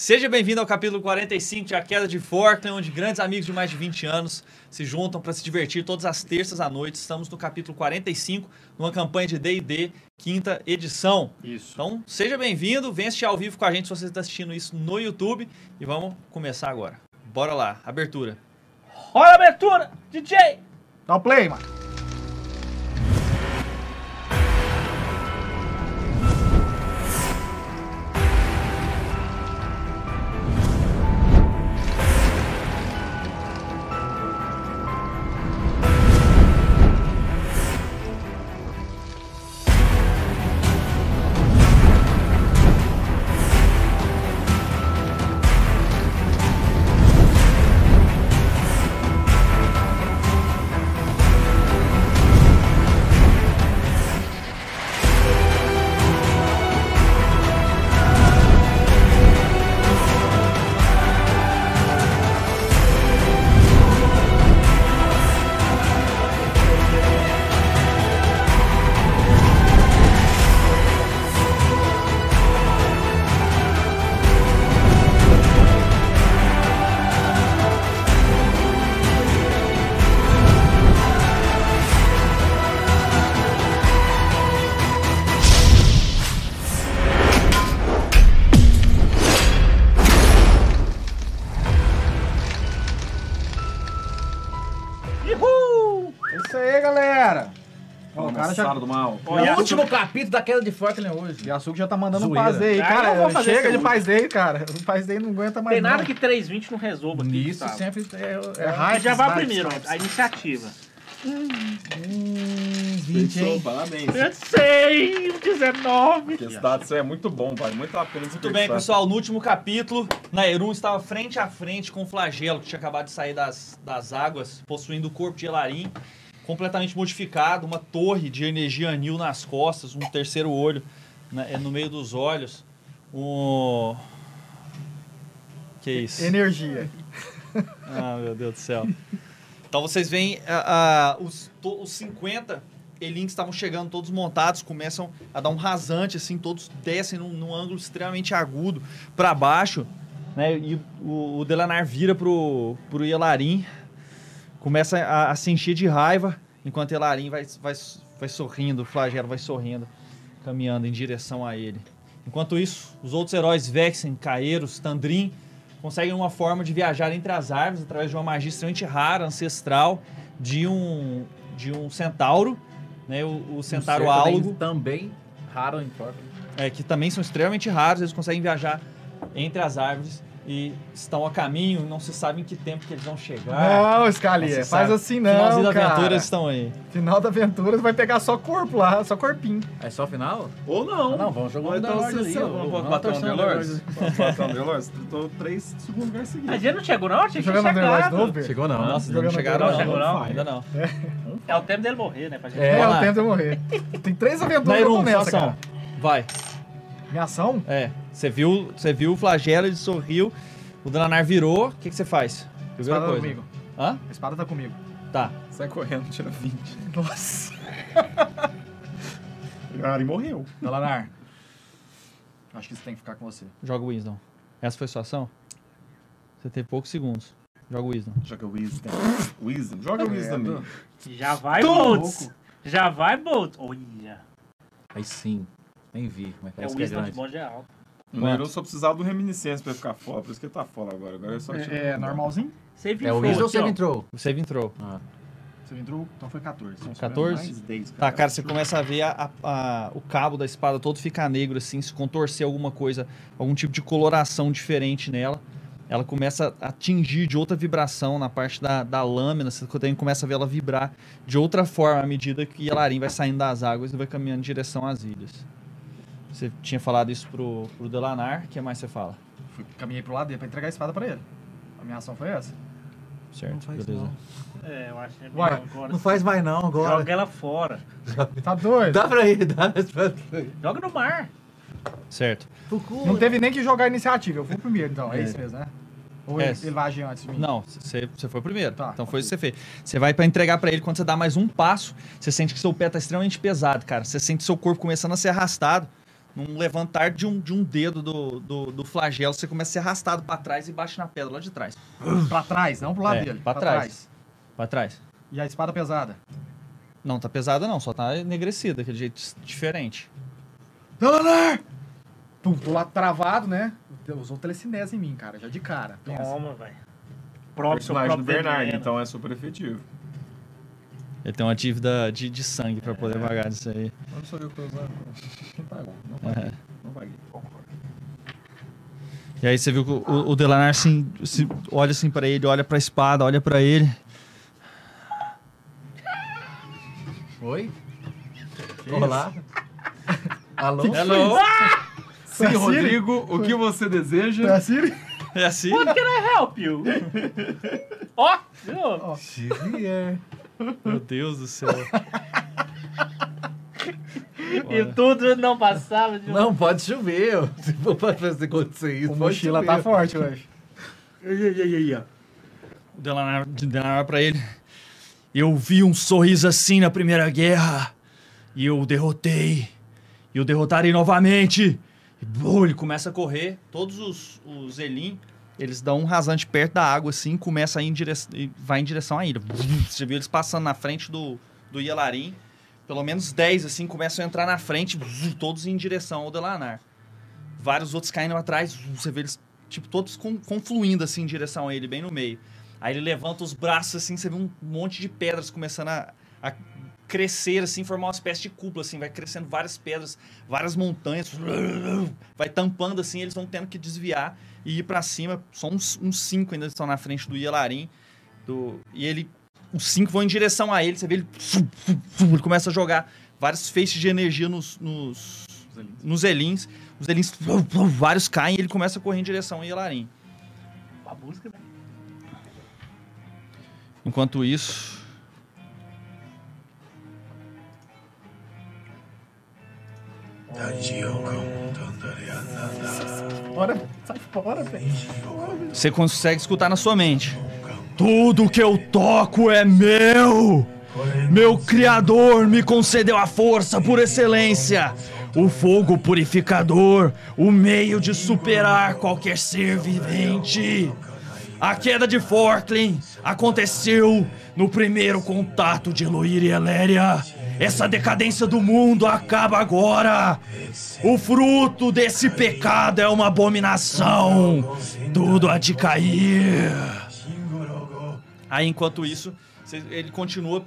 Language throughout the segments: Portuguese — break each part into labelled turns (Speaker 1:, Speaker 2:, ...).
Speaker 1: Seja bem-vindo ao capítulo 45 de A Queda de Forkland, onde grandes amigos de mais de 20 anos se juntam para se divertir todas as terças à noite. Estamos no capítulo 45, numa campanha de D&D, quinta edição.
Speaker 2: Isso.
Speaker 1: Então, seja bem-vindo, venha assistir ao vivo com a gente se você está assistindo isso no YouTube. E vamos começar agora. Bora lá, abertura.
Speaker 2: Olha a abertura, DJ!
Speaker 3: Dá o play, mano. O.
Speaker 4: Sala do mal.
Speaker 2: Olha, última
Speaker 3: última
Speaker 2: capítulo da queda de Forkland hoje.
Speaker 3: E a Açúcar já tá mandando um
Speaker 4: Zoeira.
Speaker 2: Ah, eu
Speaker 3: cara.
Speaker 2: vou fazer
Speaker 3: chega de paz day, cara. O paz day não aguenta mais
Speaker 2: Tem nada
Speaker 3: não.
Speaker 2: que 320 não resolva aqui.
Speaker 3: Nisso
Speaker 2: Gustavo.
Speaker 3: sempre é, é,
Speaker 2: É,
Speaker 3: hype,
Speaker 2: já vai primeiro, a iniciativa.
Speaker 3: Hum, 20, hein?
Speaker 4: Parabéns.
Speaker 2: Eu sei, um 19.
Speaker 4: Esse dado isso é muito bom, vale muito a pena
Speaker 1: Muito bem, pessoal. No último capítulo, Nairun estava frente a frente com o flagelo, que tinha acabado de sair das, das águas, possuindo o corpo de Elarim, completamente modificado, uma torre de energia anil nas costas, um terceiro olho né, no meio dos olhos. Um. Que isso?
Speaker 3: Energia.
Speaker 1: Ah, meu Deus do céu. Então vocês veem ah, ah, os, to- os 50 Elins estavam chegando todos montados, começam a dar um rasante, assim, todos descem num, num ângulo extremamente agudo para baixo, né? E o, o Delanar vira pro, pro Yelarim, começa a, a se encher de raiva, enquanto Yelarim vai, vai, vai sorrindo, o flagelo vai sorrindo, caminhando em direção a ele. Enquanto isso, os outros heróis Vexen, Caeiros, Tandrin conseguem uma forma de viajar entre as árvores através de uma magia extremamente rara, ancestral, de um, de um centauro, né? O, o centauro álogo,
Speaker 5: Também raro em Forkland.
Speaker 1: é, que também são extremamente raros, eles conseguem viajar entre as árvores e estão a caminho, não se sabe em que tempo que eles vão chegar.
Speaker 3: Não, Scalia,
Speaker 1: Não
Speaker 3: faz
Speaker 1: sabe.
Speaker 3: assim
Speaker 1: Finalzinho
Speaker 3: não,
Speaker 1: da aventura
Speaker 3: cara.
Speaker 1: estão aí.
Speaker 3: Final da aventura você vai pegar só corpo lá, só corpinho.
Speaker 5: É só final?
Speaker 4: Ou não.
Speaker 5: Ah, não, vamos jogar um
Speaker 4: então
Speaker 5: Underlord
Speaker 4: você
Speaker 5: ali,
Speaker 4: vamos bater um
Speaker 5: torcer um
Speaker 4: Underlord. Vamos bater um Underlord. Você tentou três segundos lugar
Speaker 2: A
Speaker 4: seguidos.
Speaker 2: gente não chegou não? Tinha que chegar.
Speaker 5: Chegou não.
Speaker 1: Nossa, não chegaram não,
Speaker 2: chegou não.
Speaker 1: ainda não.
Speaker 2: É o tempo dele morrer, né? Pra gente
Speaker 5: É.
Speaker 3: É, o tempo de eu morrer. Tem três aventuras que
Speaker 1: ação.
Speaker 3: cara.
Speaker 1: Vai.
Speaker 3: Minha ação?
Speaker 1: É, você viu, você viu o flagelo, ele sorriu, o Delanar virou, o que, que você faz?
Speaker 3: A
Speaker 1: Primeira
Speaker 3: espada tá
Speaker 1: coisa.
Speaker 3: comigo.
Speaker 1: Hã?
Speaker 3: A espada tá comigo.
Speaker 1: Tá.
Speaker 4: Sai correndo, tira 20.
Speaker 3: Nossa.
Speaker 4: O Ari morreu.
Speaker 3: Delanar. Acho que isso tem que ficar com você.
Speaker 1: Joga o Wisdom. Essa foi a sua ação? Você teve poucos segundos. Joga o Wisdom.
Speaker 4: Joga Wisdom. Wisdom. Joga Wisdom aí.
Speaker 2: Já vai, Boltz. Já vai, Boltz. Olha.
Speaker 5: Aí sim. Nem vi, mas
Speaker 2: É
Speaker 5: parece
Speaker 2: o
Speaker 5: que é
Speaker 2: Wisdom de monge é alto.
Speaker 4: O Nero só precisava do reminiscência pra ficar fora, por isso que ele tá fora agora. Agora é só tirar
Speaker 3: É, é
Speaker 4: o-
Speaker 3: normalzinho?
Speaker 2: Save
Speaker 5: É o Wisdom ou
Speaker 2: ó.
Speaker 5: entrou?
Speaker 1: Você entrou.
Speaker 5: Ah,
Speaker 3: Você entrou? Então foi 14. Então,
Speaker 1: 14?
Speaker 4: Mais 10,
Speaker 1: Tá, cara, você começa a ver a- a- o cabo da espada todo ficar negro, assim, se contorcer alguma coisa, algum tipo de coloração diferente nela. Ela começa a atingir de outra vibração na parte da, da lâmina, você também começa a ver ela vibrar de outra forma à medida que Elarim vai saindo das águas e vai caminhando em direção às ilhas. Você tinha falado isso pro, pro Delanar, o que mais você fala?
Speaker 3: Fui, caminhei pro lado dele pra entregar a espada pra ele. A minha ação foi essa.
Speaker 1: Certo,
Speaker 5: Não faz
Speaker 1: beleza.
Speaker 5: não.
Speaker 2: É, eu acho que é
Speaker 3: Uai,
Speaker 2: agora.
Speaker 5: Não faz mais não agora.
Speaker 2: Joga ela fora.
Speaker 3: Tá doido?
Speaker 5: Dá pra ir, dá pra
Speaker 2: Joga no mar.
Speaker 1: Certo.
Speaker 5: Pro cu.
Speaker 3: Não teve nem que jogar a iniciativa. Eu fui primeiro, então. É, isso mesmo, né? Ou
Speaker 1: É.
Speaker 3: ele, ele vai agir antes de mim?
Speaker 1: Não, você foi o primeiro.
Speaker 3: Tá.
Speaker 1: Então foi isso que você fez. Você vai pra entregar pra ele, quando você dá mais um passo, você sente que seu pé tá extremamente pesado, cara. Você sente seu corpo começando a ser arrastado, num levantar de um, de um dedo do, do, do flagelo, você começa a ser arrastado pra trás e bate na pedra lá de trás.
Speaker 3: Pra trás, não pro lado
Speaker 1: É,
Speaker 3: dele.
Speaker 1: pra trás. Pra trás.
Speaker 3: E a espada pesada.
Speaker 1: Não tá pesada não, só tá enegrecida, daquele jeito s- diferente.
Speaker 3: Delanar! Pum, tô lá travado, né? Usou telecinese em mim, cara, já de cara. Pensa.
Speaker 2: Toma, velho.
Speaker 4: O
Speaker 2: Próprio seu
Speaker 4: personagem do
Speaker 2: próprio
Speaker 4: Bernard,
Speaker 2: veneno.
Speaker 4: então é super efetivo.
Speaker 1: Ele tem uma dívida de, de sangue pra poder pagar isso aí.
Speaker 4: Não sou eu que tô usando. Quem pagou? Não paguei. Não paguei.
Speaker 1: E aí você viu que o, o Delanar assim, se- olha assim pra ele, olha pra espada, olha pra ele.
Speaker 5: Oi? Olá? Alô?
Speaker 1: Hello!
Speaker 4: Sim, Rodrigo, o que você
Speaker 3: É
Speaker 4: deseja?
Speaker 3: assim?
Speaker 1: É assim?
Speaker 2: What can I help you? Ó, viu?
Speaker 5: Xavier.
Speaker 1: Meu Deus do céu.
Speaker 2: E tudo não passava de
Speaker 5: Não, pode chover. Se for pra fazer acontecer isso,
Speaker 3: O mochila
Speaker 5: chover.
Speaker 3: tá forte hoje.
Speaker 1: O Delanar, o Delanar pra ele. Eu vi um sorriso assim na Primeira Guerra. E eu o derrotei. E o derrotarei novamente. E bum, ele começa a correr. Todos os, os Elim, eles dão um rasante perto da água assim. Começa a ir em direção, vai em direção à ilha. Você viu eles passando na frente do, do Yelarim. Pelo menos 10 assim começam a entrar na frente. Todos em direção ao Delanar. Vários outros caindo atrás. Você vê eles tipo, todos con- confluindo assim em direção a ele, bem no meio. Aí ele levanta os braços assim, você vê um monte de pedras começando a, a crescer assim, formar uma espécie de cúpula assim, vai crescendo várias pedras, várias montanhas, vai tampando assim, eles vão tendo que desviar e ir pra cima. Só uns, uns cinco ainda estão na frente do Yelarim, do e ele os cinco vão em direção a ele, você vê ele ele começa a jogar vários feixes de energia nos, nos nos elins, os elins vários caem e ele começa a correr em direção ao.
Speaker 2: A música, né?
Speaker 1: Enquanto isso,
Speaker 3: Bora, sai fora, velho.
Speaker 1: você consegue escutar na sua mente. Tudo que eu toco é meu! Meu Criador me concedeu a força por excelência, o fogo purificador, o meio de superar qualquer ser vivente. A queda de Forklin aconteceu no primeiro contato de Eloir e Eléria. Essa decadência do mundo acaba agora. O fruto desse pecado é uma abominação. Tudo há de cair. Aí, enquanto isso, ele continua,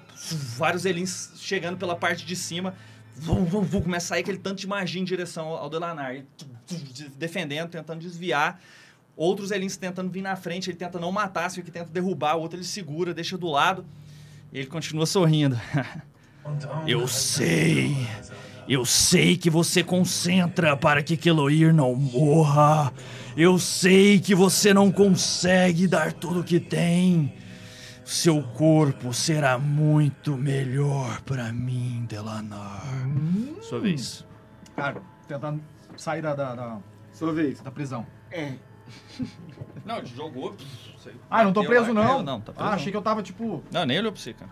Speaker 1: vários elins chegando pela parte de cima. Vum, vum, vum, começa a sair aquele tanto de magia em direção ao Delanar. Defendendo, tentando desviar. Outros elins tentando vir na frente, ele tenta não matar, se que tenta derrubar, o outro ele segura, deixa do lado. E ele continua sorrindo. Eu sei. Eu sei que você concentra para que Keloir não morra. Eu sei que você não consegue dar tudo o que tem. Seu corpo será muito melhor para mim, Delanar. Sua vez.
Speaker 3: Cara, tentando sair da, da, da,
Speaker 4: Sua vez.
Speaker 3: da prisão.
Speaker 1: Não, ele jogou.
Speaker 3: Ah, eu não tô preso, não.
Speaker 1: Não, tá preso.
Speaker 3: ah,
Speaker 1: não.
Speaker 3: achei que eu tava, tipo...
Speaker 1: Não, nem olhou pra você, cara.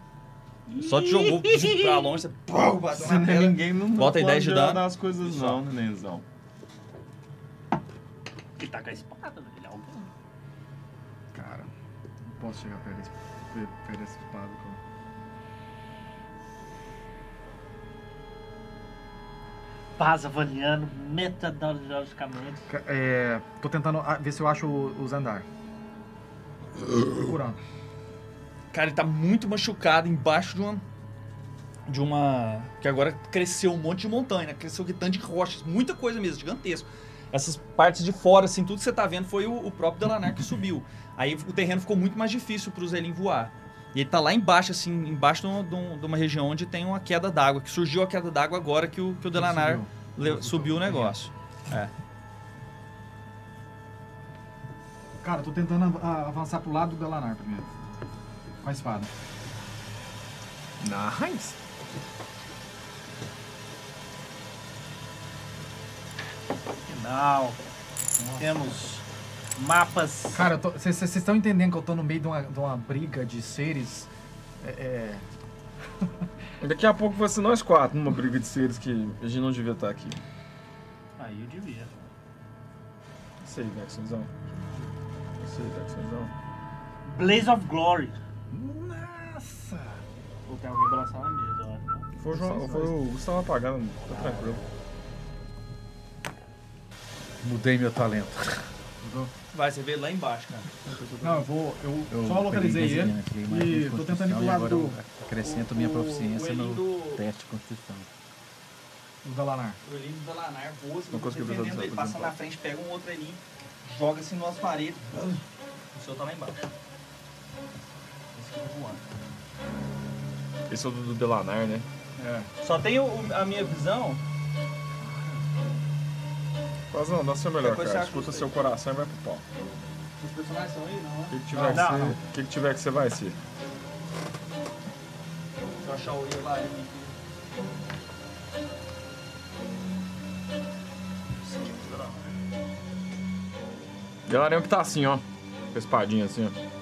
Speaker 1: Só te jogou pra longe, você pum, bateu na pedra.
Speaker 4: Ninguém não
Speaker 1: Bota aí
Speaker 4: pode
Speaker 1: 10 de dano.
Speaker 4: das coisas não, nenenzão.
Speaker 2: Ele tá com a espada, ele é alguém.
Speaker 3: Cara, não posso chegar perto desse, perto dessa espada, cara.
Speaker 2: Paz avaliando metodologicamente.
Speaker 3: Ca- É, tô tentando ah, ver se eu acho o, o Zandar. Procurando.
Speaker 1: Cara, ele tá muito machucado embaixo de uma. De uma. Que agora cresceu um monte de montanha, né? Cresceu que tanto de rochas, muita coisa mesmo, gigantesco. Essas partes de fora, assim, tudo que você tá vendo foi o, o próprio Delanar que subiu. Aí o terreno ficou muito mais difícil pro Zelin voar. E ele tá lá embaixo, assim, embaixo de uma, de um- uma região onde tem uma queda d'água, que surgiu a queda d'água agora que o, que o Delanar
Speaker 3: Subiu.
Speaker 1: le- subiu o negócio. É.
Speaker 3: Cara, tô tentando avançar pro lado do Delanar primeiro. Com a espada.
Speaker 4: Nice.
Speaker 2: Final. Temos mapas.
Speaker 3: Cara, vocês estão entendendo que eu tô no meio de uma, de uma briga de seres? É, é,
Speaker 4: Daqui a pouco vai ser nós quatro numa briga de seres que a gente não devia estar aqui.
Speaker 2: Aí eu devia.
Speaker 4: Isso aí, Dexonzão. Isso aí, Dexonzão.
Speaker 2: Blaze of Glory.
Speaker 3: Nossa!
Speaker 2: Vou ter uma revelação na mesa, eu acho. né?
Speaker 4: Foi o, João, foi o Gustavo apagando, tá tranquilo.
Speaker 5: Mudei meu talento.
Speaker 1: Vai, você vê lá embaixo, cara.
Speaker 3: Não, eu vou. Eu,
Speaker 5: Eu
Speaker 3: só localizei ele. E tô tentando ir pro lado
Speaker 5: agora
Speaker 3: do,
Speaker 5: eu acrescento minha
Speaker 1: O-
Speaker 5: proficiência
Speaker 1: o
Speaker 5: no teste de Constituição.
Speaker 3: do Dalanar.
Speaker 1: O Elim do Delanar voa, você
Speaker 4: Não
Speaker 1: defendendo
Speaker 4: fazer
Speaker 1: ele, passa na frente, pega um outro Elim, joga assim nas paredes. O seu tá lá embaixo. Voando.
Speaker 4: Esse é o do, Delanar, né?
Speaker 1: Só tem o- o- a minha visão.
Speaker 4: Quase não, seu melhor,
Speaker 1: coisa
Speaker 4: cara.
Speaker 1: você
Speaker 4: Escuta seu coração e vai pro pau.
Speaker 1: Os personagens estão aí, não,
Speaker 4: O
Speaker 1: né?
Speaker 4: que, que tiver
Speaker 2: Não,
Speaker 4: que ser, o que, que tiver que você vai ser.
Speaker 1: Se eu achar o erro lá,
Speaker 4: é um que tá assim, ó. Com a espadinha assim, ó.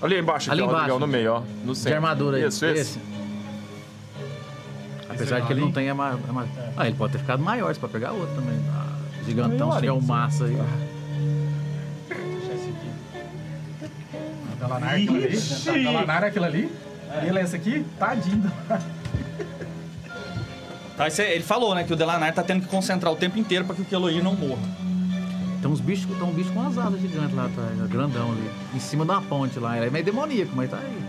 Speaker 4: Ali embaixo,
Speaker 5: Ali
Speaker 4: ó,
Speaker 5: embaixo.
Speaker 4: Miguel, no meio, ó. No centro.
Speaker 5: De armadura aí.
Speaker 4: Isso, esse.
Speaker 5: Apesar de que ele não tem a ma- a ma- Ah, ele pode ter ficado maior, você pode pegar outro também. Ah, gigantão, se tiver um
Speaker 4: Larinho,
Speaker 5: massa aí.
Speaker 1: Deixa esse aqui.
Speaker 3: Dalanar é aquilo ali. Dalanar é aquilo ali. E ele é esse aqui? Tadinho.
Speaker 1: Tá, esse é- ele falou, né, que o Delanar tá tendo que concentrar o tempo inteiro pra que o Keloir não morra.
Speaker 5: Tem uns bichos, tem um bicho com as asas gigantes lá ó, grandão ali. Em cima da ponte lá. Ele é meio demoníaco, mas tá aí.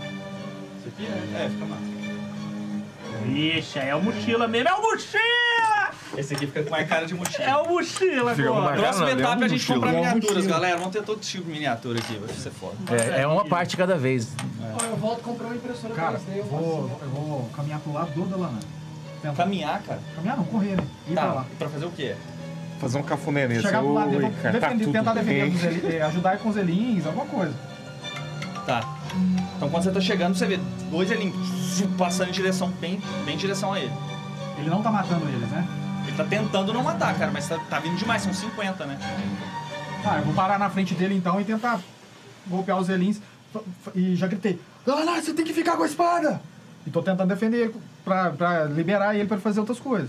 Speaker 1: Isso aqui é, é fica massa.
Speaker 2: Ixi, aí é o mochila mesmo. É o mochila!
Speaker 1: Esse aqui fica com mais cara de mochila.
Speaker 2: É o mochila
Speaker 4: Fica com
Speaker 2: agora.
Speaker 1: Próxima
Speaker 4: Cara, não,
Speaker 1: etapa
Speaker 4: é
Speaker 1: a
Speaker 4: um
Speaker 1: gente compra
Speaker 4: mochila.
Speaker 1: miniaturas, galera. Vamos ter todo tipo de miniatura aqui, vai ser foda.
Speaker 5: É, é uma parte cada vez.
Speaker 6: Eu volto comprar uma impressora
Speaker 3: Cara,
Speaker 6: 3D, eu
Speaker 3: vou,
Speaker 6: assim,
Speaker 3: eu vou caminhar pro lado do Dalanar. Tentar.
Speaker 1: Caminhar, cara.
Speaker 3: Caminhar não, correr, né? Ir pra
Speaker 1: Tá,
Speaker 3: lá.
Speaker 1: pra fazer o quê?
Speaker 4: Fazer um cafuné nesse.
Speaker 3: Chegar pro lado dele,
Speaker 4: cara, tá
Speaker 3: defender- tentar defender,
Speaker 4: bem.
Speaker 3: os eli- eh, ajudar com os elins, alguma coisa.
Speaker 1: Tá. Então quando você tá chegando, você vê dois elinhos passando em direção, bem, bem em direção a ele.
Speaker 3: Ele não tá matando eles, né?
Speaker 1: Ele tá tentando não matar, cara, mas tá, tá vindo demais, são 50, né?
Speaker 3: Ah, eu vou parar na frente dele então e tentar golpear os elins. E já gritei: Dalanar, você tem que ficar com a espada! E tô tentando defender ele pra, pra liberar ele pra ele fazer outras coisas.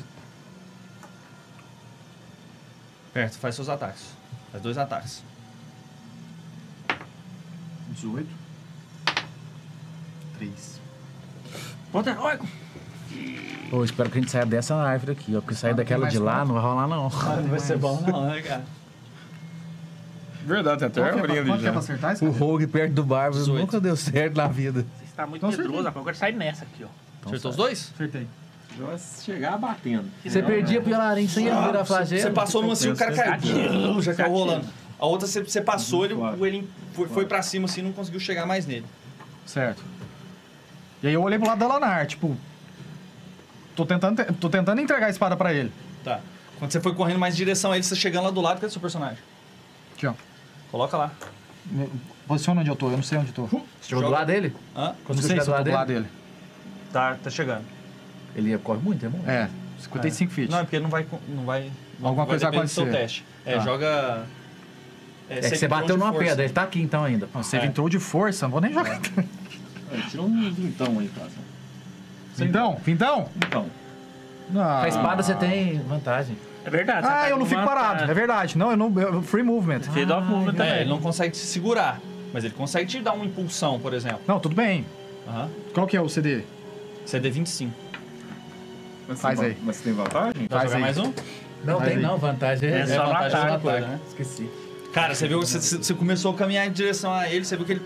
Speaker 1: Perto, faz seus ataques. Faz dois ataques.
Speaker 3: 18. 3.
Speaker 2: Ponta heróico.
Speaker 5: Pô, espero que a gente saia dessa árvore aqui, ó. Porque sair daquela de lá não vai rolar, não.
Speaker 1: não vai ser bom não, né, cara?
Speaker 4: Verdade, tem até
Speaker 3: que é
Speaker 4: arvorinha
Speaker 3: pra-
Speaker 4: ali
Speaker 3: é
Speaker 4: já.
Speaker 3: acertar esse
Speaker 5: O? Rogue perto do Bárbaro
Speaker 1: 18.
Speaker 5: nunca deu certo na vida.
Speaker 2: Você está muito
Speaker 3: Então
Speaker 2: medroso,
Speaker 3: acertei.
Speaker 2: rapaz. Eu quero sair nessa aqui, ó.
Speaker 1: Acertou os dois?
Speaker 3: Acertei.
Speaker 4: Vai chegar batendo.
Speaker 5: Você perdia pro Yalarim sem ele virar flagelo.
Speaker 1: Você passou numa assim, o cara caiu. Já caiu rolando. A outra você, você passou, ele,
Speaker 4: Claro.
Speaker 1: o Elin foi, foi pra cima assim, não conseguiu chegar mais nele.
Speaker 3: Certo. E aí eu olhei pro lado da Lanar, tipo. Tô tentando, te- tô tentando entregar a espada pra ele.
Speaker 1: Tá. Quando você foi correndo mais em direção a ele, você chegando lá do lado, cadê o seu personagem?
Speaker 3: Aqui, ó.
Speaker 1: Coloca lá.
Speaker 3: Posiciona onde eu tô, eu não sei onde eu tô.
Speaker 5: Você chegou do
Speaker 1: Joga.
Speaker 5: lado dele?
Speaker 1: Hã?
Speaker 3: Não sei se eu tô
Speaker 5: do
Speaker 3: do
Speaker 5: lado
Speaker 3: lado
Speaker 5: dele?
Speaker 3: dele.
Speaker 1: Tá, tá chegando.
Speaker 5: Ele corre muito, é bom?
Speaker 3: É, 55 feet.
Speaker 1: Não, é porque não vai. Não vai não
Speaker 3: Alguma
Speaker 1: vai
Speaker 3: coisa vai
Speaker 1: depender do seu
Speaker 3: acontecer.
Speaker 1: teste. É,
Speaker 3: Tá.
Speaker 1: joga.
Speaker 5: É que
Speaker 1: save
Speaker 5: você bateu numa
Speaker 1: força.
Speaker 5: pedra, ele tá aqui então ainda.
Speaker 3: Não, você
Speaker 1: É.
Speaker 3: entrou de força, não vou nem jogar.
Speaker 4: Tira um vintão aí, cara.
Speaker 3: Vintão, vintão?
Speaker 4: Então.
Speaker 3: Ah,
Speaker 5: Com a espada você tem vantagem.
Speaker 2: É verdade.
Speaker 3: Ah,
Speaker 2: tá
Speaker 3: eu não fico parado, é verdade. Não, eu não. eu- free movement.
Speaker 2: Field of movement
Speaker 1: É, ele não consegue te segurar. Mas ele consegue te dar uma impulsão, por exemplo.
Speaker 3: Não, tudo bem.
Speaker 1: Aham.
Speaker 3: Qual que é o CD?
Speaker 1: CD 25.
Speaker 4: Mas
Speaker 3: Faz
Speaker 4: tem,
Speaker 3: aí.
Speaker 4: Mas você tem vantagem?
Speaker 1: Vai
Speaker 3: Faz
Speaker 1: jogar
Speaker 3: aí.
Speaker 1: mais um?
Speaker 5: Não
Speaker 3: Mas
Speaker 5: tem
Speaker 3: aí-
Speaker 5: não, vantagem é,
Speaker 2: É só no
Speaker 1: vantagem
Speaker 2: ataque.
Speaker 1: na coisa, né?
Speaker 5: Esqueci.
Speaker 1: Cara, você viu, você, você- começou a caminhar em direção a ele, você viu que ele.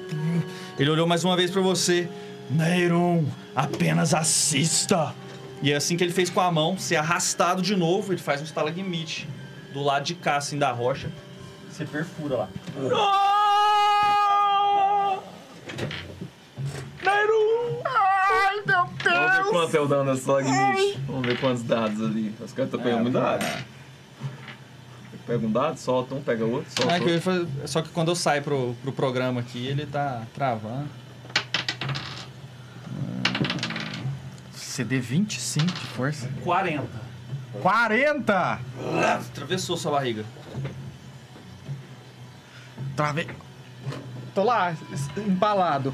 Speaker 1: Ele olhou mais uma vez pra você. Neyron, apenas assista. E é assim que ele fez com a mão, ser arrastado de novo, ele faz um estalagmite do lado de cá, assim, da rocha. Você perfura lá.
Speaker 4: Vamos ver quanto é o dano dessa limite. Vamos ver quantos dados ali. Os caras estão pegando muito dado. Pega um dado, solta um, pega outro, solta
Speaker 1: Ah, ia
Speaker 4: outro.
Speaker 1: fazer- Só que quando eu saio pro, pro programa aqui, ele tá travando.
Speaker 3: CD 25 de força.
Speaker 1: 40.
Speaker 3: 40!
Speaker 1: Atravessou sua barriga.
Speaker 3: Travei. Tô lá, es- empalado.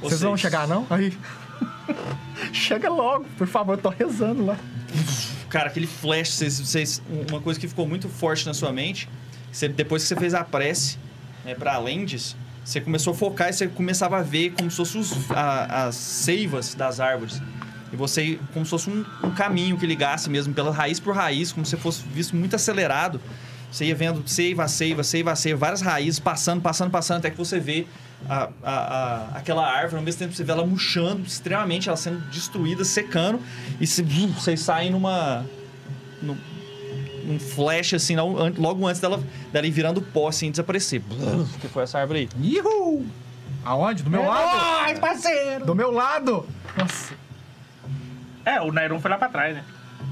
Speaker 3: Vocês vão chegar, não? Aí. Chega logo, por favor, eu tô rezando lá.
Speaker 1: cara, aquele flash, vocês, vocês- uma coisa que ficou muito forte na sua mente, você- depois que você fez a prece né, para Lendes, você começou a focar e você começava a ver como se fossem as seivas das árvores. E você, como se fosse um, um caminho que ligasse mesmo, pela raiz por raiz, como se fosse visto muito acelerado. Você ia vendo seiva, seiva, seiva, seiva, várias raízes passando, passando, passando, até que você vê a, a- a- aquela árvore, ao mesmo tempo você vê ela murchando extremamente, ela sendo destruída, secando, e se- vocês saem numa. num, um flash assim, logo antes dela, dela ir virando pó assim, e desaparecer. O que foi essa árvore aí?
Speaker 3: Ihu! Aonde? Do meu lado?
Speaker 6: Ai, parceiro!
Speaker 3: Do meu lado! Nossa.
Speaker 2: É, o Nairon foi lá pra trás, né?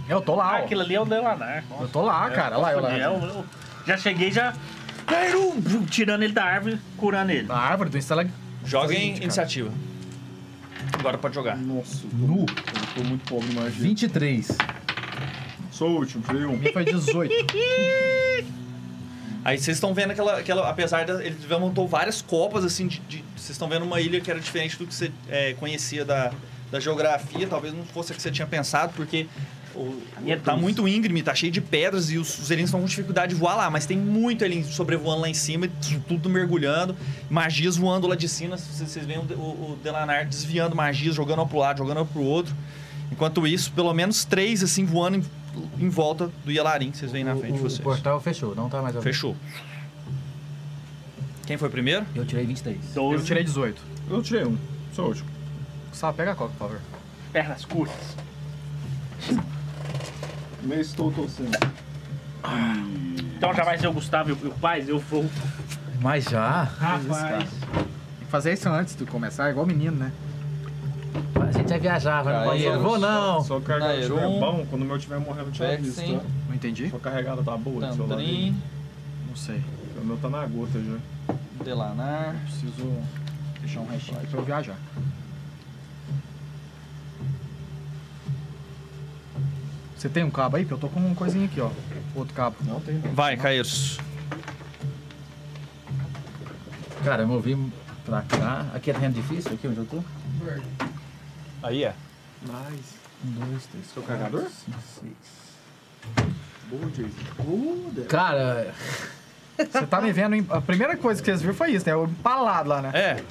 Speaker 3: Eu tô lá,
Speaker 2: Ah,
Speaker 3: ó.
Speaker 2: aquilo ali é o Delanar.
Speaker 3: Eu tô lá, cara. Lá, eu lá.
Speaker 2: É, eu, eu já cheguei, já... Tirando ele da árvore, curando ele.
Speaker 3: Na árvore do Instalag.
Speaker 1: Joga em
Speaker 3: cara.
Speaker 1: iniciativa. Agora pode jogar.
Speaker 7: Nossa, eu tô,
Speaker 3: Nu.
Speaker 7: eu tô muito pobre em magia.
Speaker 5: 23.
Speaker 7: Sou o último, tirei um.
Speaker 3: Minha foi 18.
Speaker 1: Aí vocês estão vendo aquela, aquela. Apesar de. Ele montou várias copas, assim, de. de- vocês estão vendo uma ilha que era diferente do que você é, conhecia da, da geografia. Talvez não fosse a que você tinha pensado, porque. O,
Speaker 2: é
Speaker 1: tá muito íngreme, tá cheio de pedras e os, os estão com dificuldade de voar lá, mas tem muito elin sobrevoando lá em cima, e tudo mergulhando, magias voando lá de cima. Vocês, vocês veem o, o, o Delanar desviando magias, jogando uma pro lado, jogando uma pro outro. Enquanto isso, pelo menos três assim voando em, em volta do Yelarim que vocês veem na
Speaker 5: O-
Speaker 1: frente de
Speaker 5: o,
Speaker 1: vocês.
Speaker 5: O portal fechou, não tá mais aberto.
Speaker 1: Fechou. Quem foi primeiro?
Speaker 5: Eu tirei 23.
Speaker 3: Eu
Speaker 2: 12,
Speaker 3: tirei 18.
Speaker 7: Eu tirei um. Sou o último.
Speaker 3: Só pega a coca, por favor.
Speaker 2: pernas curtas.
Speaker 7: Nem estou torcendo.
Speaker 2: Então já vai ser o Gustavo e o, e Paz, eu vou.
Speaker 5: Mas já?
Speaker 2: Rapaz.
Speaker 3: Tem que fazer isso antes de começar, igual menino, né?
Speaker 5: A gente vai viajar, vai banheiro.
Speaker 1: eu
Speaker 5: Vou não.
Speaker 7: Só carregar o bom, quando o meu tiver morrendo, eu te aviso,
Speaker 1: Vexen.
Speaker 7: tá?
Speaker 3: Não entendi?
Speaker 7: Sua carregada tá boa, do seu lado aí.
Speaker 1: Tandrin,
Speaker 3: Não sei.
Speaker 7: O meu tá na gota já.
Speaker 1: Delanar.
Speaker 3: Preciso deixar um restinho aqui pra eu viajar. Você tem um cabo aí? Que eu tô com uma coisinha aqui, ó. Outro cabo.
Speaker 7: Não tem não.
Speaker 1: Vai, Caeiros.
Speaker 5: Cara, eu movi pra cá. Aqui é terreno difícil, aqui onde eu tô.
Speaker 1: Aí é.
Speaker 7: Nice.
Speaker 5: Um, dois, três,
Speaker 7: Seu carregador?
Speaker 5: cinco, seis.
Speaker 7: Boa, Jason.
Speaker 5: Cara,
Speaker 3: Você tá me vendo. em- A primeira coisa que vocês viram foi isso, né? Eu empalado lá, né?
Speaker 1: É.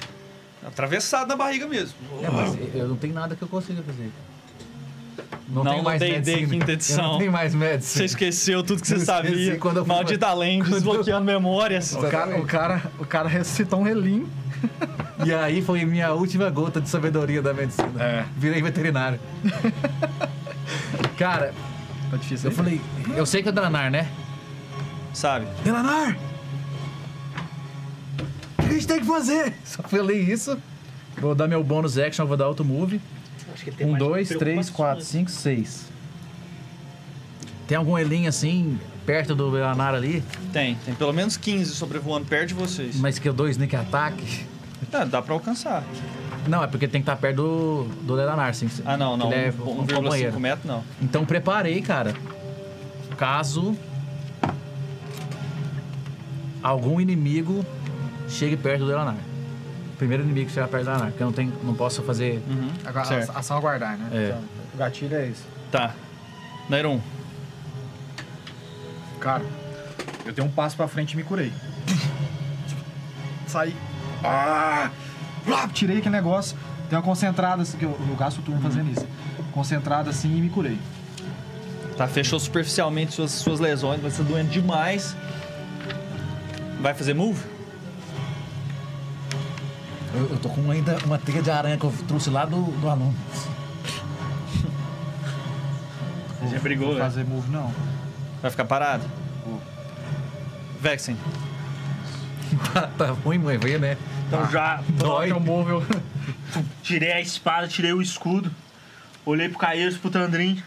Speaker 1: Atravessado na barriga mesmo.
Speaker 5: é, mas eu não tenho nada que eu consiga fazer. Não,
Speaker 1: Não, no
Speaker 5: mais
Speaker 1: D&D
Speaker 5: medicina.
Speaker 1: quinta edição.
Speaker 5: não tenho mais
Speaker 1: Você
Speaker 5: medicina.
Speaker 1: esqueceu tudo que você sabia.
Speaker 5: quando eu fui-
Speaker 1: Maldita além, desbloqueando memórias.
Speaker 3: O cara, o, cara, o cara ressuscitou um relinho.
Speaker 5: E aí foi minha última gota de sabedoria da medicina.
Speaker 3: É.
Speaker 5: Virei veterinário. Cara,
Speaker 3: Tá difícil.
Speaker 5: eu falei, eu sei que é Dranar, né?
Speaker 1: Sabe?
Speaker 5: Delanar! O que a gente tem que fazer? Só falei isso. Vou dar meu bônus action, vou dar outro move.
Speaker 2: Acho que ele tem
Speaker 5: Um,
Speaker 2: mais
Speaker 5: dois, três, quatro, cinco, seis. Tem algum elinho assim, perto do Delanar ali,
Speaker 1: Tem. Tem pelo menos 15 sobrevoando perto de vocês.
Speaker 5: mas que eu dou sneak attack?
Speaker 1: Ah, dá pra alcançar.
Speaker 5: Não, é porque tem que estar perto do, do sim.
Speaker 1: Ah, não, não.
Speaker 5: É
Speaker 1: Um-
Speaker 5: um
Speaker 1: 1,5
Speaker 5: companheiro.
Speaker 1: metros, não.
Speaker 5: Então preparei, cara. Caso algum inimigo chegue perto do Delanar. Primeiro inimigo que chegar perto do Delanar, porque eu não, tenho, não posso fazer.
Speaker 1: Uhum.
Speaker 3: Agora, ação aguardar, né?
Speaker 5: É.
Speaker 3: Então, o gatilho é esse.
Speaker 1: Tá. Nairon.
Speaker 3: Cara, eu dei um passo pra frente e me curei. Saí. Ah! Tirei aquele negócio. Dei uma concentrada, assim, que eu, eu gasto o turno fazendo isso. Concentrada assim e me curei.
Speaker 1: Tá, fechou superficialmente suas, suas lesões, vai ser doendo demais. Vai fazer move?
Speaker 5: Eu, eu tô com ainda uma teia de aranha que eu trouxe lá do, do aluno.
Speaker 2: Você já brigou,
Speaker 3: Vou
Speaker 2: né?
Speaker 3: fazer move, não.
Speaker 1: Vai ficar parado? Vexen.
Speaker 5: tá ruim, mãe, ver, né?
Speaker 2: Então já
Speaker 5: Dói.
Speaker 3: Eu move, eu...
Speaker 2: tirei a espada, tirei o escudo. Olhei pro Caeiros, pro Tandrin.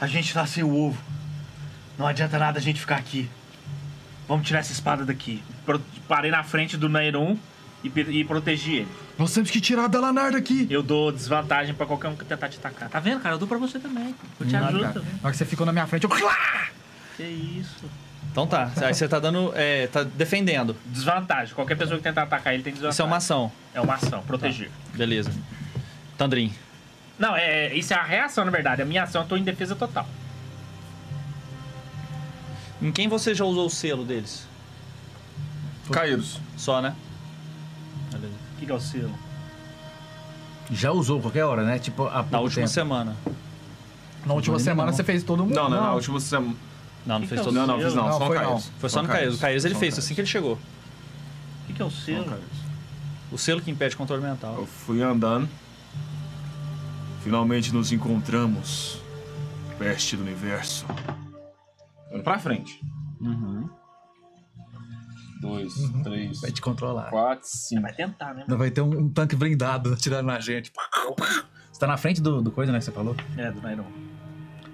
Speaker 2: A gente tá sem o ovo. Não adianta nada a gente ficar aqui. Vamos tirar essa espada daqui. Pro- Parei na frente do Nairon e, e protegi ele.
Speaker 3: Nós temos que tirar a Delanar daqui.
Speaker 2: Eu dou desvantagem pra qualquer um que tentar te atacar. Tá vendo, cara? Eu dou pra você também. Eu te
Speaker 3: Nada,
Speaker 2: ajudo
Speaker 3: cara.
Speaker 2: também.
Speaker 3: Na hora que você ficou na minha frente, eu...
Speaker 2: Que isso.
Speaker 1: Então tá. Aí você tá dando. É, tá defendendo.
Speaker 2: Desvantagem. Qualquer pessoa que tentar atacar ele tem desvantagem.
Speaker 1: Isso é uma ação.
Speaker 2: É uma ação, proteger.
Speaker 1: Beleza. Tandrin.
Speaker 2: Não, é, isso é a reação, na verdade. A minha ação eu tô em defesa total.
Speaker 1: Em quem você já usou o selo deles?
Speaker 4: Caíros.
Speaker 1: Só, né?
Speaker 2: Que, que é o selo?
Speaker 5: Já usou qualquer hora, né? Tipo, há
Speaker 1: Na última
Speaker 5: tempo.
Speaker 1: semana.
Speaker 3: Na última
Speaker 5: Ainda
Speaker 3: semana
Speaker 5: não.
Speaker 3: você fez todo mundo.
Speaker 4: Não, não, na última semana.
Speaker 1: Não, não fez
Speaker 2: que é o
Speaker 1: todo
Speaker 4: Não, não, fiz não,
Speaker 3: Não,
Speaker 4: só
Speaker 3: foi
Speaker 4: Caíros.
Speaker 1: Foi só no Caíros. O Caíros ele fez assim que ele chegou.
Speaker 2: O que, que é o selo?
Speaker 1: O selo que impede controle mental.
Speaker 4: Eu fui andando. Finalmente nos encontramos. Peste do universo. Vamos pra frente. Dois, três,
Speaker 5: Vai te controlar.
Speaker 4: quatro, cinco.
Speaker 2: Vai tentar, né?
Speaker 5: Ainda vai ter um, um tanque blindado atirando na gente. Você tá na frente do, do coisa, né, que você falou?
Speaker 2: É, do Nairon.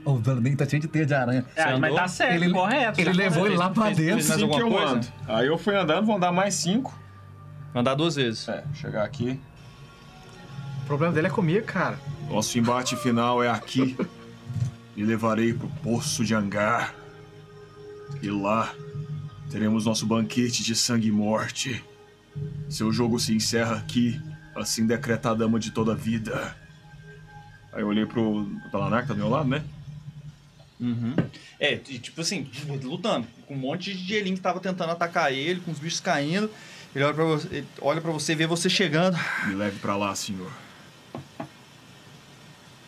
Speaker 5: O Vandinho tá cheio de teia de aranha.
Speaker 2: É, mas tá certo,
Speaker 5: Ele-
Speaker 2: correto.
Speaker 5: Ele
Speaker 2: tá
Speaker 5: levou
Speaker 2: correto.
Speaker 5: ele lá pra dentro.
Speaker 4: Cinco
Speaker 1: alguma
Speaker 4: eu
Speaker 1: coisa?
Speaker 4: ando. Aí eu fui andando, vou andar mais cinco.
Speaker 1: Andar duas vezes.
Speaker 4: É, chegar aqui.
Speaker 3: O problema dele é comigo, cara.
Speaker 4: Nosso embate final é aqui. E levarei pro Poço de Angar. E lá teremos nosso banquete de sangue e morte. Seu jogo se encerra aqui, assim decreta a dama de toda a vida. Aí eu olhei pro Pelanar, que tá do meu lado, né?
Speaker 1: Uhum. É, tipo assim, lutando. Com um monte de Elin que tava tentando atacar ele, com os bichos caindo. Ele olha pra você, ele olha pra você vê você chegando.
Speaker 4: Me leve pra lá, senhor.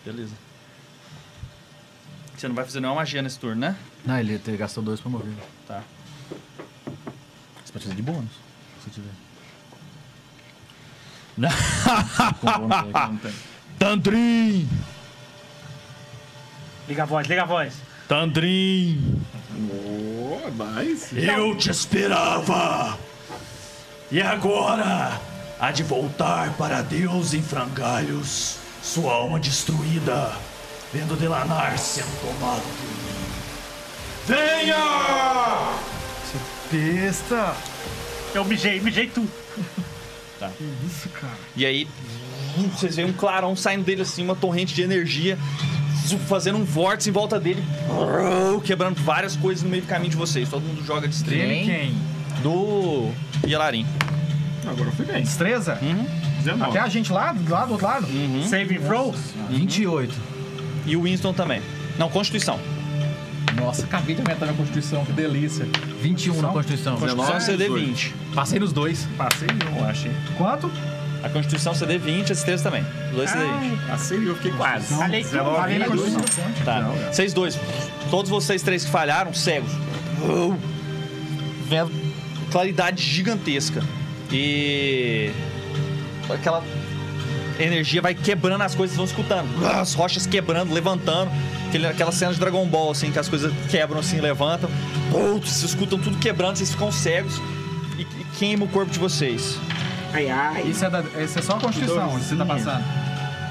Speaker 1: Beleza. Você não vai fazer nenhuma magia nesse turno, né?
Speaker 5: Não, ele gastou dois pra morrer.
Speaker 1: Tá.
Speaker 5: Você pode fazer de bônus, se tiver.
Speaker 1: Tandrin!
Speaker 2: Liga a voz, liga a voz.
Speaker 1: Tandrin!
Speaker 4: Oh, nice.
Speaker 1: Eu te esperava! E agora há de voltar para Deus em frangalhos, sua alma destruída, vendo Delanar sendo tomado por mim. Venha!
Speaker 3: Besta!
Speaker 2: Eu mijei, mijei tudo.
Speaker 3: Que isso, cara?
Speaker 1: E aí, vocês veem um clarão saindo dele assim, uma torrente de energia, fazendo um vórtice em volta dele, quebrando várias coisas no meio do caminho de vocês. Todo mundo joga de estrela.
Speaker 3: Ele quem?
Speaker 1: Do Yelarim.
Speaker 4: Agora eu fui bem.
Speaker 3: Destreza?
Speaker 1: Uhum.
Speaker 4: 19.
Speaker 3: Até a gente lá, do lado do outro lado?
Speaker 2: Saving throw?
Speaker 5: 28.
Speaker 1: E o Winston também. Não, Constituição.
Speaker 5: Nossa, acabei de aumentar minha constituição, que delícia. 21 na constituição.
Speaker 1: Constituição é
Speaker 4: 19,
Speaker 1: CD20.
Speaker 5: Passei nos dois.
Speaker 4: Passei eu, achei.
Speaker 3: Quanto?
Speaker 1: A Constituição CD20, a destreza também. Os dois CD20.
Speaker 4: Passei eu, fiquei quase.
Speaker 2: Falei tudo.
Speaker 3: Falei na Constituição.
Speaker 1: Tá. Vocês dois, todos vocês três que falharam, cegos. Vendo claridade gigantesca. E. Aquela energia vai quebrando as coisas, vão escutando. As rochas quebrando, levantando. Aquela cena de Dragon Ball, assim, que as coisas quebram assim, levantam. Putz, vocês escutam tudo quebrando, vocês ficam cegos e, e queima o corpo de vocês.
Speaker 2: Ai, ai.
Speaker 3: Isso é, da, isso é só a Constituição que você tá passando.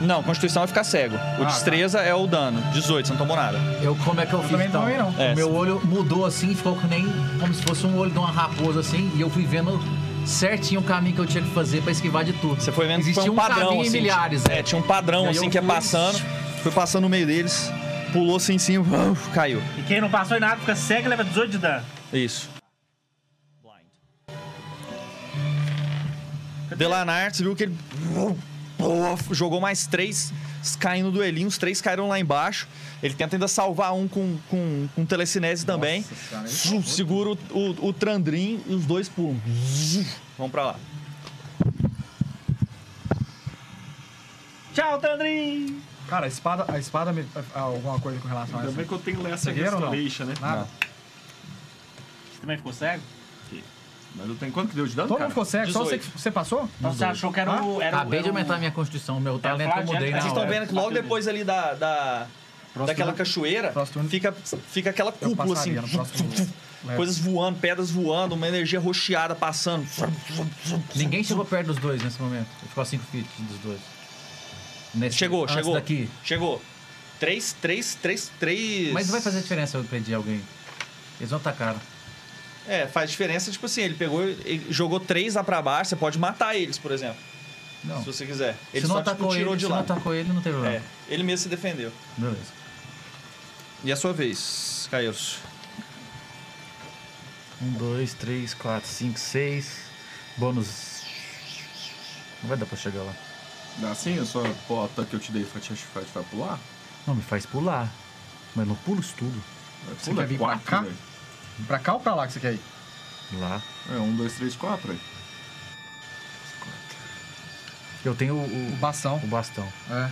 Speaker 1: Não, Constituição é ficar cego. O
Speaker 3: Ah,
Speaker 1: destreza é o dano. 18, você não tomou nada.
Speaker 5: Eu, como é que eu, fiz
Speaker 3: também
Speaker 5: então?
Speaker 3: não, não.
Speaker 1: É,
Speaker 5: o meu olho mudou assim, ficou que nem como se fosse um olho de uma raposa assim, e eu fui vendo certinho o caminho que eu tinha que fazer pra esquivar de tudo.
Speaker 1: Você foi vendo que
Speaker 5: Existia
Speaker 1: foi um,
Speaker 5: um
Speaker 1: padrão,
Speaker 5: caminho em
Speaker 1: assim.
Speaker 5: milhares,
Speaker 1: é.
Speaker 5: é.
Speaker 1: tinha um padrão, assim, que é
Speaker 5: fui-
Speaker 1: passando. Foi passando no meio deles, pulou assim em cima, uf, caiu.
Speaker 2: E quem não passou em nada fica cego e leva 18 de dano.
Speaker 1: Isso. Delanar, você viu que ele jogou mais três caindo do Elinho, os três caíram lá embaixo. Ele tenta ainda salvar um com, com, com telecinese também. Zu, Segura o, o, o Trandrin e os dois pulam. Vamos pra lá.
Speaker 2: Tchau, Tandrin!
Speaker 3: Cara, a espada, a espada me, alguma coisa com relação a
Speaker 4: Ainda
Speaker 3: isso?
Speaker 4: bem que eu tenho
Speaker 3: não?
Speaker 4: Restoration, né?
Speaker 3: Nada.
Speaker 2: Você também ficou cego?
Speaker 4: Mas eu tenho quanto que deu de dano,
Speaker 3: Todo
Speaker 4: cara?
Speaker 3: mundo ficou cego, só você,
Speaker 1: 18.
Speaker 3: você passou?
Speaker 2: Então você achou que era o. Era o-
Speaker 5: Acabei de
Speaker 2: o-
Speaker 5: aumentar minha constituição, meu talento eu
Speaker 2: flagelo,
Speaker 5: mudei
Speaker 2: cara.
Speaker 5: na
Speaker 1: Vocês estão
Speaker 5: hora.
Speaker 1: vendo que logo depois ali da, da, daquela
Speaker 3: turno-
Speaker 1: cachoeira
Speaker 3: próximo turno-
Speaker 1: fica, fica aquela
Speaker 3: Eu
Speaker 1: cúpula assim.
Speaker 3: passaria no próximo leve.
Speaker 1: Coisas voando, pedras voando, uma energia rocheada passando.
Speaker 5: Ninguém chegou perto dos dois nesse momento. Ficou a 5 feet dos dois. Nesse,
Speaker 1: Chegou,
Speaker 5: antes
Speaker 1: chegou.
Speaker 5: daqui.
Speaker 1: Chegou. Três, três, três, três.
Speaker 5: Mas não vai fazer diferença eu pedir alguém. Eles vão atacar.
Speaker 1: É, faz diferença, tipo assim, ele pegou, ele jogou três lá pra baixo, você pode matar eles, por exemplo,
Speaker 5: Não.
Speaker 1: se você quiser. Ele
Speaker 5: se não
Speaker 1: só tipo,
Speaker 5: atacou
Speaker 1: tirou
Speaker 5: ele,
Speaker 1: de
Speaker 5: se
Speaker 1: lá.
Speaker 5: não atacou ele, não tem problema.
Speaker 1: É, ele mesmo se defendeu.
Speaker 5: Beleza.
Speaker 1: E a sua vez, Caíros.
Speaker 5: Um, dois, três, quatro, cinco, seis. Bônus. Não vai dar pra chegar lá.
Speaker 4: Dá assim, a sua bota que eu te dei vai te vai pular?
Speaker 5: Não, me faz pular. Mas não pulo isso tudo.
Speaker 4: Vai
Speaker 3: Você quer vir pra
Speaker 4: quatro,
Speaker 3: cá?
Speaker 4: velho.
Speaker 3: Pra cá ou pra lá que você quer ir?
Speaker 5: Lá.
Speaker 7: É, um, dois, três, quatro aí.
Speaker 5: Eu tenho o,
Speaker 3: O
Speaker 5: o,
Speaker 3: bastão.
Speaker 5: o bastão.
Speaker 3: É.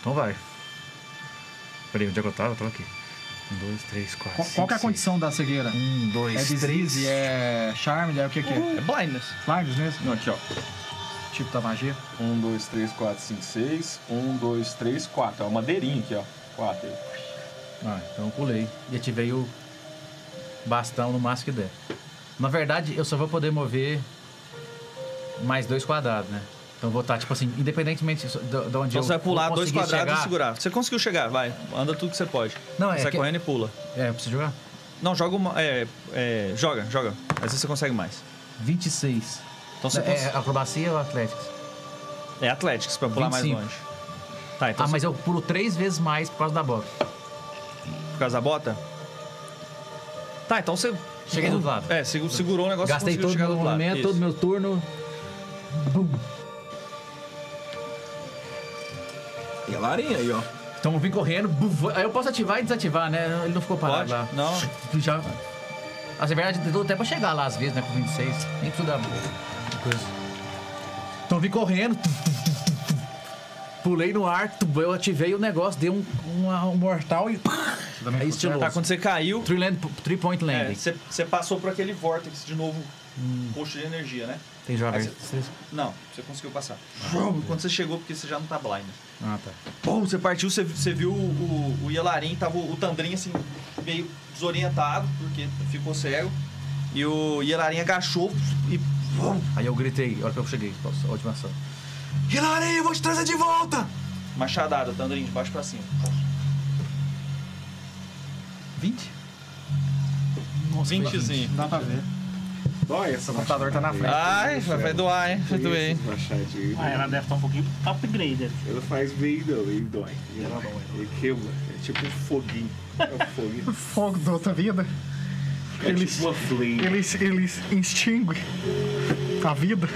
Speaker 5: Então vai. Peraí, onde é que eu tava? Eu tava aqui. Um, dois, três, quatro.
Speaker 3: Qual,
Speaker 5: cinco,
Speaker 3: qual que é a
Speaker 5: seis.
Speaker 3: condição da cegueira?
Speaker 5: Um,
Speaker 3: É
Speaker 5: dois,
Speaker 3: deslize,
Speaker 5: três.
Speaker 3: é charme, é o que que é?
Speaker 1: É blindness.
Speaker 3: Blindness mesmo?
Speaker 7: Não, aqui, ó.
Speaker 3: Tipo da magia.
Speaker 7: Um, dois, três, quatro, cinco, seis. Um, dois, três, quatro. É uma madeirinha aqui, ó. Quatro. aí.
Speaker 5: Ah, então eu pulei. E ativei o bastão no máximo que der. Na verdade, eu só vou poder mover mais dois quadrados, né? Então vou estar, tipo assim, independentemente de de onde
Speaker 1: Então
Speaker 5: eu
Speaker 1: você vai pular dois quadrados
Speaker 5: chegar.
Speaker 1: e segurar. Você conseguiu chegar, vai. Anda tudo que você pode.
Speaker 5: Não, é
Speaker 1: Sai
Speaker 5: que-
Speaker 1: correndo e pula.
Speaker 5: É, eu preciso jogar?
Speaker 1: Não, joga uma. É, é, joga, joga. Às vezes você consegue mais. 26. Então você
Speaker 5: é,
Speaker 1: cons-
Speaker 5: acrobacia ou Atléticos?
Speaker 1: é Athletics pra pular
Speaker 5: 25.
Speaker 1: mais longe. Tá, então
Speaker 5: Ah,
Speaker 1: você-
Speaker 5: mas eu pulo três vezes mais por causa da bota.
Speaker 1: Por causa da bota? Tá, então você.
Speaker 5: Cheguei do outro lado.
Speaker 1: É, segu- segurou o negócio
Speaker 5: Gastei
Speaker 1: e
Speaker 5: todo o meu movimento,
Speaker 1: Isso.
Speaker 5: todo o meu turno. Bum.
Speaker 7: E a larinha aí, ó.
Speaker 5: Então eu vim correndo. vou- Aí eu posso ativar e desativar, né? Ele não ficou parado
Speaker 1: Pode?
Speaker 5: lá.
Speaker 1: Não.
Speaker 5: Já. Mas na verdade deu até pra chegar lá às vezes, né? Com 26. Nem precisa dar coisa. Então eu vim correndo. tum, tum, tum. Pulei no ar, eu ativei o negócio, dei um, um, um mortal e. É estiloso.
Speaker 1: Tá, quando você caiu,
Speaker 5: Three, land, three point
Speaker 1: é,
Speaker 5: landing.
Speaker 1: você, você passou por aquele vórtice de novo, posto de energia, né?
Speaker 5: Tem jovem.
Speaker 1: Você- Não, você conseguiu passar. Quando você chegou, porque você já não tá blind.
Speaker 5: Ah, tá.
Speaker 1: Pô, você partiu, você, você viu o, o, o Yelarin, tava o, o Tandrin assim, meio desorientado, porque ficou cego. E o Yelarin agachou e.
Speaker 5: Aí eu gritei, a hora que eu cheguei, a última ação.
Speaker 1: Eu vou te trazer de volta! Machadada, Tandrin, de baixo pra cima.
Speaker 5: 20?
Speaker 1: Nossa, 20zinho.
Speaker 3: Não dá pra ver.
Speaker 8: Dói essa
Speaker 3: O computador tá na frente.
Speaker 1: Ai, vai, vai doar, hein? Vai doer, hein?
Speaker 8: Machadinho.
Speaker 2: Ah, ela deve estar um pouquinho upgraded.
Speaker 8: Ela faz bem, não, ele dói. Ele, ele queima. É tipo um foguinho. É um foguinho.
Speaker 3: Fogo da outra vida.
Speaker 8: É
Speaker 3: Ele,
Speaker 8: tipo uma flame.
Speaker 3: ele, ele extingue a vida.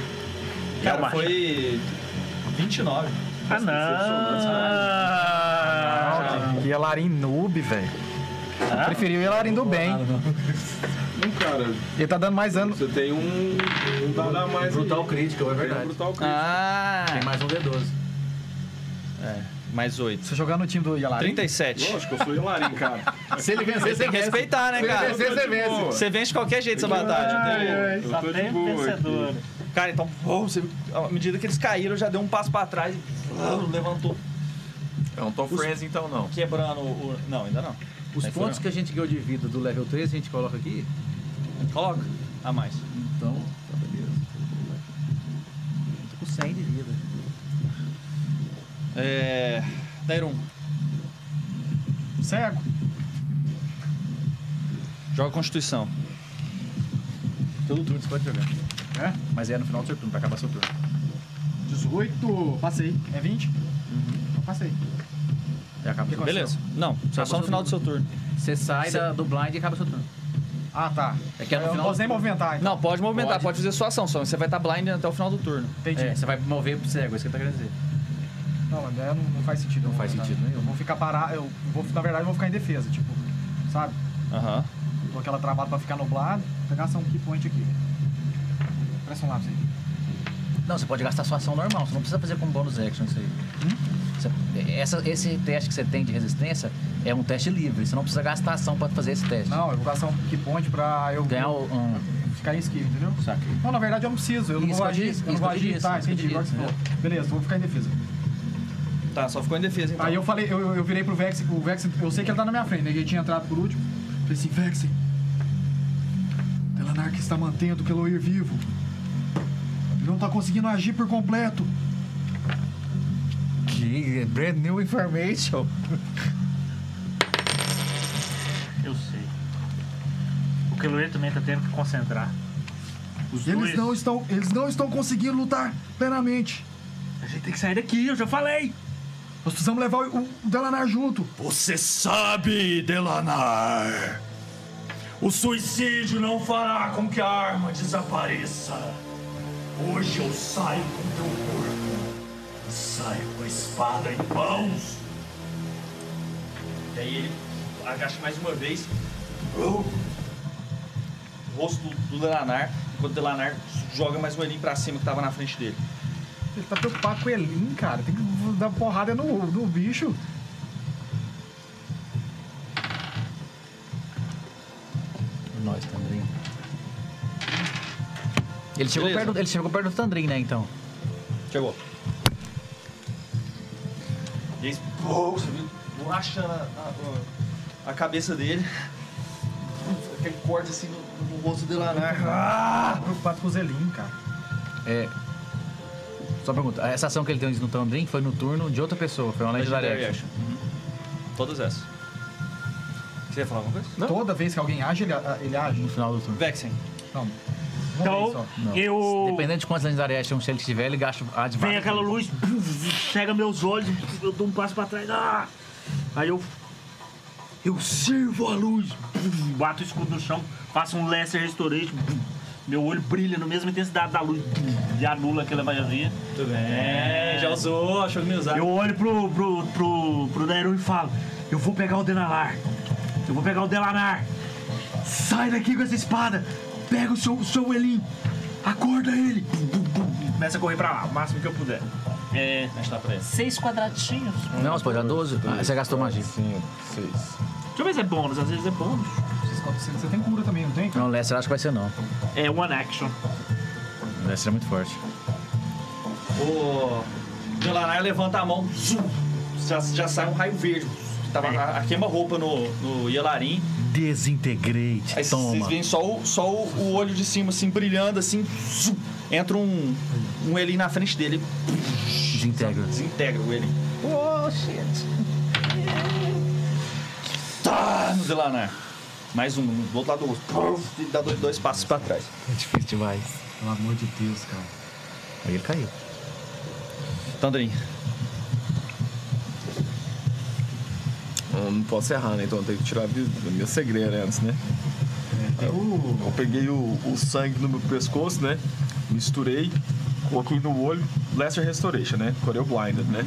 Speaker 1: Cara,
Speaker 2: macho.
Speaker 1: foi 29.
Speaker 2: Ah, não!
Speaker 3: Que Elarim noob, velho. Preferiu o Elarim do bem.
Speaker 7: Não, cara,
Speaker 3: Ele tá dando mais dano.
Speaker 7: você tem um, um a mais
Speaker 5: Brutal
Speaker 7: aí.
Speaker 5: crítico, é
Speaker 7: Tem um
Speaker 5: verdade.
Speaker 7: brutal crítico.
Speaker 1: Ah!
Speaker 5: Tem mais um D12.
Speaker 1: É, mais 8.
Speaker 3: Você jogando no time do Yalarim?
Speaker 1: 37.
Speaker 7: Lógico, eu sou Hilarim, cara.
Speaker 5: Se ele vencer,
Speaker 1: Tem que respeitar, né, cara?
Speaker 3: vencer, você vence.
Speaker 1: Você vence de qualquer jeito essa batalha. não tem-
Speaker 7: Eu
Speaker 2: Só
Speaker 7: tô de
Speaker 2: tem vencedor.
Speaker 1: Cara, então, você, à medida que eles caíram, já deu um passo pra trás e levantou,
Speaker 7: É um Tom Friends, então não.
Speaker 1: quebrando o. o- Não, ainda não.
Speaker 5: Os
Speaker 1: Aí foi
Speaker 5: pontos
Speaker 1: não.
Speaker 5: que a gente ganhou de vida do level 3, a gente coloca aqui.
Speaker 1: Coloca. A mais.
Speaker 5: Então, tá beleza. Tô com 100 de vida.
Speaker 1: É. Dairon,
Speaker 3: Cego.
Speaker 1: joga Constituição.
Speaker 5: Todo turno você pode jogar.
Speaker 3: É?
Speaker 5: Mas é no final do seu turno, pra acabar seu turno.
Speaker 3: 18. Passei. É 20? Uhum. Passei.
Speaker 5: É, acaba seu turno.
Speaker 1: Beleza. Não, só, só no final do seu turno.
Speaker 5: Você sai da- do blind e acaba seu turno.
Speaker 3: Ah, tá.
Speaker 5: É que é no
Speaker 3: eu não
Speaker 5: final
Speaker 3: posso nem movimentar, então.
Speaker 1: Não, pode movimentar,
Speaker 5: Pode.
Speaker 1: pode, fazer sua ação, só você vai estar blind até o final do turno.
Speaker 3: Entendi.
Speaker 5: É, você vai mover pro cego, é isso que ele tá querendo dizer.
Speaker 3: Não, é, não, não faz sentido.
Speaker 5: Não
Speaker 3: eu
Speaker 5: faz
Speaker 3: movimentar.
Speaker 5: sentido nenhum.
Speaker 3: Eu vou ficar parado. Eu vou, na verdade, eu vou ficar em defesa, tipo. Sabe?
Speaker 1: Aham.
Speaker 3: Dou aquela travada pra ficar nublado. Vou pegar ação key point aqui. Presta um lápis aí.
Speaker 5: Não, você pode gastar sua ação normal, você não precisa fazer com bônus action isso aí. Você- essa- esse teste que você tem de resistência é um teste livre, você não precisa gastar ação pra fazer esse teste.
Speaker 3: Não, eu vou gastar um key point pra eu
Speaker 5: Ganhar o- um.
Speaker 3: ficar em esquiva, entendeu? Não, na verdade eu não preciso. Eu não
Speaker 5: Isso
Speaker 3: vou
Speaker 5: que eu
Speaker 3: agir.
Speaker 5: disse,
Speaker 3: eu não
Speaker 5: isso
Speaker 3: vou
Speaker 5: que eu
Speaker 3: agir.
Speaker 5: disse,
Speaker 3: Tá,
Speaker 5: isso que eu
Speaker 3: entendi. Agora que você
Speaker 5: disse,
Speaker 3: falou. Beleza, vou ficar em defesa.
Speaker 1: Tá, só ficou em defesa então.
Speaker 3: Aí eu falei, eu, eu virei pro Vex, o Vex, eu sei que ele tá na minha frente, né? que Ele tinha entrado por último. Falei assim, Vex, Delanar que está mantendo o Keloir vivo. Ele não tá conseguindo agir por completo.
Speaker 5: Que brand new information.
Speaker 2: Eu sei. O Keloir também tá tendo que concentrar. Os
Speaker 3: Eles
Speaker 2: dois.
Speaker 3: não estão, eles não estão conseguindo lutar plenamente.
Speaker 2: A gente tem que sair daqui, eu já falei.
Speaker 3: Nós precisamos levar o, o Delanar junto.
Speaker 4: Você sabe, Delanar. O suicídio não fará com que a arma desapareça. Hoje eu saio com teu corpo. E saio com a espada em mãos.
Speaker 1: E aí ele agacha mais uma vez. O rosto do, do Delanar, enquanto o Delanar joga mais um elinho pra cima que tava na frente dele.
Speaker 3: Ele tá preocupado com o Elin, cara. Tem que dar porrada no, no bicho.
Speaker 5: Nós, Tandrin. Ele chegou,
Speaker 1: Beleza.
Speaker 5: perto, ele chegou perto do Tandrin, né, então?
Speaker 1: Chegou. E aí, pô, você viu borrachando a, a- a cabeça dele. Aquele corte assim no, no rosto do Delanar.
Speaker 3: Tá preocupado com o Zelin, cara.
Speaker 5: É. Só uma pergunta. Essa ação que ele tem no Tandrin foi no turno de outra pessoa. Foi uma Legendary Action.
Speaker 1: Action. Uhum. Todas essas. Você ia falar alguma coisa?
Speaker 3: Toda vez que alguém age, ele, ele age.
Speaker 5: No final do turno.
Speaker 1: Vexen.
Speaker 3: Não.
Speaker 2: Então.
Speaker 5: Não.
Speaker 2: eu.
Speaker 5: Dependendo de quantas Legendary Actions se ele tiver, ele gasta a de
Speaker 2: Vem aquela luz, chega meus olhos, eu dou um passo pra trás. Ah! Aí eu. Eu sirvo a luz. Bato o escudo no chão, faço um Lesser Restoration. Meu olho brilha na mesma intensidade da luz. E anula aquela magia.
Speaker 1: Tudo bem. Já usou, achou que ia usar.
Speaker 2: Eu olho pro, pro, pro, pro Daeron e falo: Eu vou pegar o Delanar. Eu vou pegar o Delanar. Sai daqui com essa espada. Pega o seu, o seu Elin. Acorda ele. Começa a correr pra lá, o máximo que eu puder. É.
Speaker 1: Pra ele.
Speaker 2: Seis quadradinhos.
Speaker 5: Não, você pode dar 12. Ah, você gastou magia.
Speaker 7: 5, 6.
Speaker 2: Deixa eu ver se é bônus, às vezes é bônus.
Speaker 3: Você, você tem cura também, não tem?
Speaker 5: Não, Lester acho que vai ser não.
Speaker 2: É one action.
Speaker 5: Lester é muito forte.
Speaker 1: O Delanar levanta a mão, já, já sai um raio verde. Que tava a, a queima-roupa no, no Yelarim.
Speaker 5: Desintegrate.
Speaker 1: Aí vocês veem só, o, só o, o olho de cima, assim, brilhando, assim. zum, entra um, um Elin na frente dele,
Speaker 5: Desintegra.
Speaker 1: desintegra o Elin. Oh, shit. Tá, no Delanar. Mais um, do outro lado do rosto. Dá dois, dois passos pra trás.
Speaker 5: É difícil demais.
Speaker 3: Pelo amor de Deus, cara.
Speaker 5: Aí ele caiu.
Speaker 1: Tandrin.
Speaker 7: Eu não posso errar, né? Então eu tenho que tirar a minha segreira antes, né?
Speaker 3: Uh,
Speaker 7: Eu peguei o, o sangue no meu pescoço, né? Misturei, coloquei no olho, Lesser Restoration, né? Corei o Blinded, né?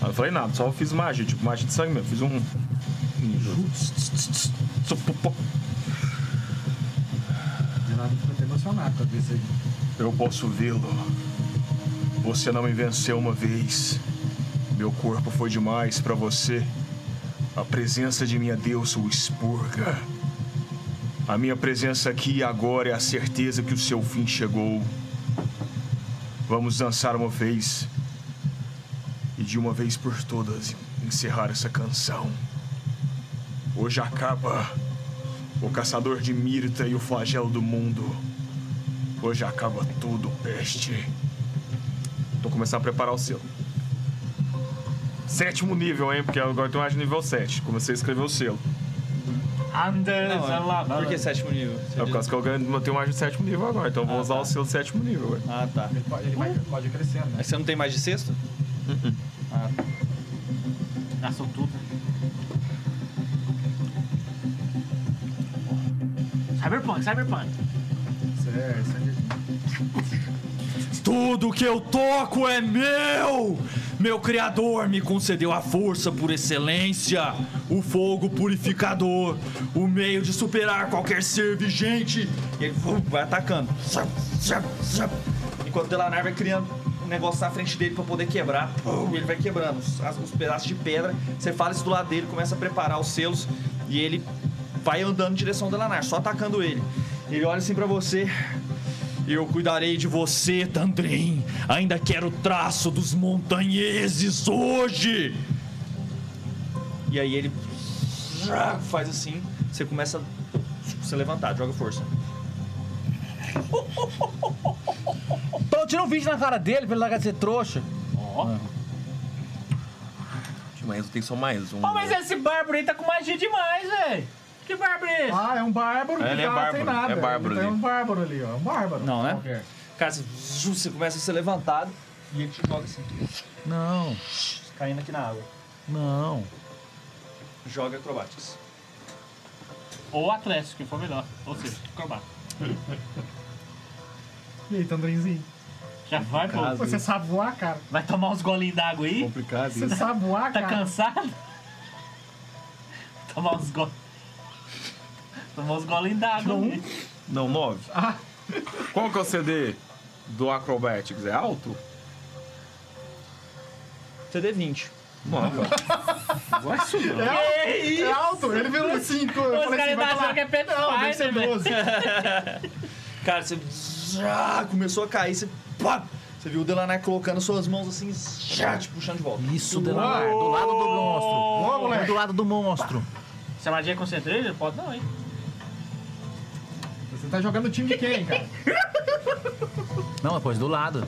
Speaker 7: Aí não falei nada, só fiz magia, tipo magia de sangue mesmo. Fiz um.
Speaker 3: Geraldo ficou até emocionado com aí.
Speaker 4: Eu posso vê-lo. Você não me venceu uma vez. Meu corpo foi demais para você. A presença de minha deusa o expurga. A minha presença aqui agora é a certeza que o seu fim chegou. Vamos dançar uma vez. E de uma vez por todas encerrar essa canção. Hoje acaba o caçador de Mirta e o flagelo do mundo. Hoje acaba tudo, peste. Tô começando a preparar o selo. Sétimo nível, hein? Porque agora tem mais nível 7. Comecei a escrever o selo.
Speaker 2: Anders,
Speaker 1: Não, por que sétimo nível? Você
Speaker 4: É por
Speaker 1: diz-
Speaker 4: causa que eu ganho, eu tenho mais de sétimo nível agora. Então eu vou
Speaker 1: Ah,
Speaker 4: usar
Speaker 1: tá.
Speaker 4: o selo sétimo nível, ué.
Speaker 1: Ah, tá.
Speaker 3: Ele, pode, ele vai, pode ir crescendo, né?
Speaker 1: Mas você não tem mais de sexto? Ah, tá.
Speaker 2: Gastou tudo. Cyberpunk, Cyberpunk.
Speaker 3: Isso é, isso é
Speaker 1: Tudo que eu toco é meu! Meu Criador me concedeu a força por excelência, o fogo purificador, o meio de superar qualquer ser vigente. E ele vum, vai atacando. Enquanto o Delanar vai criando um negócio na frente dele pra poder quebrar, ele vai quebrando os, os pedaços de pedra. Você fala isso do lado dele, começa a preparar os selos e ele vai andando em direção ao Delanar, só atacando ele. Ele olha assim pra você. Eu cuidarei de você, Tandrin. Ainda quero o traço dos montanheses hoje. E aí ele faz assim, você começa a se levantar, joga força.
Speaker 5: Então tira um vídeo na cara dele pra ele largar de ser trouxa.
Speaker 7: Mas tem só mais um.
Speaker 2: Pô, mas esse bárbaro aí tá com magia demais, velho. Que bárbaro é esse?
Speaker 3: Ah, é um bárbaro que
Speaker 7: Ele é
Speaker 3: já
Speaker 7: bárbaro,
Speaker 3: tem nada.
Speaker 7: é bárbaro
Speaker 3: Tem
Speaker 7: ali.
Speaker 3: um bárbaro ali, ó. É um bárbaro.
Speaker 1: Não, né?
Speaker 3: Qualquer.
Speaker 1: Cara, você, você começa a ser levantado e ele te joga assim,
Speaker 5: Não,
Speaker 1: caindo aqui na água.
Speaker 5: não.
Speaker 1: Joga acrobatics.
Speaker 2: Ou Atlético, que for melhor. Ou seja, acrobata.
Speaker 3: E aí, Tandrinzinho?
Speaker 2: Já vai, pô.
Speaker 3: Você sabe voar, cara?
Speaker 2: Vai tomar uns golinhos d'água aí?
Speaker 7: Complicado
Speaker 3: Você
Speaker 7: isso.
Speaker 3: sabe voar,
Speaker 2: Tá
Speaker 3: cara?
Speaker 2: cansado? Tomar uns goles. Tomar uns goles d'água.
Speaker 3: um.
Speaker 2: né?
Speaker 7: Não, 9.
Speaker 3: Ah,
Speaker 7: Qual que é o CD do Acrobatics? É alto?
Speaker 1: CD 20.
Speaker 7: Não,
Speaker 8: Vai subir.
Speaker 3: é,
Speaker 2: isso?
Speaker 3: é alto. Ele virou 5. Eu
Speaker 2: Os caras
Speaker 3: assim,
Speaker 2: tá achando que é
Speaker 3: falar. Não, deve ser
Speaker 2: Pathfinder, velho.
Speaker 3: 12.
Speaker 1: Cara, você já começou a cair, você. Pá! Você viu o Delaney colocando suas mãos assim, já te puxando de volta.
Speaker 5: Isso, Delanar, do lado do monstro. Do lado do monstro.
Speaker 2: Se a magia é concentrada, pode não, hein?
Speaker 3: Você tá jogando o time de quem, cara?
Speaker 5: Não, depois do lado.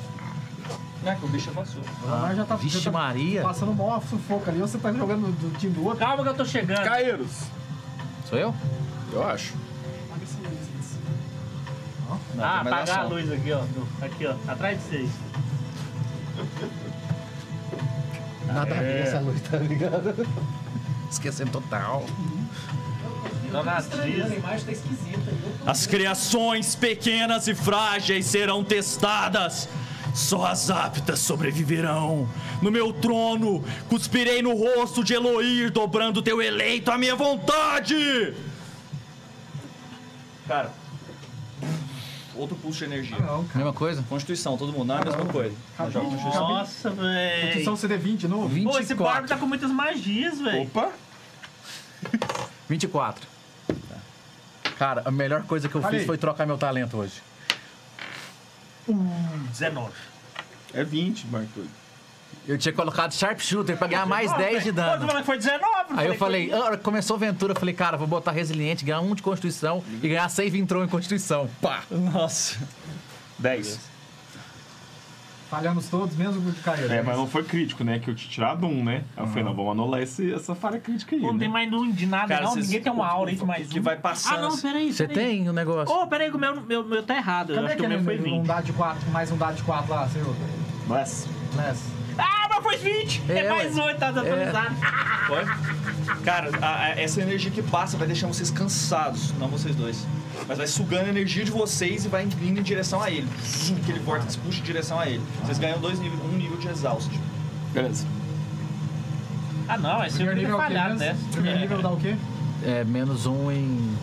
Speaker 1: Não é que o bicho passou.
Speaker 3: Lamar já tá,
Speaker 5: Vixe
Speaker 3: já tá
Speaker 5: Maria.
Speaker 3: passando o maior sufoco ali. Você tá jogando do time do outro.
Speaker 2: Calma que eu tô chegando.
Speaker 7: Caeiros.
Speaker 5: Sou eu?
Speaker 7: Eu acho.
Speaker 2: Ah,
Speaker 1: tem mais
Speaker 2: apagar a luz aqui, ó. Aqui, ó. Atrás de vocês.
Speaker 5: Nada a ver
Speaker 2: É.
Speaker 5: essa luz, tá ligado? Esquecendo total.
Speaker 2: Dona
Speaker 6: Estranhando, a
Speaker 2: Atriz.
Speaker 6: imagem tá esquisita.
Speaker 1: As criações pequenas e frágeis serão testadas. Só as aptas sobreviverão. No meu trono, cuspirei no rosto de Eloir, dobrando teu eleito à minha vontade. Cara, outro pulso de energia.
Speaker 3: Não, cara.
Speaker 5: Mesma coisa?
Speaker 1: Constituição, todo mundo, não é a mesma coisa. Constituição.
Speaker 2: Nossa, velho.
Speaker 3: São CD20 de novo?
Speaker 2: Pô, esse
Speaker 5: 24.
Speaker 2: barco tá com muitas magias, velho.
Speaker 7: Opa!
Speaker 5: 24. Cara, a melhor coisa que eu
Speaker 3: Falei.
Speaker 5: fiz foi trocar meu talento hoje.
Speaker 2: 19.
Speaker 7: É 20, Marco.
Speaker 5: Eu tinha colocado Sharpshooter pra ganhar mais 10 de
Speaker 2: Pô, tu
Speaker 5: dano.
Speaker 2: falou que foi 19. não
Speaker 5: Aí eu falei,
Speaker 2: que
Speaker 5: a hora que começou a aventura, eu falei, cara, vou botar resiliente, ganhar um de Constituição e ganhar save entrou em Constituição. Pá!
Speaker 1: Nossa.
Speaker 7: 10.
Speaker 3: Falhamos todos, mesmo que caiu.
Speaker 7: É, mas não foi crítico, né? Que eu tinha tirado um, né? Aí eu falei, não, vamos anular esse, essa falha crítica aí.
Speaker 2: Pô, não tem
Speaker 7: né?
Speaker 2: mais um de nada,
Speaker 1: Cara,
Speaker 2: não. Ninguém tem uma aura aí de mais
Speaker 1: que
Speaker 2: um.
Speaker 1: vai passando
Speaker 2: Ah, não, peraí.
Speaker 5: Você tem o negócio?
Speaker 2: Ô, peraí, que o meu, meu, meu tá errado. Eu
Speaker 3: Cadê
Speaker 2: acho que o meu foi 20.
Speaker 3: um dado de 4, mais um dado de 4 lá, seu?
Speaker 7: Mas,
Speaker 3: Les.
Speaker 2: Foi 20! É,
Speaker 5: É,
Speaker 2: mais
Speaker 5: ué.
Speaker 2: 8, tá atualizado.
Speaker 1: Pode? Cara, a- a- essa energia que passa vai deixar vocês cansados, não vocês dois. Mas vai sugando a energia de vocês e vai indo em direção a ele. Zum, Aquele vórtice puxa em direção a ele. Vocês ganham dois níveis, um nível de exausto.
Speaker 7: beleza.
Speaker 2: Ah, não, é
Speaker 3: nível é o quê?
Speaker 2: falhado dessa.
Speaker 3: Primeiro nível dá o quê?
Speaker 5: É menos um em.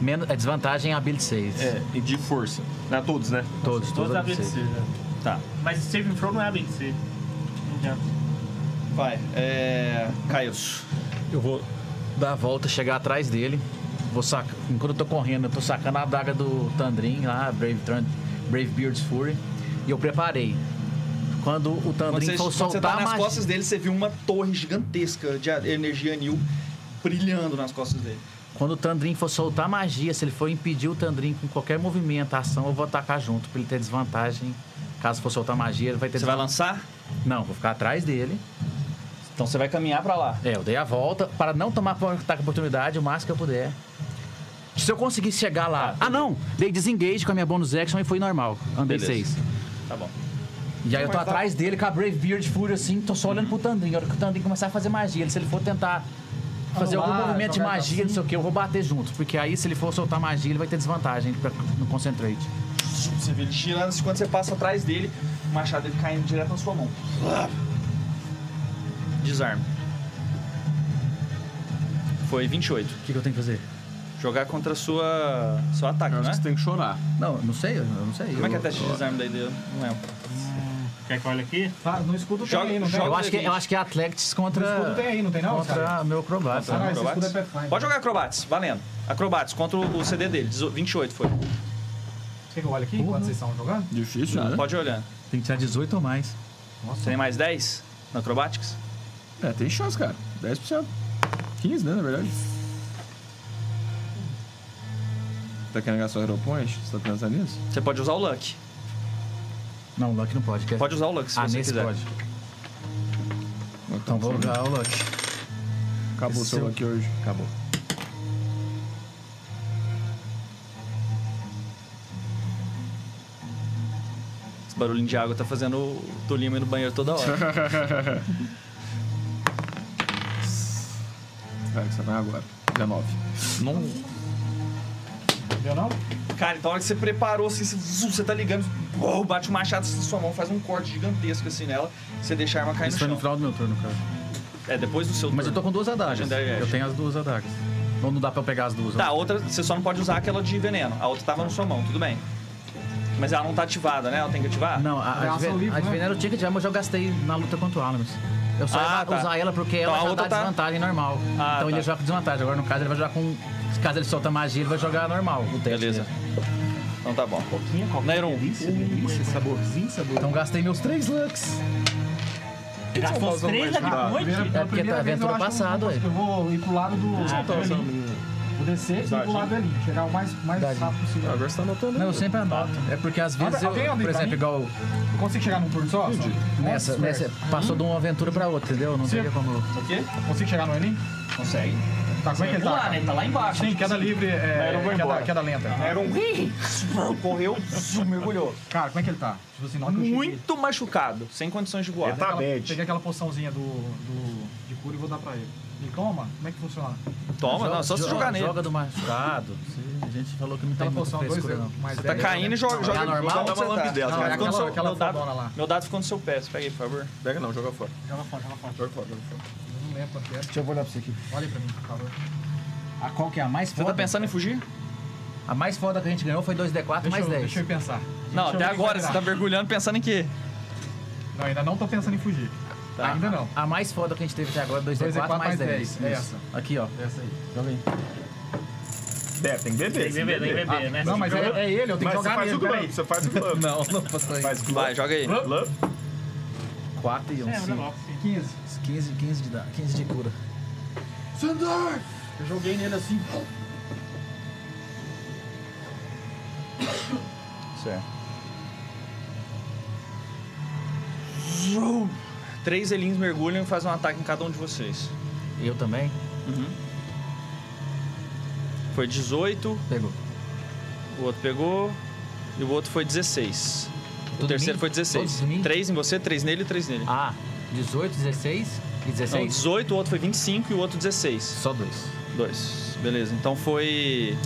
Speaker 5: Menos, é desvantagem em ability saves.
Speaker 7: É, e de força. Não é todos, né?
Speaker 5: Todos, todos
Speaker 2: Todos
Speaker 5: ability
Speaker 2: ABC,
Speaker 5: saves.
Speaker 2: né?
Speaker 1: Tá.
Speaker 2: Mas Saving Throw não é ABC.
Speaker 1: Vai. É. Caios.
Speaker 5: Eu vou dar a volta, chegar atrás dele. Vou sacar. Enquanto eu tô correndo, eu tô sacando a adaga do Tandrin lá, Brave, Brave Beard's Fury. E eu preparei. Quando o Tandrin
Speaker 1: você,
Speaker 5: for
Speaker 1: quando você
Speaker 5: soltar
Speaker 1: tá
Speaker 5: a
Speaker 1: nas
Speaker 5: magia.
Speaker 1: costas dele, você viu uma torre gigantesca de energia anil brilhando nas costas dele.
Speaker 5: Quando o Tandrin for soltar magia, se ele for impedir o Tandrin com qualquer movimento, ação, eu vou atacar junto pra ele ter desvantagem. Caso for soltar magia, ele vai ter
Speaker 1: Você vai lançar?
Speaker 5: Não, vou ficar atrás dele.
Speaker 1: Então você vai caminhar pra lá.
Speaker 5: É, eu dei a volta para não tomar ataque de oportunidade o máximo que eu puder. Se eu conseguisse chegar lá. Ah, não! Dei desengage com a minha bonus action e foi normal. Andei
Speaker 1: Beleza.
Speaker 5: 6.
Speaker 1: Tá bom.
Speaker 5: E aí eu tô atrás dele com a Brave Beard Fury assim, tô só olhando pro Tandrin. A hora que o Tandrin começar a fazer magia, se ele for tentar fazer
Speaker 3: Anular,
Speaker 5: algum movimento de magia, não sei o que, eu vou bater junto. Porque aí, se ele for soltar magia, ele vai ter desvantagem pra- no Concentrate.
Speaker 1: Você vê ele girando, assim, quando você passa atrás dele, o machado dele caindo direto na sua mão. Desarme. Foi 28.
Speaker 5: O que, que eu tenho que fazer?
Speaker 1: Jogar contra a sua. seu ataque,
Speaker 8: Eu
Speaker 1: não
Speaker 8: acho
Speaker 1: é?
Speaker 8: que você tem que chorar.
Speaker 5: Não, não sei, eu não sei.
Speaker 1: Como é que é
Speaker 5: eu,
Speaker 1: teste de desarme daí? Eu não lembro.
Speaker 2: Quer que eu olhe aqui?
Speaker 3: Tá, no escudo
Speaker 1: Joga-
Speaker 3: tem aí, não tem?
Speaker 1: joga-
Speaker 5: eu acho que, eu acho que é Athletics
Speaker 3: No
Speaker 5: contra.
Speaker 3: escudo tem aí, não tem não?
Speaker 5: Contra
Speaker 3: cara?
Speaker 5: meu Acrobats.
Speaker 3: Ah, não,
Speaker 5: né?
Speaker 3: esse escudo é
Speaker 1: Acrobates?
Speaker 3: Pathfinder.
Speaker 1: Pode jogar acrobates, valendo. Acrobates contra o CD dele, 18 28 foi.
Speaker 3: Quer que eu olhe aqui enquanto vocês estão jogando?
Speaker 8: Difícil, né?
Speaker 1: Pode olhando.
Speaker 5: Tem que tirar 18 ou mais.
Speaker 1: Você tem mais 10 no Acrobatics?
Speaker 8: É, tem chance, cara. 10%. 15, né, na verdade. Tá querendo gastar o Hero Point? Você tá pensando nisso?
Speaker 1: Você pode usar o Luck.
Speaker 5: Não, o Luck não pode. quer-
Speaker 1: Pode usar o Luck se
Speaker 5: ah,
Speaker 1: você
Speaker 5: nesse
Speaker 1: quiser.
Speaker 5: pode. Então vou usar o Luck.
Speaker 8: Acabou o seu
Speaker 5: seu-
Speaker 8: aqui hoje.
Speaker 5: Acabou.
Speaker 1: Barulhinho de água tá fazendo o Tolima ir no banheiro toda hora.
Speaker 8: Vai, que você vai agora. 19.
Speaker 7: Não.
Speaker 3: Deu não?
Speaker 1: Cara, então a hora que você preparou, assim, você, tá ligando, uou, bate o machado assim, na sua mão, faz um corte gigantesco assim nela, você deixa a arma cair
Speaker 5: Isso
Speaker 1: no
Speaker 5: foi no final do meu turno, cara.
Speaker 1: É, depois do seu
Speaker 5: Mas eu tô
Speaker 1: turno.
Speaker 5: com duas adagas. Eu tenho as duas adagas. Ou não dá pra eu pegar as duas?
Speaker 1: Tá, a outra, você só não pode usar aquela de veneno. A outra tava na sua mão, tudo bem. Mas ela não tá ativada, né? Ela tem que ativar?
Speaker 5: Não, a,
Speaker 3: É
Speaker 5: a, de,
Speaker 3: livre,
Speaker 5: a de
Speaker 3: né?
Speaker 5: eu tinha que ativar, mas eu gastei na luta contra o Alamis. Eu só
Speaker 1: Ah,
Speaker 5: ia
Speaker 1: tá.
Speaker 5: usar ela porque
Speaker 1: Então
Speaker 5: ela já dá
Speaker 1: tá-
Speaker 5: desvantagem normal.
Speaker 1: Ah,
Speaker 5: então
Speaker 1: tá.
Speaker 5: ele ia jogar com desvantagem. Agora, no caso, ele vai jogar com... Caso ele solta magia, ele vai jogar normal. O teste
Speaker 1: Beleza.
Speaker 5: dele.
Speaker 1: Então tá bom.
Speaker 8: Pouquinho, qualquer
Speaker 1: Nairon.
Speaker 8: delícia, delícia, saborzinho, saborzinho.
Speaker 5: Então gastei meus três Lux.
Speaker 2: Gastou os três da noite?
Speaker 3: Pela
Speaker 5: porque tá
Speaker 3: eu
Speaker 5: aventura
Speaker 3: acho que eu
Speaker 5: passada,
Speaker 3: vou-
Speaker 5: ué.
Speaker 3: Eu vou ir pro lado do,
Speaker 2: Ah, tá.
Speaker 3: Vou descer e pro lado do Elin. Chegar o mais, mais rápido possível.
Speaker 7: Agora você tá anotando.
Speaker 5: Não, eu sempre anoto. É porque às vezes, eu, por exemplo, igual
Speaker 3: Eu consigo chegar num turno só?
Speaker 5: Nessa,
Speaker 3: Nossa,
Speaker 5: nessa passou de uma aventura pra outra, entendeu? Não teria como...
Speaker 1: O quê?
Speaker 3: Consigo chegar no Elin?
Speaker 1: Consegue.
Speaker 3: Tá, como é que ele tá?
Speaker 1: Pular, né? Tá lá embaixo.
Speaker 3: Sim, queda livre, é,
Speaker 7: eu vou
Speaker 3: queda, queda lenta.
Speaker 1: Era um... Correu, mergulhou.
Speaker 3: Cara, como é que ele tá? Tipo assim,
Speaker 1: Muito machucado, sem condições de voar.
Speaker 7: Ele tá
Speaker 3: Aquela-
Speaker 7: bad.
Speaker 3: Peguei aquela poçãozinha do, do, de cura e vou dar pra ele. Ele toma? Como é que funciona?
Speaker 1: Toma,
Speaker 5: Joga-
Speaker 1: não, só se
Speaker 5: joga-
Speaker 1: jogar nele.
Speaker 5: Joga do machucado. A gente falou que não tem muita frescura, não.
Speaker 1: Você tá caindo
Speaker 3: né?
Speaker 1: e joga, joga
Speaker 5: é normal?
Speaker 1: joga
Speaker 7: Dá uma
Speaker 1: você tá.
Speaker 7: lambidela.
Speaker 3: Não, é aquela,
Speaker 1: seu-
Speaker 3: aquela
Speaker 1: meu, dado,
Speaker 3: lá.
Speaker 1: meu dado ficou no seu pé, você pega aí, por favor.
Speaker 7: Pega não, joga fora.
Speaker 3: Joga fora, joga fora.
Speaker 7: Joga fora, joga fora.
Speaker 3: Eu não lembro quanto que era.
Speaker 5: Deixa eu olhar pra você aqui.
Speaker 3: Olha aí pra mim, por favor.
Speaker 5: A qual que é a mais
Speaker 1: Você
Speaker 5: foda?
Speaker 1: tá pensando em fugir?
Speaker 5: A mais foda que a gente ganhou foi 2D4
Speaker 3: Deixa,
Speaker 5: mais
Speaker 3: eu,
Speaker 5: 10.
Speaker 3: deixa eu pensar.
Speaker 1: Não, até agora você tá mergulhando pensando em quê?
Speaker 3: Não, ainda não tô pensando em fugir.
Speaker 1: Tá.
Speaker 3: Ainda não.
Speaker 5: A mais foda que a gente teve até agora, 2D4,
Speaker 3: 2D4
Speaker 5: mais
Speaker 3: mais
Speaker 5: 10.
Speaker 3: 10, é
Speaker 5: Isso. Aqui, ó.
Speaker 3: Essa aí.
Speaker 5: Joga aí.
Speaker 7: Deve, tem que beber.
Speaker 2: Tem que beber, tem que beber, né?
Speaker 3: Não, mas é, é ele, eu tenho
Speaker 7: Mas
Speaker 3: que
Speaker 7: você
Speaker 3: jogar
Speaker 7: faz o
Speaker 3: peraí.
Speaker 7: glove, você faz o glove.
Speaker 5: Não, não passou aí.
Speaker 7: Faz o glove.
Speaker 1: Vai, joga aí.
Speaker 7: Glove?
Speaker 5: 4 e 1,
Speaker 2: É,
Speaker 5: 5.
Speaker 2: logo, sim.
Speaker 3: 15.
Speaker 5: 15, 15 de, da- 15 de cura.
Speaker 3: Sandor! Eu joguei nele assim.
Speaker 1: Certo. Zoom. Três elins mergulham e fazem um ataque em cada um de vocês.
Speaker 5: Eu também?
Speaker 1: Foi 18,
Speaker 5: Pegou.
Speaker 1: o outro pegou e o outro foi 16. O
Speaker 5: Tudo em
Speaker 1: terceiro
Speaker 5: mim?
Speaker 1: foi 16.
Speaker 5: Todos em mim?
Speaker 1: Três em você, três nele e três nele.
Speaker 5: Ah, 18, 16 e
Speaker 1: Não,
Speaker 5: 16?
Speaker 1: 18, o outro foi 25 e o outro 16.
Speaker 5: Só dois.
Speaker 1: Dois. Beleza, então foi.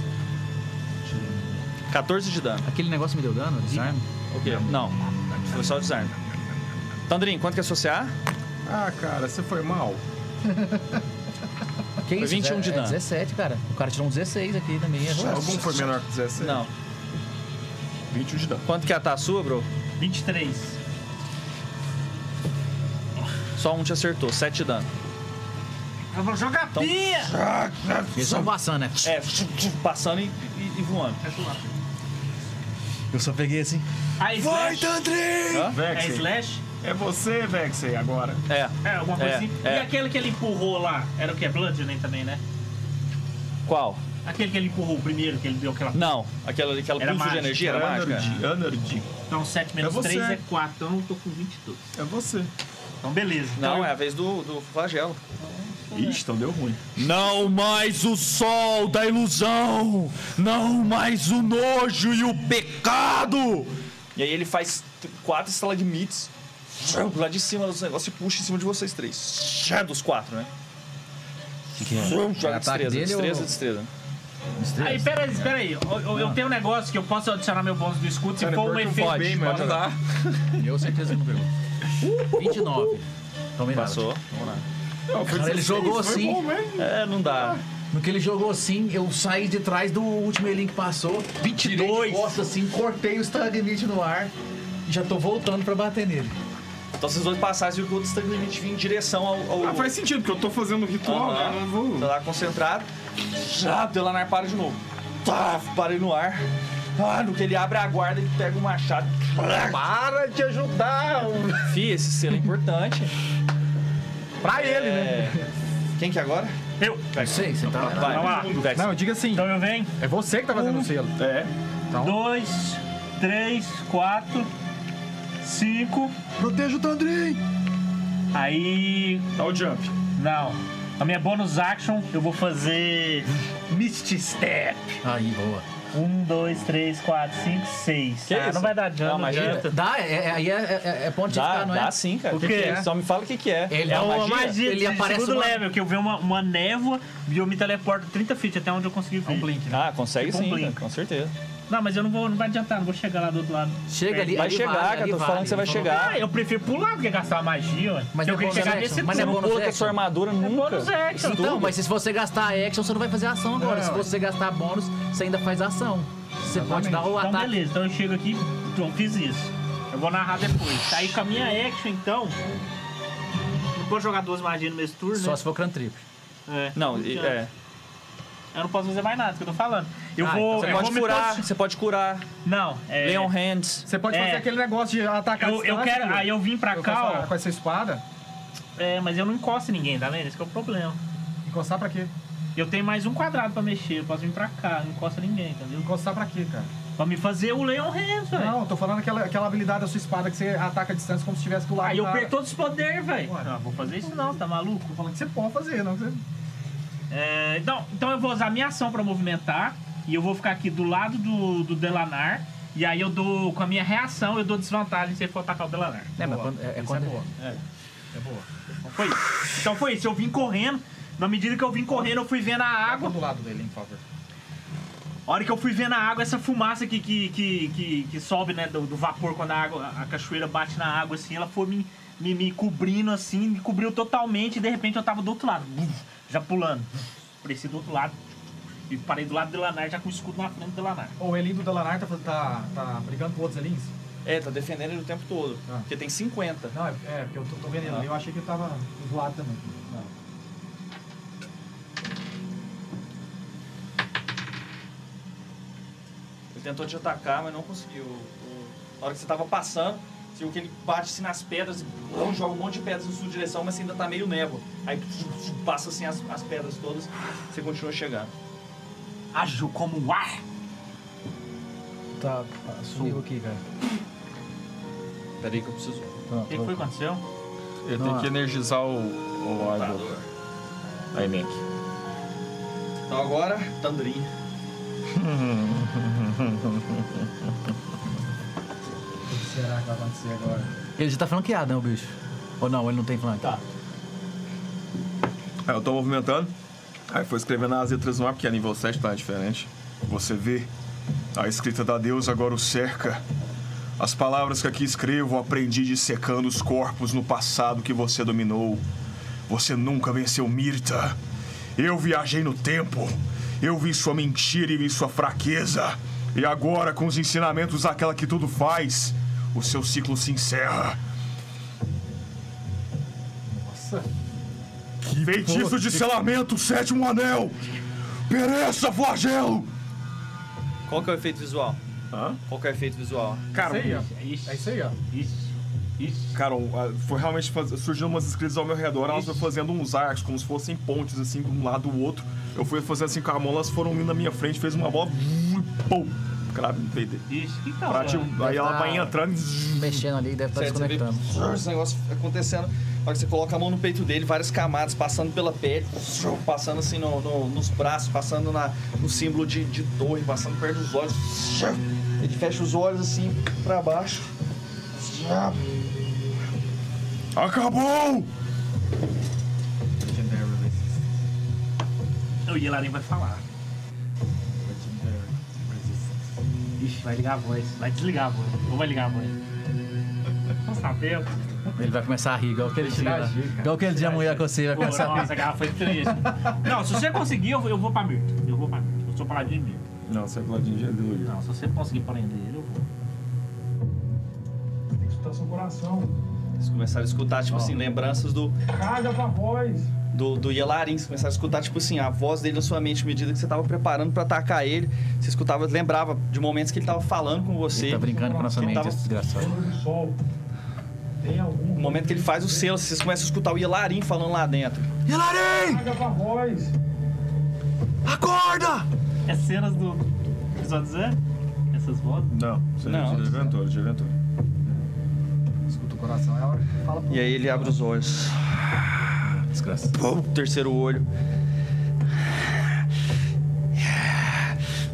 Speaker 1: 14 de dano.
Speaker 5: Aquele negócio me deu dano? Desarme?
Speaker 1: O quê? Não. Foi só o desarme. Tandrin, quanto que é CA?
Speaker 7: Ah, cara, você foi mal.
Speaker 5: Que
Speaker 1: Foi
Speaker 5: isso?
Speaker 1: 21 de
Speaker 5: é,
Speaker 1: dano.
Speaker 5: É 17, cara. O cara tirou um 16 aqui também. Errou.
Speaker 7: Algum foi menor que 17?
Speaker 1: Não.
Speaker 7: 21 de dano.
Speaker 1: Quanto que é a tá sua, bro?
Speaker 2: 23.
Speaker 1: Só um te acertou, 7 de dano.
Speaker 2: Eu vou jogar
Speaker 1: Então-
Speaker 2: pia!
Speaker 5: Eles estão passando, né?
Speaker 1: É, passando e, e- e voando.
Speaker 5: Eu só peguei assim.
Speaker 2: A slash.
Speaker 7: Tandrin!
Speaker 2: É slash?
Speaker 7: É você, Vexen, agora.
Speaker 1: É.
Speaker 2: É, alguma coisa
Speaker 1: É,
Speaker 2: assim.
Speaker 1: é.
Speaker 2: E aquele que ele empurrou lá, era o que? É Bludgeoning também, né?
Speaker 1: Qual?
Speaker 2: Aquele que ele empurrou o primeiro, que ele deu aquela.
Speaker 1: Não, aquela, aquela
Speaker 2: Era
Speaker 1: pulso de
Speaker 2: mágica,
Speaker 1: energia era mágica.
Speaker 7: Energy, Energy.
Speaker 2: Então 7 menos
Speaker 7: É você.
Speaker 2: 3 é 4, então eu tô com 22.
Speaker 7: É você.
Speaker 2: Então beleza. Então
Speaker 1: Não,
Speaker 2: eu-
Speaker 1: é a vez do, do flagelo.
Speaker 7: Ixi, então deu ruim.
Speaker 1: Não mais o sol da ilusão! Não mais o nojo e o pecado! E aí ele faz quatro estalagmites lá de cima dos negócios e puxa em cima de vocês três. Já dos quatro, né?
Speaker 5: que é?
Speaker 1: Joga
Speaker 5: ataque
Speaker 1: destreza, destreza,
Speaker 5: ou-
Speaker 1: destreza.
Speaker 2: Aí, peraí, peraí. Eu, eu- eu tenho um negócio que eu posso adicionar meu bônus do escudo se
Speaker 7: Cara,
Speaker 2: for um
Speaker 7: que
Speaker 2: efeito.
Speaker 7: pode, mas não dá.
Speaker 5: Eu certeza que não pegou. 29. Tomei nada.
Speaker 1: Passou. Vamos lá.
Speaker 7: Não,
Speaker 5: Cara, ele
Speaker 7: 16,
Speaker 5: jogou assim.
Speaker 1: É, não dá.
Speaker 5: No que ele jogou assim, eu saí de trás do último elinho que passou. 22. De costas assim, cortei o Stagnite no ar. E já tô voltando pra bater nele.
Speaker 1: Então vocês dois passaram e o outro limite vir em direção ao. ao...
Speaker 7: Ah, faz sentido, porque eu tô fazendo um ritual,
Speaker 1: Aham.
Speaker 7: né? Eu não vou...
Speaker 1: Tá lá concentrado. Já, Delanar para de novo. Tá, parei no ar. Ah, no que ele abre a guarda, ele pega o machado.
Speaker 7: Para de ajudar!
Speaker 1: Fih, esse selo é importante.
Speaker 3: Pra ele, né?
Speaker 1: É... Quem que é agora?
Speaker 2: Eu.
Speaker 5: Não sei, você tá.
Speaker 1: Vai,
Speaker 2: Vamos lá.
Speaker 1: Vex.
Speaker 3: Não, diga assim.
Speaker 2: Então eu venho.
Speaker 3: É você que tá fazendo o selo.
Speaker 7: É.
Speaker 3: Então,
Speaker 2: 2, 3, 4, 5.
Speaker 3: proteja o Tandrin.
Speaker 2: Aí.
Speaker 7: Tá o jump.
Speaker 2: Não. A minha bonus action eu vou fazer. Misty Step.
Speaker 5: Aí, boa.
Speaker 2: 1, 2, 3, 4, 5, 6.
Speaker 1: Que
Speaker 2: ah,
Speaker 1: isso?
Speaker 2: não vai dar
Speaker 1: Não,
Speaker 2: dano, não
Speaker 1: magia?
Speaker 2: adianta.
Speaker 5: Dá, é, é, aí é, é, é ponto de
Speaker 1: Dá,
Speaker 5: ficar, não é?
Speaker 1: dá sim, cara.
Speaker 2: O
Speaker 1: que
Speaker 2: quê?
Speaker 1: que é? Só me fala o que que é.
Speaker 5: Ele
Speaker 2: É
Speaker 5: dá
Speaker 2: uma
Speaker 1: magia?
Speaker 2: magia,
Speaker 5: Ele
Speaker 2: de
Speaker 5: aparece
Speaker 2: segundo
Speaker 5: uma-
Speaker 2: level, que eu vi uma, uma névoa e eu me teleporto 30 feet até onde eu consegui ver.
Speaker 3: Um blink, né?
Speaker 1: Ah, consegue
Speaker 2: Tipo um
Speaker 1: sim,
Speaker 2: blink.
Speaker 1: cara, com certeza.
Speaker 2: Não, mas eu não vou, não vai adiantar, não vou chegar lá do outro lado.
Speaker 5: Chega ali,
Speaker 1: Vai
Speaker 5: ali
Speaker 1: chegar,
Speaker 5: vale,
Speaker 1: cara,
Speaker 5: ali
Speaker 1: tô
Speaker 5: vale.
Speaker 1: falando que você vai chegar.
Speaker 2: Ah, eu prefiro pular do que gastar magia, ué.
Speaker 5: Mas
Speaker 2: eu
Speaker 5: é
Speaker 2: queria chegar
Speaker 5: action,
Speaker 2: nesse
Speaker 5: mas é bônus
Speaker 1: a
Speaker 5: action.
Speaker 1: sua armadura nunca.
Speaker 2: bônus action.
Speaker 5: Então, mas se você gastar action, você não vai fazer ação agora.
Speaker 3: Não,
Speaker 5: se você gastar bônus, você ainda faz ação. Você pode dar o
Speaker 2: Então,
Speaker 5: ataque.
Speaker 2: beleza. Então eu chego aqui, então fiz isso. Eu vou narrar depois. Tá aí com a minha action, então. Não vou jogar duas magias no mesmo turno,
Speaker 5: Só
Speaker 2: né?
Speaker 5: se for cantrip.
Speaker 2: É.
Speaker 1: Não, e- é.
Speaker 2: Eu não posso fazer mais nada, é que eu tô falando. Eu
Speaker 5: Ah,
Speaker 2: vou.
Speaker 5: então
Speaker 1: Você
Speaker 2: eu vou
Speaker 1: pode
Speaker 2: me
Speaker 1: curar,
Speaker 2: posi-
Speaker 1: você pode curar.
Speaker 2: Não, é.
Speaker 1: Leon Hands.
Speaker 3: Você pode
Speaker 2: É.
Speaker 3: fazer aquele negócio de atacar
Speaker 2: Eu,
Speaker 3: a
Speaker 2: eu
Speaker 3: distância,
Speaker 2: quero.
Speaker 3: pô.
Speaker 2: Aí eu vim pra
Speaker 3: Eu
Speaker 2: cá,
Speaker 3: faço-
Speaker 2: ó.
Speaker 3: Com essa espada,
Speaker 2: É, mas eu não encosto em ninguém, tá vendo? Esse que é o problema.
Speaker 3: encostar pra quê?
Speaker 2: Eu tenho mais um quadrado pra mexer, eu posso vir pra cá, não encosta ninguém, entendeu?
Speaker 3: Encostar pra quê, cara?
Speaker 2: Pra me fazer o Leon Hands, velho.
Speaker 3: Não, eu tô falando aquela, aquela habilidade da sua espada que você ataca a distância como se estivesse do lado
Speaker 2: Aí eu
Speaker 3: cara.
Speaker 2: perco todos os poderes, velho.
Speaker 3: Ué.
Speaker 2: Não, vou fazer isso não, tá maluco?
Speaker 3: Tô falando que você pode fazer, não que você...
Speaker 2: É, então, então eu vou usar minha ação pra movimentar e eu vou ficar aqui do lado do, do Delanar. E aí eu dou, com a minha reação, eu dou desvantagem se ele for atacar o Delanar.
Speaker 5: É, mas
Speaker 3: Boa.
Speaker 5: quando, é, é quando
Speaker 3: é boa.
Speaker 2: É.
Speaker 3: É boa.
Speaker 2: Então foi isso. Então foi isso. Eu vim correndo. Na medida que eu vim correndo, eu fui vendo a
Speaker 3: Água
Speaker 2: água.
Speaker 3: do lado dele, hein, por favor.
Speaker 2: A hora que eu fui vendo a água, essa fumaça que, que, que, que, que sobe, né, do, do vapor quando a água, a cachoeira bate na água, assim, ela foi me, me, me cobrindo, assim, me cobriu totalmente e de repente eu tava do outro lado, já pulando. Apareci do outro lado e parei do lado do Delanar, já com o escudo na frente do Delanar.
Speaker 3: O Elin do Delanar tá, tá, tá brigando com outros Elins?
Speaker 1: É, tá defendendo ele o tempo todo.
Speaker 3: Ah.
Speaker 1: Porque tem 50.
Speaker 3: Não, é, é porque eu tô, tô vendo ele ali, eu achei que ele tava do lado também. Não.
Speaker 1: Ele tentou te atacar, mas não conseguiu. O- Na hora que você tava passando, você viu que ele bate assim nas pedras e joga um monte de pedras na sua direção, mas você ainda tá meio névoa. Aí passa assim as, as pedras todas, você continua chegando.
Speaker 2: Ágil como o ar.
Speaker 5: Tá, sumiu aqui, cara.
Speaker 1: Pera aí que eu preciso.
Speaker 2: O que, que foi que aconteceu?
Speaker 7: Ele
Speaker 5: Não,
Speaker 7: tem
Speaker 5: ah.
Speaker 7: que energizar o, o água. Aí, Mank.
Speaker 1: Então agora, Tandrin.
Speaker 3: O que será que vai acontecer agora?
Speaker 5: Ele já tá flanqueado, né, o bicho? Ou não, ele não tem flanque?
Speaker 3: Tá.
Speaker 7: Aí eu tô movimentando. Aí foi escrevendo as letras no ar, porque a nível 7 tá diferente.
Speaker 4: Você vê, a escrita da deusa agora o cerca. As palavras que aqui escrevo aprendi dissecando os corpos no passado que você dominou. Você nunca venceu Mirta. Eu viajei no tempo. Eu vi sua mentira e vi sua fraqueza. E agora, com os ensinamentos daquela que tudo faz, o seu ciclo se encerra.
Speaker 3: Nossa.
Speaker 4: Feitiço de selamento, sétimo anel! Pereça, flagelo!
Speaker 1: Qual que é o efeito visual?
Speaker 7: Hã?
Speaker 1: Qual que é o efeito visual?
Speaker 7: Cara,
Speaker 3: Isso aí, ó.
Speaker 2: É isso.
Speaker 3: É aí, ó.
Speaker 2: Isso. Isso.
Speaker 7: Cara, um, ah, foi realmente faz... surgindo umas escritas ao meu redor, elas foram fazendo uns arcos, como se fossem pontes, assim, de um lado do outro. Eu fui fazendo assim com a mão, elas foram indo na minha frente, fez uma bola, pum, cravo no peito Pra, tipo,
Speaker 2: ó,
Speaker 7: aí ela
Speaker 5: tá-
Speaker 7: vai entrando e...
Speaker 5: Mexendo ali, deve estar
Speaker 1: Certo, você vê
Speaker 5: desconectando.
Speaker 1: esse negócio acontecendo. Na hora que você coloca a mão no peito dele, várias camadas passando pela pele, passando assim no- no- nos braços, passando na, no símbolo de, de torre, passando perto dos olhos. Ele fecha os olhos assim pra baixo.
Speaker 4: Acabou!
Speaker 2: O Yelarin vai falar. Ixi, vai ligar a voz. Vai desligar a voz. Ou vai ligar a voz. Não sabemos.
Speaker 5: Ele vai começar a rir, igual aquele dia.
Speaker 3: dica.
Speaker 5: Igual aquele dia a mulher com você vai
Speaker 2: Pô,
Speaker 5: começar a rir.
Speaker 2: nossa, aquela foi triste. Não, se você conseguir, eu vou, eu vou pra Mirta. Eu vou pra Mirta. Eu sou paladino de Mirta.
Speaker 7: Não, você é Vladimir de Deus.
Speaker 2: Não, se você conseguir prender ele, eu vou.
Speaker 3: Tem que escutar seu coração.
Speaker 1: Eles começaram a escutar, tipo assim, lembranças do,
Speaker 3: Carga pra voz.
Speaker 1: do, do Yelarin. Vocês começaram a escutar, tipo assim, a voz dele na sua mente, à medida que você tava preparando pra atacar ele. Você escutava, lembrava de momentos que ele tava falando com você.
Speaker 5: Ele tá brincando com a nossa
Speaker 1: Ele
Speaker 5: mente,
Speaker 1: tava-
Speaker 5: esse desgraçado.
Speaker 3: do sol. Tem algum.
Speaker 1: No momento que ele faz o selo, vocês começam a escutar o Yelarin falando lá dentro.
Speaker 3: Voz.
Speaker 4: Acorda!
Speaker 2: É cenas do episódio zero? Essas vozes?
Speaker 7: Não,
Speaker 1: Não.
Speaker 7: é de aventura, de aventura.
Speaker 3: Escuta o coração, é a hora que fala pro
Speaker 1: E aí ele abre os olhos.
Speaker 5: Desgraçado.
Speaker 1: Pum, terceiro olho.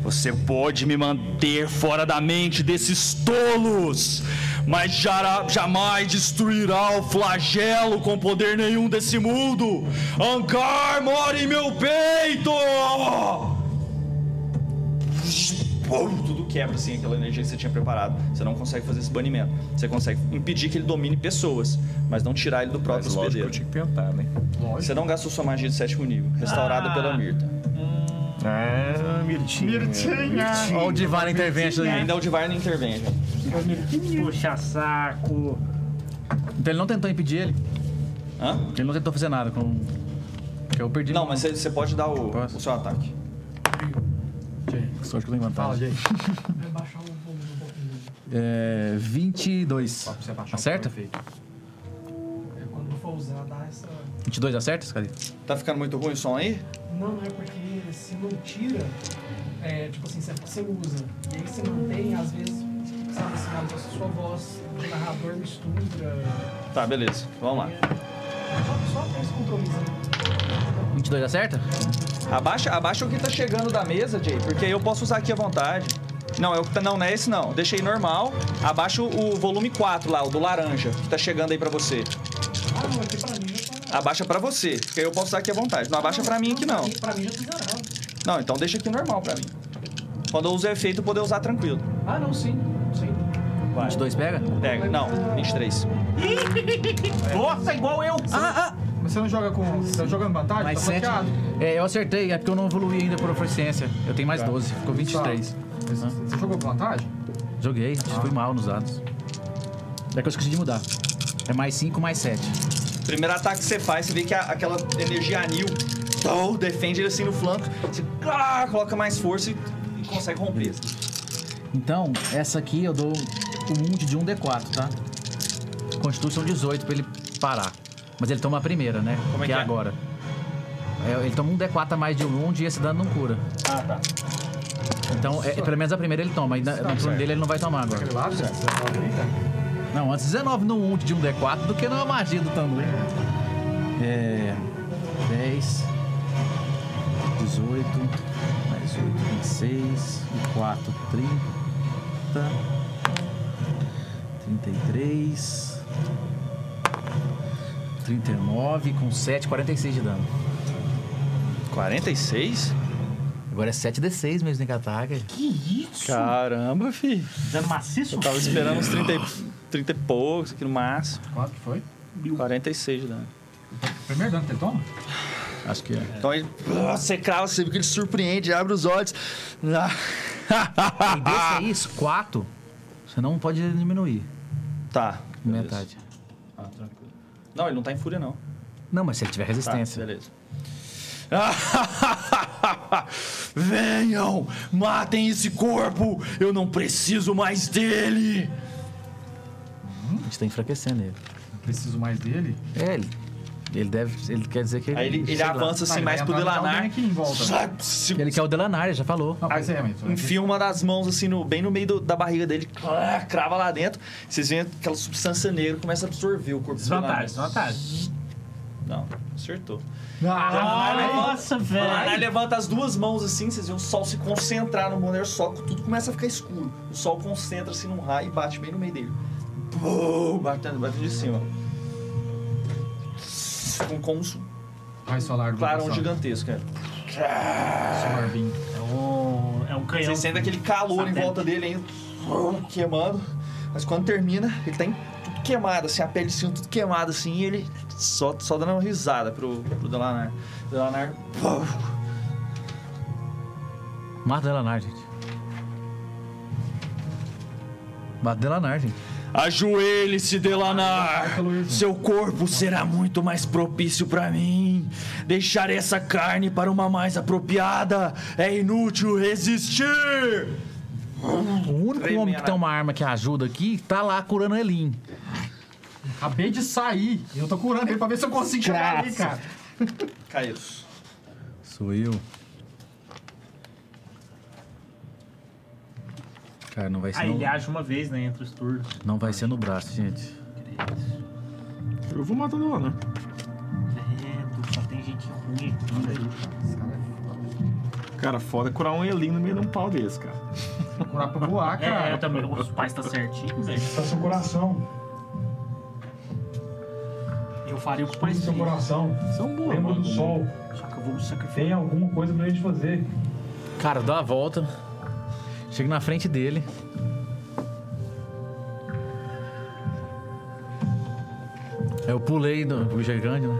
Speaker 1: Você pode me manter fora da mente desses tolos, mas jara- jamais destruirá o flagelo com poder nenhum desse mundo. Ancar mora em meu peito! pum, tudo quebra assim, aquela energia que você tinha preparado. Você não consegue fazer esse banimento. Você consegue impedir que ele domine pessoas, mas não tirar ele do próprio
Speaker 7: Mas lógico que eu
Speaker 1: hospedeiro.
Speaker 7: tinha que tentar, né?
Speaker 1: Você não gastou sua magia de sétimo nível, restaurada
Speaker 2: Ah.
Speaker 1: pela Mirta.
Speaker 7: Ah, Mirtinha.
Speaker 3: Mirtinha.
Speaker 5: Olha o Divine Intervention aí.
Speaker 1: Ainda é o Divine Intervention.
Speaker 2: Puxa saco.
Speaker 5: Então ele não tentou impedir ele.
Speaker 1: Hã?
Speaker 5: Ele não tentou fazer nada com. Que eu perdi.
Speaker 1: Não, mas você- você pode dar o,
Speaker 5: Posso?
Speaker 1: o seu ataque.
Speaker 5: Que sorte que eu tenho
Speaker 3: Fala,
Speaker 5: vantagem.
Speaker 3: Jay.
Speaker 6: Vai baixar o volume um pouquinho.
Speaker 5: É. 22.
Speaker 3: Só pra você abaixar o
Speaker 5: Acerta?
Speaker 6: É quando for usar, dá essa.
Speaker 5: 22 acerta, Scali?
Speaker 1: Tá ficando muito ruim o som aí?
Speaker 6: Não, não é porque se não tira, é tipo assim, você, você usa. E aí você mantém, às vezes, sabe assim, a sua voz de narrador mistura.
Speaker 1: Tá, beleza. Vamos lá.
Speaker 6: Só, só tem esse compromisso, né?
Speaker 5: 22 acerta?
Speaker 1: Abaixa, abaixa o que tá chegando da mesa, Jay, porque aí eu posso usar aqui à vontade. Não, é o que tá, não, não é esse não. Deixei normal. Abaixa o, o volume 4 lá, o do laranja, que tá chegando aí pra você.
Speaker 6: Ah, não, aqui pra mim já tá.
Speaker 1: Abaixa pra você, que aí eu posso usar aqui à vontade. Não abaixa pra mim aqui não.
Speaker 6: Pra mim já tá zerado.
Speaker 1: Não, então deixa aqui normal pra mim. Quando eu uso o efeito, eu poder usar tranquilo.
Speaker 6: Ah, não, sim.
Speaker 1: Vai.
Speaker 5: 22 pega?
Speaker 1: Pega. Não, 23.
Speaker 2: Nossa, igual eu.
Speaker 5: Ah, ah!
Speaker 3: Mas você não joga com. Você tá jogando vantagem?
Speaker 5: Mais
Speaker 3: tá
Speaker 5: 7.
Speaker 3: flanqueado.
Speaker 5: É, eu acertei, é porque eu não evoluí ainda por proficiência. Eu tenho mais 12, ficou 23.
Speaker 3: Mas Você jogou com vantagem?
Speaker 5: Joguei, fui mal nos dados. É que eu esqueci de mudar. É mais 5, mais 7.
Speaker 1: Primeiro ataque que você faz, você vê que a- aquela energia anil oh, defende ele assim no flanco. Você ah, coloca mais força e, e consegue romper.
Speaker 5: Então, essa aqui eu dou um monte de 1d4, tá? Constituição 18 pra ele parar. Mas ele toma a primeira, né?
Speaker 1: Como é
Speaker 5: que é
Speaker 1: é?
Speaker 5: agora. É, ele toma um D4 a mais de um e esse dano não cura.
Speaker 1: Ah, tá.
Speaker 5: Então, é, pelo menos a primeira ele toma. E na- no turno dele ele não vai tomar agora.
Speaker 3: Tá?
Speaker 5: Não, antes 19 no ult de um D4 do que na magia do Tanduin. É. 10. 18. Mais 8, 26. E 4, 30. 33. 39 com 7, 46 de dano.
Speaker 1: 46?
Speaker 5: Agora é 7d6 mesmo que ataca.
Speaker 2: Que isso?
Speaker 1: Caramba, fi.
Speaker 2: Dando maciço?
Speaker 1: Eu tava esperando uns 30 e, 30 e poucos aqui no máximo.
Speaker 3: Quanto que foi?
Speaker 1: 46 de dano.
Speaker 3: Primeiro dano que ele toma?
Speaker 5: Acho que é.
Speaker 1: Então ele. ah, Você crava, você vê que ele surpreende, abre os olhos. Ah.
Speaker 5: E desse aí, 4, você não pode diminuir.
Speaker 1: Tá. beleza.
Speaker 5: Metade.
Speaker 1: Ah, tranquilo. Não, ele não tá em fúria, não.
Speaker 5: Não, mas se ele tiver
Speaker 1: Tá,
Speaker 5: resistência.
Speaker 1: beleza. Venham! Matem esse corpo! Eu não preciso mais dele!
Speaker 5: A gente tá enfraquecendo ele.
Speaker 3: Não preciso mais dele.
Speaker 5: É, ele. Ele deve. Ele quer dizer que ele.
Speaker 1: Aí ele, ele avança assim
Speaker 3: ele
Speaker 1: mais pro Delanar.
Speaker 3: alguém aqui em volta.
Speaker 1: Se-
Speaker 5: Ele quer o Delanar, já falou.
Speaker 3: Não, mas é, mas...
Speaker 1: Enfia uma das mãos assim, no, bem no meio do- da barriga dele, crava lá dentro. Vocês veem aquela substância negra começa a absorver o corpo do
Speaker 2: Desvantagem,
Speaker 1: Delanar.
Speaker 2: desvantagem.
Speaker 1: Não, acertou.
Speaker 3: Ah,
Speaker 2: Nossa,
Speaker 1: O Delanar
Speaker 2: velho.
Speaker 1: levanta as duas mãos assim, vocês veem o sol se concentrar no Moner Soco, tudo começa a ficar escuro. O sol concentra assim num raio e bate bem no meio dele. Pum, batendo, batendo de cima. Com, um
Speaker 3: Raio solar do
Speaker 1: clarão gigantesco, cara.
Speaker 3: Solar beam.
Speaker 2: É um, é um canhão.
Speaker 1: Vocês sentem aquele calor em volta dele ainda, queimando. Mas quando termina, ele tá em tudo queimado, assim, a pele cima tudo queimada, assim, e ele só, só dando uma risada pro, pro Delanar. Delanar.
Speaker 5: Mata Delanar, gente. Mata Delanar, gente.
Speaker 1: Ajoelhe-se, Delanar! Seu corpo será muito mais propício pra mim. Deixar essa carne para uma mais apropriada. É inútil resistir!
Speaker 5: O único homem que tem uma arma que ajuda aqui tá lá curando Elin.
Speaker 3: Acabei de sair. Eu tô curando ele pra ver se eu consigo chegar ali, cara.
Speaker 1: Caíros.
Speaker 5: Sou eu. Cara, não vai ser
Speaker 2: Ah,
Speaker 5: no,
Speaker 2: ele age uma vez, né, entre os turnos.
Speaker 5: não vai ser no braço, gente.
Speaker 7: Eu vou matando ela, né?
Speaker 2: Credo, só tem gente ruim aqui.
Speaker 7: Cara, foda é curar um Elin no meio de um pau desse, cara.
Speaker 3: Curar pra voar,
Speaker 2: É,
Speaker 3: cara.
Speaker 2: também. Os pais tá certinho, velho.
Speaker 9: Tá seu coração.
Speaker 2: Eu faria o que os pais
Speaker 9: Seu coração.
Speaker 7: Isso é um bom.
Speaker 9: Lembra do sol.
Speaker 2: Só que eu vou sacrificar.
Speaker 9: Tem alguma coisa pra gente fazer.
Speaker 5: Cara, dá a volta. Chego na frente dele. Eu pulei no o gigante, né?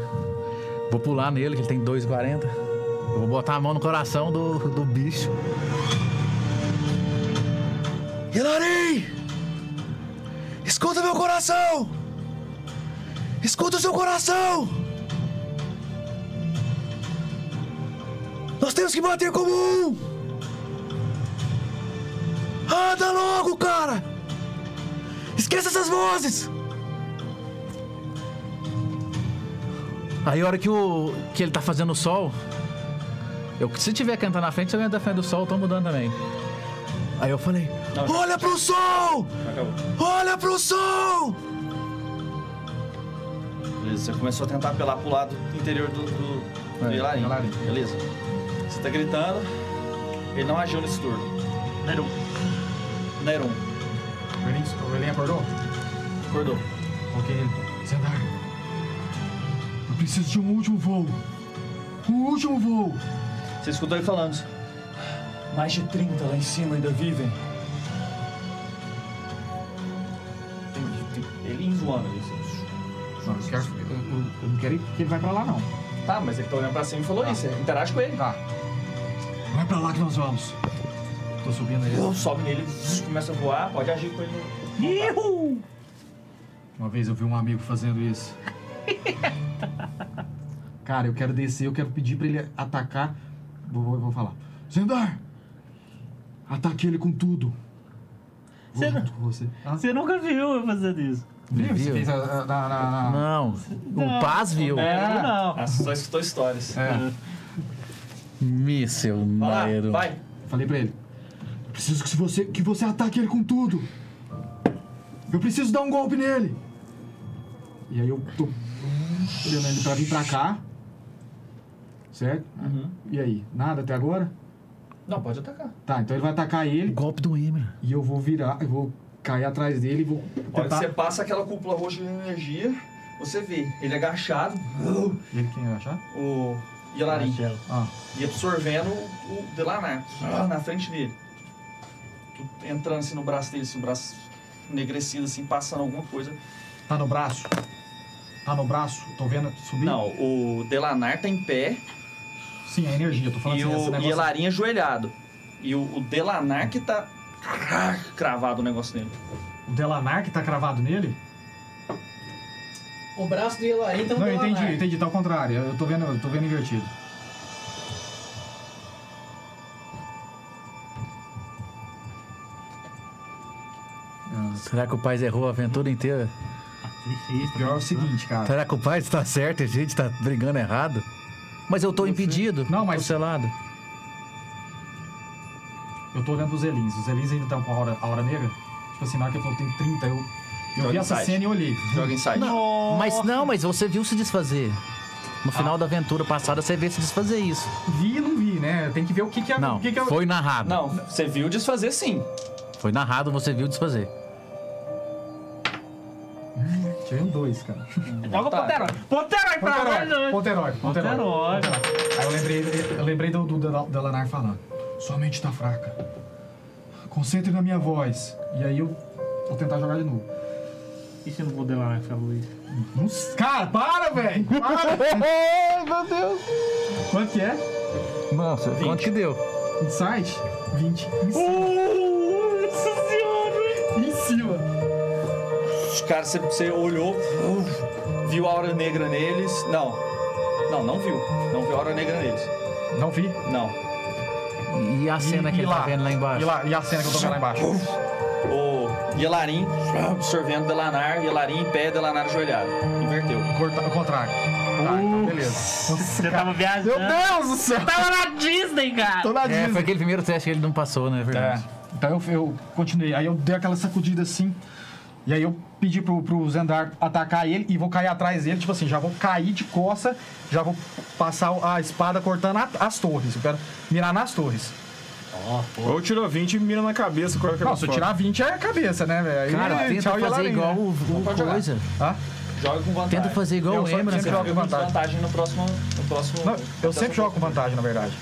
Speaker 5: Vou pular nele, que ele tem 2,40. Eu vou botar a mão no coração do, do bicho. Hilari! Escuta meu coração! Escuta o seu coração! Nós temos que bater como um! Anda logo, cara! Esqueça essas vozes! Aí a hora que, o, que ele tá fazendo o sol, eu, se tiver cantando na frente, se eu entrar na frente do sol, eu tô mudando também. Aí eu falei, olha pro sol!
Speaker 1: Acabou.
Speaker 5: Olha pro sol!
Speaker 1: Beleza, você começou a tentar apelar pro lado interior do, do, do
Speaker 3: É.
Speaker 1: Elarim. Beleza. Você tá gritando. Ele não agiu nesse turno.
Speaker 2: Nerum.
Speaker 1: Neron.
Speaker 3: O Elin acordou?
Speaker 1: Acordou.
Speaker 3: Ok. Zendar. Eu preciso de um último voo. Um último voo.
Speaker 1: Você escutou ele falando. Mais de 30 lá em cima ainda vivem. Tem, tem, ele zoando ali.
Speaker 3: Não, eu, quero, eu, eu- não quero que ele vai pra lá, não.
Speaker 1: Tá, mas ele tá olhando pra cima e falou isso. Você interage com ele.
Speaker 3: Tá. Vai pra lá que nós vamos. Tô subindo.
Speaker 1: Eu sobe nele, começa a voar, pode agir com ele. no-
Speaker 3: Uma vez eu vi um amigo fazendo isso. Cara, eu quero descer, eu quero pedir pra ele atacar. Vou, vou, vou falar. Zendar! Ataque ele com tudo. Vou
Speaker 2: Você
Speaker 3: com você. Ah,
Speaker 2: Você nunca viu eu fazendo isso.
Speaker 3: viu? Você
Speaker 5: Viu?
Speaker 3: fez a, a- na, na, na-
Speaker 5: Não, o Paz viu.
Speaker 3: É.
Speaker 2: Não.
Speaker 1: Ah, só escutou histórias.
Speaker 3: É,
Speaker 5: Míssel,
Speaker 1: Vai vai.
Speaker 3: falei pra ele. Eu preciso que você, que você ataque ele com tudo. Eu preciso dar um golpe nele. E aí eu tô olhando ele pra vir pra cá. Certo?
Speaker 1: Uhum.
Speaker 3: E aí? Nada até agora?
Speaker 1: Não, pode atacar.
Speaker 3: Tá, então ele vai atacar ele
Speaker 5: Golpe do Emer.
Speaker 3: e eu vou virar, eu vou cair atrás dele e vou
Speaker 1: Olha,
Speaker 3: tentar...
Speaker 1: você passa aquela cúpula roxa de energia, você vê ele agachado,
Speaker 3: Ele quem vai achar?
Speaker 1: o Yelarim,
Speaker 3: Ah,
Speaker 1: e absorvendo o Delanar ah, na frente dele. Tu entrando assim no braço dele, assim, o braço enegrecido, assim, passando alguma coisa.
Speaker 3: tá no braço. Tá no braço, tô vendo subir?
Speaker 1: Não, o Delanar tá em pé
Speaker 3: Sim, a energia, tô falando
Speaker 1: e
Speaker 3: assim,
Speaker 1: o
Speaker 3: negócio...
Speaker 1: Yelarim ajoelhado. E o, o Delanar que tá cravado o negócio nele.
Speaker 3: O Delanar que tá cravado nele?
Speaker 6: O braço do Yelarim tá no
Speaker 3: Não, eu entendi, entendi, tá ao contrário. Eu tô vendo, eu tô vendo invertido.
Speaker 5: Será que o pai errou a aventura inteira?
Speaker 3: O pior é o seguinte, cara.
Speaker 5: Será que o pai está certo e a gente tá brigando errado? Mas eu tô impedido.
Speaker 3: Não, mas-
Speaker 5: selado.
Speaker 3: Eu tô olhando os Elins. Os Elins ainda estão com a hora, a hora negra? Tipo assim, na hora que ele falou tem 30, eu, eu
Speaker 1: Joga
Speaker 3: vi essa cena e olhei.
Speaker 1: Joga inside.
Speaker 5: Não, mas não, mas você viu se desfazer. No final da aventura passada, você vê se desfazer isso.
Speaker 3: Vi e não vi, né? Tem que ver o que que é...
Speaker 5: Não,
Speaker 3: o que que é...
Speaker 5: foi narrado.
Speaker 1: Não, você viu desfazer sim.
Speaker 5: Foi narrado, você viu desfazer.
Speaker 3: Tirei um dois, cara.
Speaker 2: Joga
Speaker 1: Tá.
Speaker 2: Ponterói. Ponterói pra
Speaker 3: Ponterói,
Speaker 2: nós.
Speaker 3: Ponterói, Ponterói. Aí eu lembrei, eu lembrei do, do Del- Delanar falando. Sua mente tá fraca. Concentre na minha voz. E aí eu vou tentar jogar de novo.
Speaker 2: E se não vou delar, falou isso?
Speaker 3: Cara, para, velho! Para!
Speaker 5: Meu Deus!
Speaker 3: Quanto que é?
Speaker 5: Nossa, quanto que deu?
Speaker 3: Insight? 20. Em cima.
Speaker 2: Nossa senhora!
Speaker 3: Em cima.
Speaker 1: Caras, você, você olhou, viu a aura negra neles. Não. Não, não viu. Não viu a aura negra neles.
Speaker 3: Não vi.
Speaker 1: Não.
Speaker 5: E a cena
Speaker 3: E-
Speaker 5: que
Speaker 3: e
Speaker 5: ele tá vendo lá embaixo?
Speaker 3: E, lá, e a cena que eu tô vendo lá embaixo?
Speaker 1: O Yelarim absorvendo Delanar, Yelarim em pé, Delanar ajoelhado. Inverteu.
Speaker 3: Corta, o contrário. Tá, então beleza.
Speaker 2: Você tava viajando.
Speaker 3: Meu Deus do céu!
Speaker 2: Tava na Disney, cara!
Speaker 3: Tô na
Speaker 5: É,
Speaker 3: Disney.
Speaker 5: foi aquele primeiro teste que ele não passou, né? É
Speaker 3: É.
Speaker 5: verdade.
Speaker 3: Então eu, eu continuei. Aí eu dei aquela sacudida assim. E aí eu pedi pro, pro Zendar atacar ele e vou cair atrás dele. Tipo assim, já vou cair de costa, já vou passar a espada cortando a- as torres. Eu quero mirar nas torres.
Speaker 4: Ou tirou 20 e mira na cabeça. Qual é que
Speaker 3: Não, se eu tirar 20 é a cabeça, né, velho?
Speaker 5: Cara,
Speaker 3: é
Speaker 5: tenta
Speaker 3: tchau
Speaker 5: fazer igual
Speaker 3: né?
Speaker 5: o, o coisa.
Speaker 3: Hã?
Speaker 1: Joga com vantagem.
Speaker 5: Tenta fazer igual
Speaker 3: Eu
Speaker 5: o Emer,
Speaker 3: sempre
Speaker 5: cara.
Speaker 3: jogo
Speaker 1: Joga com
Speaker 3: vantagem.
Speaker 1: vantagem no próximo. No próximo
Speaker 3: Não, eu sempre jogo com vantagem, na verdade.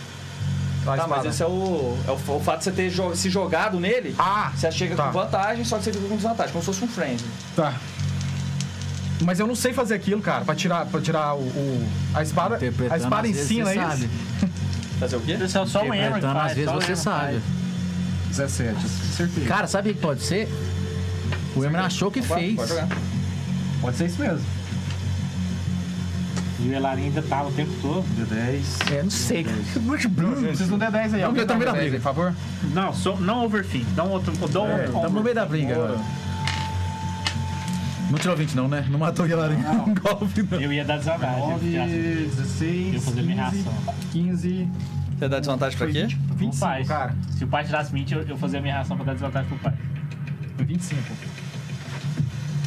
Speaker 1: Tá,
Speaker 3: espada.
Speaker 1: mas esse é o, é o, o fato de você ter jo- se jogado nele.
Speaker 3: Ah,
Speaker 1: Você chega
Speaker 3: tá.
Speaker 1: com vantagem, só que você fica com desvantagem, como se fosse um friend.
Speaker 3: Tá. Mas eu não sei fazer aquilo, cara, pra tirar, pra tirar o, o- a espada. A espada ensina
Speaker 5: você
Speaker 3: isso.
Speaker 5: sabe.
Speaker 1: Fazer o quê?
Speaker 2: Isso é só o Emerald que
Speaker 5: Interpretando,
Speaker 2: faz.
Speaker 5: às vezes você sabe.
Speaker 2: faz.
Speaker 3: 17, certeza.
Speaker 5: Cara, sabe o que pode ser? O Emer achou que
Speaker 1: Pode,
Speaker 5: fez.
Speaker 1: pode jogar.
Speaker 3: Pode ser isso mesmo.
Speaker 2: E o Elarim ainda tava o tempo todo.
Speaker 3: De 10.
Speaker 5: É, não sei.
Speaker 3: Vocês não der 10 aí,
Speaker 5: Vamos ver, tamo
Speaker 3: dá
Speaker 5: na
Speaker 3: 10
Speaker 5: briga.
Speaker 3: por favor.
Speaker 2: Não, só, não overfit. Dá um outro. Dá um outro.
Speaker 5: Estamos no meio da briga agora. Não tirou 20 não, né? Não matou o com um golpe, não.
Speaker 2: Eu ia dar desvantagem.
Speaker 3: 9,
Speaker 2: eu ia
Speaker 3: 16,
Speaker 2: fazer minha
Speaker 3: 15,
Speaker 2: reação.
Speaker 3: 15,
Speaker 1: Você dá desvantagem pra quê?
Speaker 3: 20,
Speaker 2: Não
Speaker 3: 25,
Speaker 2: faz.
Speaker 3: cara.
Speaker 2: Se o pai tirasse 20, eu, eu fazia a minha reação pra dar desvantagem pro pai.
Speaker 3: Foi 25.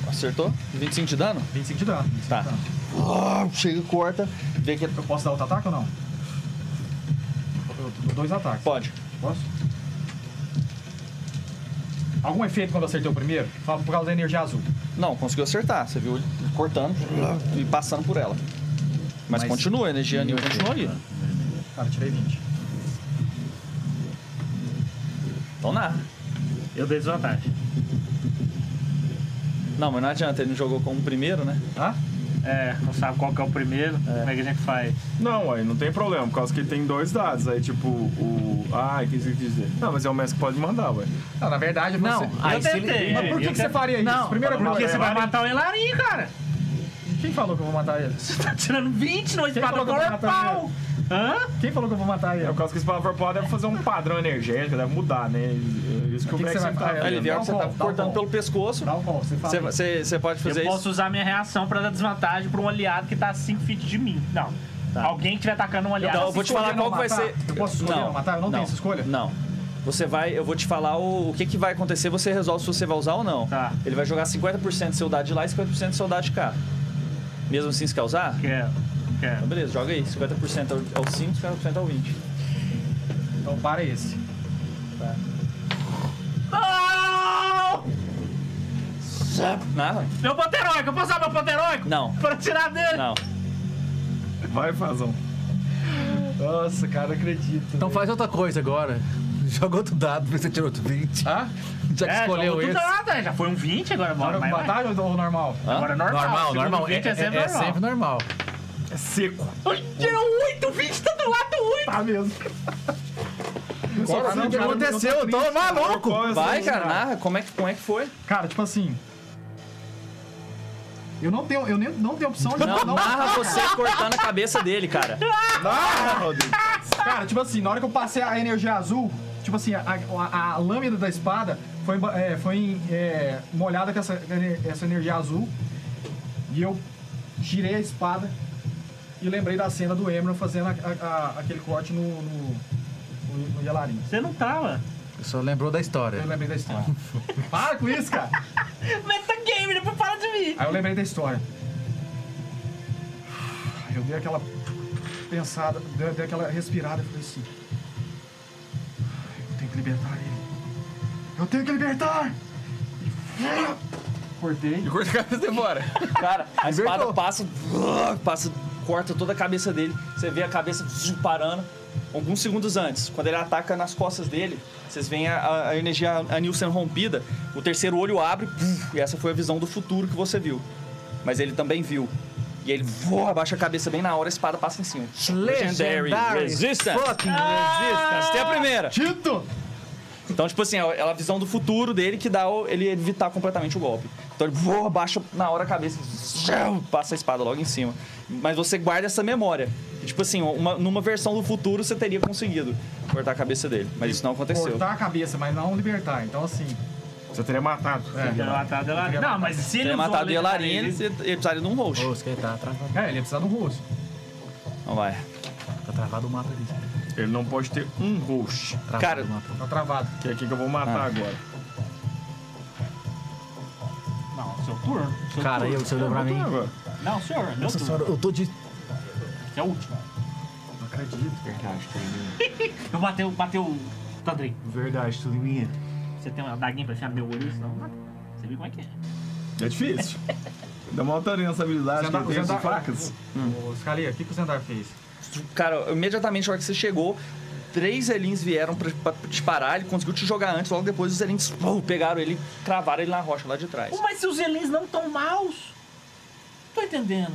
Speaker 1: Acertou? 25 de dano?
Speaker 3: 25 de dano. 25
Speaker 1: Tá.
Speaker 3: de dano.
Speaker 1: Ah, chega e corta. Vê que
Speaker 3: Eu posso dar outro ataque ou não? Dois ataques.
Speaker 1: pode.
Speaker 3: Posso? Algum efeito quando eu acertei o primeiro? Fala por causa da energia azul.
Speaker 1: Não, conseguiu acertar. Você viu ele cortando e passando por ela. Mas,
Speaker 3: Mas-
Speaker 1: continua, a energia anil continua ali.
Speaker 3: Cara, eu tirei 20.
Speaker 1: Então narra.
Speaker 2: Eu dei desvantagem.
Speaker 1: Não, mas não adianta, ele não jogou como primeiro, né?
Speaker 3: Tá?
Speaker 2: É, não sabe qual que é o primeiro. Como é que a gente faz?
Speaker 7: Não, aí não tem problema, por causa que ele tem dois dados. Aí, tipo, o. Ah, que isso quer dizer? Não, mas é o mestre que pode mandar, ué.
Speaker 3: Não, na verdade, você...
Speaker 5: Não, aí
Speaker 2: eu
Speaker 5: se ele-
Speaker 2: tentei.
Speaker 3: Mas por que, que você
Speaker 2: tentei.
Speaker 3: faria isso?
Speaker 5: Não,
Speaker 3: Primeiro
Speaker 2: Porque você vai
Speaker 3: matar.
Speaker 2: o Elarim, cara.
Speaker 3: Quem falou que eu vou matar ele?
Speaker 2: Você tá tirando 20 no espada corpal. Hã?
Speaker 3: Quem falou que eu vou matar ele?
Speaker 7: É por causa que esse palavra pode deve fazer um padrão energético, deve mudar, né? Isso que o
Speaker 3: você vai
Speaker 7: tá
Speaker 1: ele viu
Speaker 3: Dá
Speaker 1: que você tá cortando pelo pescoço.
Speaker 3: Dá um call, você fala.
Speaker 1: Você,
Speaker 3: isso.
Speaker 1: você, você pode fazer
Speaker 2: Eu
Speaker 1: isso.
Speaker 2: posso usar minha reação pra dar desvantagem pra um aliado que tá a 5 feet de mim. Não. Alguém que estiver atacando um aliado.
Speaker 1: Então, eu vou te falar qual
Speaker 3: não
Speaker 1: que vai ser.
Speaker 3: Eu posso escolher não matar? Eu não tenho essa escolha?
Speaker 1: Não. Você vai, eu vou te falar o, o que, que vai acontecer, você resolve se você vai usar ou não.
Speaker 2: Tá.
Speaker 1: Ele vai jogar 50% do seu dado de lá e 50% do seu dado de cá. Mesmo assim, você quer usar?
Speaker 2: Quero. Quero.
Speaker 1: Então, beleza, joga aí. 50% é o 5, 50% é o 20.
Speaker 3: Então para esse.
Speaker 2: Não!
Speaker 1: Narra?
Speaker 2: Meu ponto heróico, eu posso usar meu ponto heróico?
Speaker 1: Não.
Speaker 2: Pra tirar dele?
Speaker 1: Não.
Speaker 7: Vai, Fazão.
Speaker 3: Nossa, cara, não acredito.
Speaker 5: Então faz outra coisa agora. Joga outro dado, vê se você tirou outro 20.
Speaker 3: Ah?
Speaker 5: Já que
Speaker 2: É,
Speaker 5: escolheu esse.
Speaker 2: nada, já foi um 20, agora bora
Speaker 3: batalha ou normal?
Speaker 1: Hã?
Speaker 2: Agora é normal.
Speaker 5: Normal, normal.
Speaker 2: 20
Speaker 5: É,
Speaker 2: é, sempre
Speaker 5: é- é
Speaker 2: normal.
Speaker 5: sempre normal.
Speaker 7: É seco.
Speaker 2: Tirou 8, 20 tá do lado 8.
Speaker 3: Tá mesmo.
Speaker 5: O que aconteceu? Eu tô maluco.
Speaker 7: É
Speaker 1: Vai, cara, narra. Como é que, como é que foi?
Speaker 3: Cara, tipo assim. Eu não tenho, eu nem, não tenho opção de
Speaker 1: Não, narra você cortando a cabeça dele, cara.
Speaker 7: Ah, Rodrigo.
Speaker 3: Cara, tipo assim, na hora que eu passei a energia azul, tipo assim, a, a- a lâmina da espada foi, é, foi é, molhada com essa, essa energia azul. E eu girei a espada e lembrei da cena do Emerald fazendo a- a- a- aquele corte no, no, no, no Yelarim.
Speaker 2: Você não tava.
Speaker 5: Só lembrou da história.
Speaker 3: Eu lembrei da história. Para com isso, cara!
Speaker 2: Metagame, depois para de mim.
Speaker 3: Aí eu lembrei da história. Aí eu dei aquela pensada, dei, dei aquela respirada e falei assim. Eu tenho que libertar ele. Eu tenho que libertar! E cortei.
Speaker 7: E corta a cabeça demora.
Speaker 1: Cara, a espada passa, passa, corta toda a cabeça dele. Você vê a cabeça parando. Alguns segundos antes, quando ele ataca nas costas dele, vocês veem a, a- a energia anil sendo rompida. O terceiro olho abre puf, e essa foi a visão do futuro que você viu. Mas ele também viu. E ele voa, abaixa a cabeça bem na hora, a espada passa em cima. Legendary, Resistance.
Speaker 5: Fucking
Speaker 1: Resistance. Tem a primeira.
Speaker 3: Tito!
Speaker 1: Então, tipo assim, é a visão do futuro dele que dá ele evitar completamente o golpe. Então ele voa, abaixa na hora a cabeça, passa a espada logo em cima. Mas você guarda essa memória. E, tipo assim, uma- numa versão do futuro você teria conseguido cortar a cabeça dele. Mas isso não aconteceu.
Speaker 3: Cortar a cabeça, mas não libertar. Então assim.
Speaker 7: Você teria matado.
Speaker 3: É.
Speaker 2: Quero matar o Elarim. Não, mas se ele
Speaker 1: Teria
Speaker 2: usou
Speaker 1: matado
Speaker 2: Legendary,
Speaker 1: ele, ele precisaria de um roxo.
Speaker 5: Ô, você tá travado.
Speaker 3: É, ele ia precisar do rosto.
Speaker 1: Não vai.
Speaker 5: Tá travado o mapa ali.
Speaker 7: Ele não pode ter um roxo.
Speaker 5: Travado
Speaker 1: Cara,
Speaker 5: mapa.
Speaker 3: Tá travado.
Speaker 7: Que é aqui que eu vou matar
Speaker 1: Ah.
Speaker 7: agora.
Speaker 2: Não, seu turno. Seu
Speaker 5: Cara,
Speaker 2: turno.
Speaker 5: eu, você olhou pra mim.
Speaker 7: Agora.
Speaker 2: Não, senhor, meu
Speaker 5: Nossa
Speaker 2: turno.
Speaker 5: senhora, eu tô de.
Speaker 2: Esse é o último.
Speaker 3: Não acredito.
Speaker 2: Eu bateu, bateu o Tandrin.
Speaker 7: Verdade, tudo em minha.
Speaker 2: Você tem uma daguinha pra enfiar meu olho? Não. Você viu como é que é?
Speaker 7: É difícil. Dá uma altaria nessa habilidade que
Speaker 3: Zendar-
Speaker 7: ele tem essas facas.
Speaker 3: Ô, Scalia, o que, que o Zendar fez?
Speaker 1: Cara, imediatamente na hora que você chegou, três Elins vieram pra, pra te parar, ele conseguiu te jogar antes, logo depois os Elins pegaram ele e cravaram ele na rocha lá de trás.
Speaker 2: Mas se os Elins não tão maus. Tô entendendo.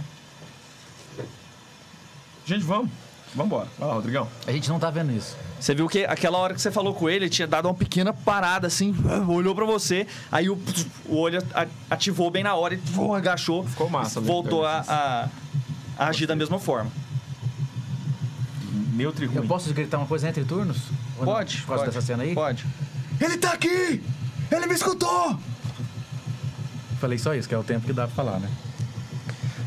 Speaker 7: Gente, vamos. Vambora. Vai lá, Rodrigão.
Speaker 5: A gente não tá vendo isso.
Speaker 1: Você viu que aquela hora que você falou com ele, ele tinha dado uma pequena parada assim, olhou pra você, aí o, o olho a- ativou bem na hora e agachou.
Speaker 7: Ficou massa, né?
Speaker 1: Voltou a, a- a agir da mesma forma.
Speaker 7: Neutro e ruim.
Speaker 5: Eu posso gritar uma coisa entre turnos? Ou não?
Speaker 1: Pode,
Speaker 5: Por causa
Speaker 1: pode.
Speaker 5: dessa cena aí?
Speaker 1: Pode.
Speaker 4: Ele tá aqui! Ele me escutou!
Speaker 5: Falei só isso, que é o tempo que dá pra falar, né?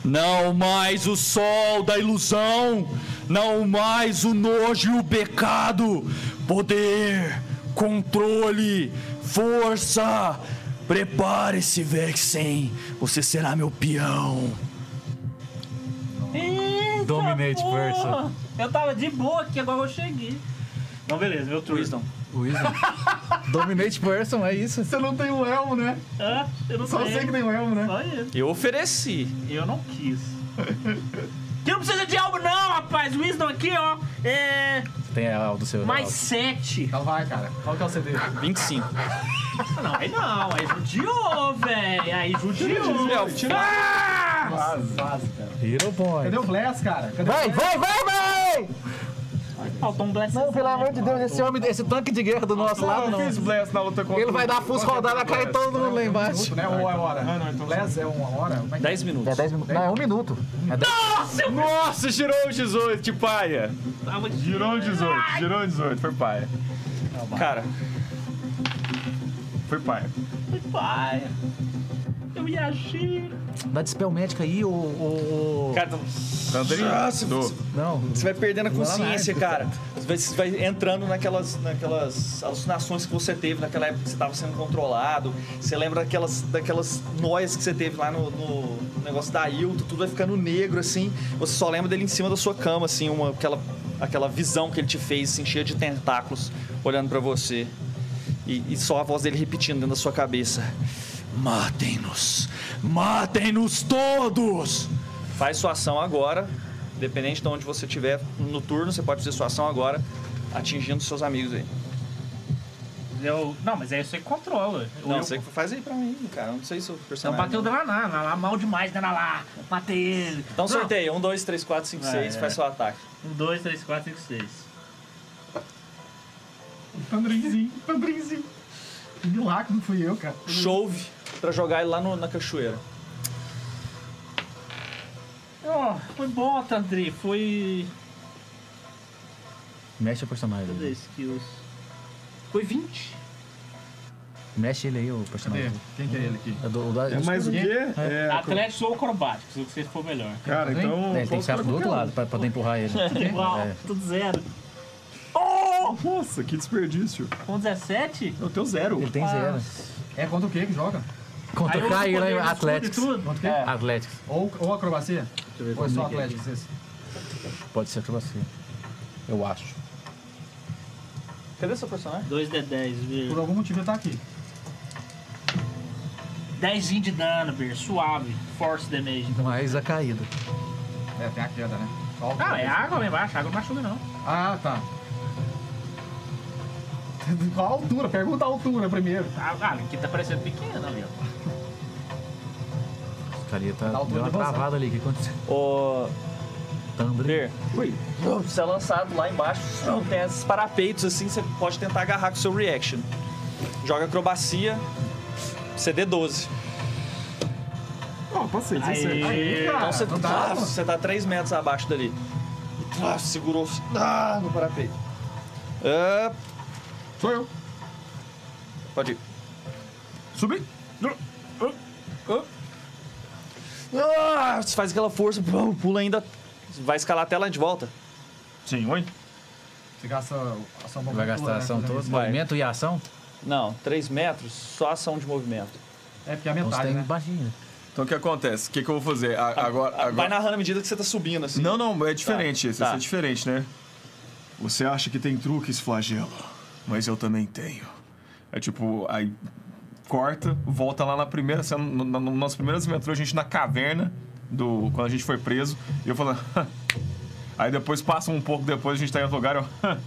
Speaker 1: Não mais o sol da ilusão, não mais o nojo e o pecado. Poder, controle, força. Prepare-se, Vexen. Você será meu peão.
Speaker 2: Eita,
Speaker 5: Dominate
Speaker 2: porra.
Speaker 5: person.
Speaker 2: Eu tava de boa aqui, agora eu cheguei. Não, beleza, meu turno.
Speaker 1: Wisdom.
Speaker 5: Wisdom. Dominate person, é isso.
Speaker 3: Você não tem um elmo, né?
Speaker 2: Ah, eu não
Speaker 3: Só
Speaker 2: sei.
Speaker 3: que tem um elmo, né?
Speaker 2: Só ele.
Speaker 1: Eu ofereci.
Speaker 2: Eu não quis. que não precisa de algo não, rapaz. Wisdom aqui, ó. É.
Speaker 5: Tem a do seu.
Speaker 2: Mais sete.
Speaker 3: Então vai, cara. Qual que é o CD?
Speaker 1: 25.
Speaker 2: Não, aí não. Aí judiou, velho. Aí judiou.
Speaker 1: Meu,
Speaker 3: Quase, quase, cara.
Speaker 5: Hero Point.
Speaker 3: Cadê o Bless, cara? Cadê
Speaker 5: Vai,
Speaker 3: o Bless?
Speaker 5: vai, vai, vai!
Speaker 2: Faltou um bless.
Speaker 5: Não, pelo amor de Deus, esse homem, esse tanque de guerra do nosso lado,
Speaker 7: Eu
Speaker 5: não.
Speaker 7: fiz Blast na luta contra
Speaker 5: Ele vai dar fuso rodada, cai
Speaker 7: Blast.
Speaker 5: todo mundo lá embaixo.
Speaker 3: né? Ou é hora?
Speaker 7: Ah, não, então
Speaker 3: Bless é uma hora? É que-
Speaker 1: 10 minutos.
Speaker 5: É 10 minutos. Não, é um minuto. É 10.
Speaker 7: Nossa, girou o 18, que paia.
Speaker 2: Tava de-
Speaker 7: Girou o 18, girou o 18, foi paia.
Speaker 1: Cara,
Speaker 7: Foi paia.
Speaker 2: Pai. Eu ia agir.
Speaker 5: Dá dispel médica aí, ô. ô- ô-
Speaker 1: cara? Nossa,
Speaker 7: Do-
Speaker 5: Não.
Speaker 1: você vai perdendo a
Speaker 5: Vai
Speaker 1: consciência,
Speaker 5: vai.
Speaker 1: cara. Você vai, você vai entrando naquelas, naquelas alucinações que você teve naquela época que você estava sendo controlado. Você lembra daquelas, daquelas noias que você teve lá no, no- negócio da Ailton, tudo vai ficando negro, assim. Você só lembra dele em cima da sua cama, assim, uma, aquela, aquela visão que ele te fez, assim, cheia de tentáculos, olhando pra você. E, e só a voz dele repetindo dentro da sua cabeça: Matem-nos! Matem-nos todos! Faz sua ação agora, independente de onde você estiver no turno, você pode fazer sua ação agora, atingindo seus amigos aí.
Speaker 2: Eu... Não, mas aí você controla.
Speaker 1: Não,
Speaker 2: eu...
Speaker 1: você faz aí pra mim, cara. Eu não sei se o
Speaker 2: Então
Speaker 1: personagem.
Speaker 2: bateu o Dananá, Dananá mal demais, Dananá. Matei ele.
Speaker 1: Então
Speaker 2: Não.
Speaker 1: sorteia. 1, 2, 3, 4, 5,
Speaker 2: Ah,
Speaker 1: 6,
Speaker 2: é.
Speaker 1: faz seu ataque.
Speaker 2: Um, dois, três, quatro, cinco, seis.
Speaker 3: Tandrinzinho, Tandrinzinho. Que milagre não fui eu, cara.
Speaker 1: Chove pra jogar ele lá no- na cachoeira.
Speaker 2: Ó, foi bom, Tandri. Foi.
Speaker 5: Mexe o personagem.
Speaker 2: Cadê skills? Foi 20.
Speaker 5: Mexe ele aí, o
Speaker 3: Cadê?
Speaker 5: personagem.
Speaker 3: Quem que é ele aqui?
Speaker 5: É do, o da-
Speaker 7: É mais o quê? É,
Speaker 2: Atlético ou acrobático, se você for melhor.
Speaker 7: Cara, então.
Speaker 5: É, ele tem que ficar do outro lado pra poder empurrar ele.
Speaker 2: Igual,
Speaker 5: É.
Speaker 2: tudo zero.
Speaker 7: Nossa, que desperdício.
Speaker 2: Com 17?
Speaker 7: Eu tenho zero.
Speaker 5: Ele tem zero.
Speaker 3: É contra o que que joga?
Speaker 5: Contra
Speaker 2: Aí
Speaker 5: o Caio, né?
Speaker 2: e tudo.
Speaker 3: Contra o quê?
Speaker 5: É. Atléticos.
Speaker 3: Ou, ou acrobacia?
Speaker 5: Deixa eu ver
Speaker 3: Ou é só
Speaker 5: é é.
Speaker 3: atlético? esse?
Speaker 5: Pode ser você. Eu acho.
Speaker 1: Cadê seu personagem?
Speaker 2: 2d10,
Speaker 3: Por
Speaker 2: Ber.
Speaker 3: algum motivo ele tá aqui.
Speaker 2: 10 de dano, Ber. Suave. Force damage.
Speaker 5: Mais a caída.
Speaker 3: É, tem a queda, né? Só o-
Speaker 2: Ah, é água lá embaixo. Água não machuca, não.
Speaker 3: Ah, tá. Qual a altura? Pergunta a altura primeiro.
Speaker 2: Ah, ah, aqui tá parecendo pequeno ali, ó.
Speaker 5: O carinha tá.
Speaker 3: Altura
Speaker 5: Deu uma
Speaker 3: de
Speaker 5: travada ali. O que aconteceu?
Speaker 1: Ô.
Speaker 5: Thunder.
Speaker 1: Ui. Você é lançado lá embaixo. Tem esses parapeitos assim, você pode tentar agarrar com o seu reaction. Joga acrobacia. CD 12.
Speaker 7: Ó, passei, 17.
Speaker 2: Aí,
Speaker 1: Então você,
Speaker 3: não mano.
Speaker 1: você tá 3 metros abaixo dali. Ah, segurou ah, no parapeito. Ah,
Speaker 7: Sou eu.
Speaker 1: pode ir.
Speaker 7: Subi.
Speaker 1: Ah, você faz aquela força, pula ainda. Vai escalar até lá de volta.
Speaker 7: Sim, oi.
Speaker 3: Você gasta a ação
Speaker 5: Vai gastar a ação toda.
Speaker 1: Vai.
Speaker 5: Movimento e ação?
Speaker 1: Não, 3 metros, só ação de movimento.
Speaker 3: É porque é a
Speaker 5: Então você
Speaker 3: metade,
Speaker 5: tem
Speaker 3: né?
Speaker 5: baixinho.
Speaker 7: Então o que acontece? O que, que eu vou fazer? A- agora,
Speaker 1: Ah, Vai
Speaker 7: agora...
Speaker 1: narrando à medida que você tá subindo, assim.
Speaker 7: Não, não, é diferente. Esse
Speaker 1: tá.
Speaker 7: é diferente, né? Você acha que tem truques, flagelo, mas eu também tenho. É tipo, aí corta, volta lá na primeira cena, no, no, no nossa primeira aventura, a gente na caverna, do, quando a gente foi preso, e eu falando. aí depois passa um pouco depois, a gente tá em outro lugar, eu.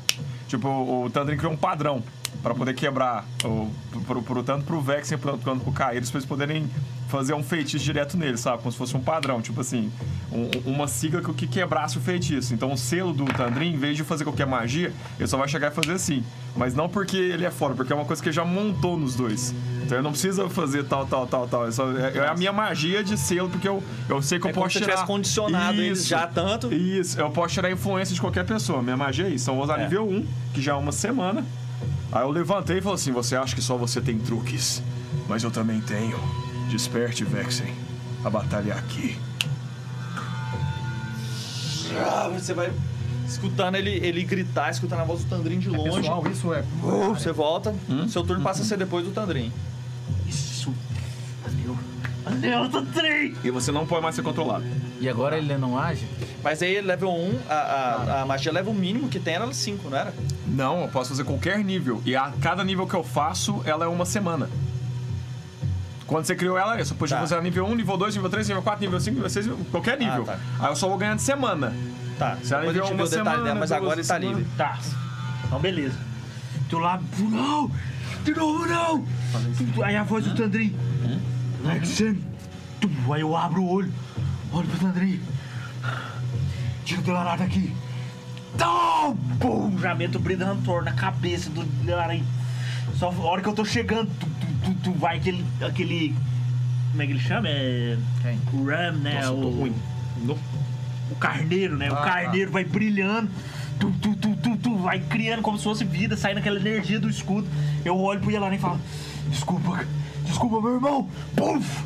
Speaker 7: Tipo, o Tandrin criou um padrão pra poder quebrar o, pro, pro- tanto pro Vexen quanto quanto pro Caíros, pra eles poderem fazer um feitiço direto nele, sabe? Como se fosse um padrão, tipo assim, um- uma sigla que, que quebrasse o feitiço. Então o selo do Tandrin, em vez de fazer qualquer magia, ele só vai chegar e fazer assim. Mas não porque ele é foda, porque é uma coisa que ele já montou nos dois. Então ele não precisa fazer tal, tal, tal, tal. É, só- é- é a minha magia de selo, porque eu, eu sei que eu
Speaker 1: É como
Speaker 7: posso
Speaker 1: se
Speaker 7: tirar...
Speaker 1: tivesse condicionado eles
Speaker 7: Isso.
Speaker 1: já tanto.
Speaker 7: Isso, eu posso tirar a influência de qualquer pessoa. Minha magia é isso. Então, eu vou usar
Speaker 1: É.
Speaker 7: nível 1, que já é uma semana. Aí eu levantei e falei assim: Você acha que só você tem truques? Mas eu também tenho. Desperte, Vexen. A batalha é aqui.
Speaker 1: Ah, Você vai escutando ele, ele gritar, escutando a voz do Tandrin de longe.
Speaker 3: Pessoal, isso é.
Speaker 1: Uh, Você volta, seu turno passa a ser depois do Tandrin.
Speaker 2: Valeu. Valeu, Tandrin!
Speaker 7: E você não pode mais ser controlado.
Speaker 5: E agora ele não age?
Speaker 1: Mas aí, level 1, a, a, a magia level mínimo que tem era 5, não era?
Speaker 7: Não, eu posso fazer qualquer nível. E a cada nível que eu faço, ela é uma semana. Quando você criou ela, você pode
Speaker 1: Tá.
Speaker 7: fazer nível 1, nível 2, nível 3, nível 4, nível 5, nível 6, qualquer nível.
Speaker 1: tá.
Speaker 7: Aí eu só vou ganhar de semana.
Speaker 1: Tá,
Speaker 7: Se ela
Speaker 1: depois a
Speaker 7: enviou
Speaker 1: gente vê
Speaker 7: uma
Speaker 1: o detalhe
Speaker 7: semana,
Speaker 1: dela, mas
Speaker 7: duas
Speaker 1: agora ele tá
Speaker 7: semanas.
Speaker 1: livre.
Speaker 2: Tá. Então, beleza. Tu lá, não! De novo, não! Aí a voz do Tandrin. Lexen. Tu, Aí eu abro o olho. Olho pro Tandrin. Tira o Delarar daqui. Não! Pum! Já meto o Brilhantor na cabeça do Delarar. Só a hora que eu tô chegando, tu, tu, tu, tu, vai aquele, aquele... Como é que ele chama? É...
Speaker 5: Quem?
Speaker 2: O Ram, né?
Speaker 7: Nossa,
Speaker 2: o,
Speaker 7: ruim. No-
Speaker 2: o carneiro, né? o
Speaker 3: Ah,
Speaker 2: carneiro vai brilhando, tu, tu, tu, tu, tu, vai criando como se fosse vida, saindo aquela energia do escudo. Eu olho pro Yelarin e falo: Desculpa, desculpa, meu irmão. Puf!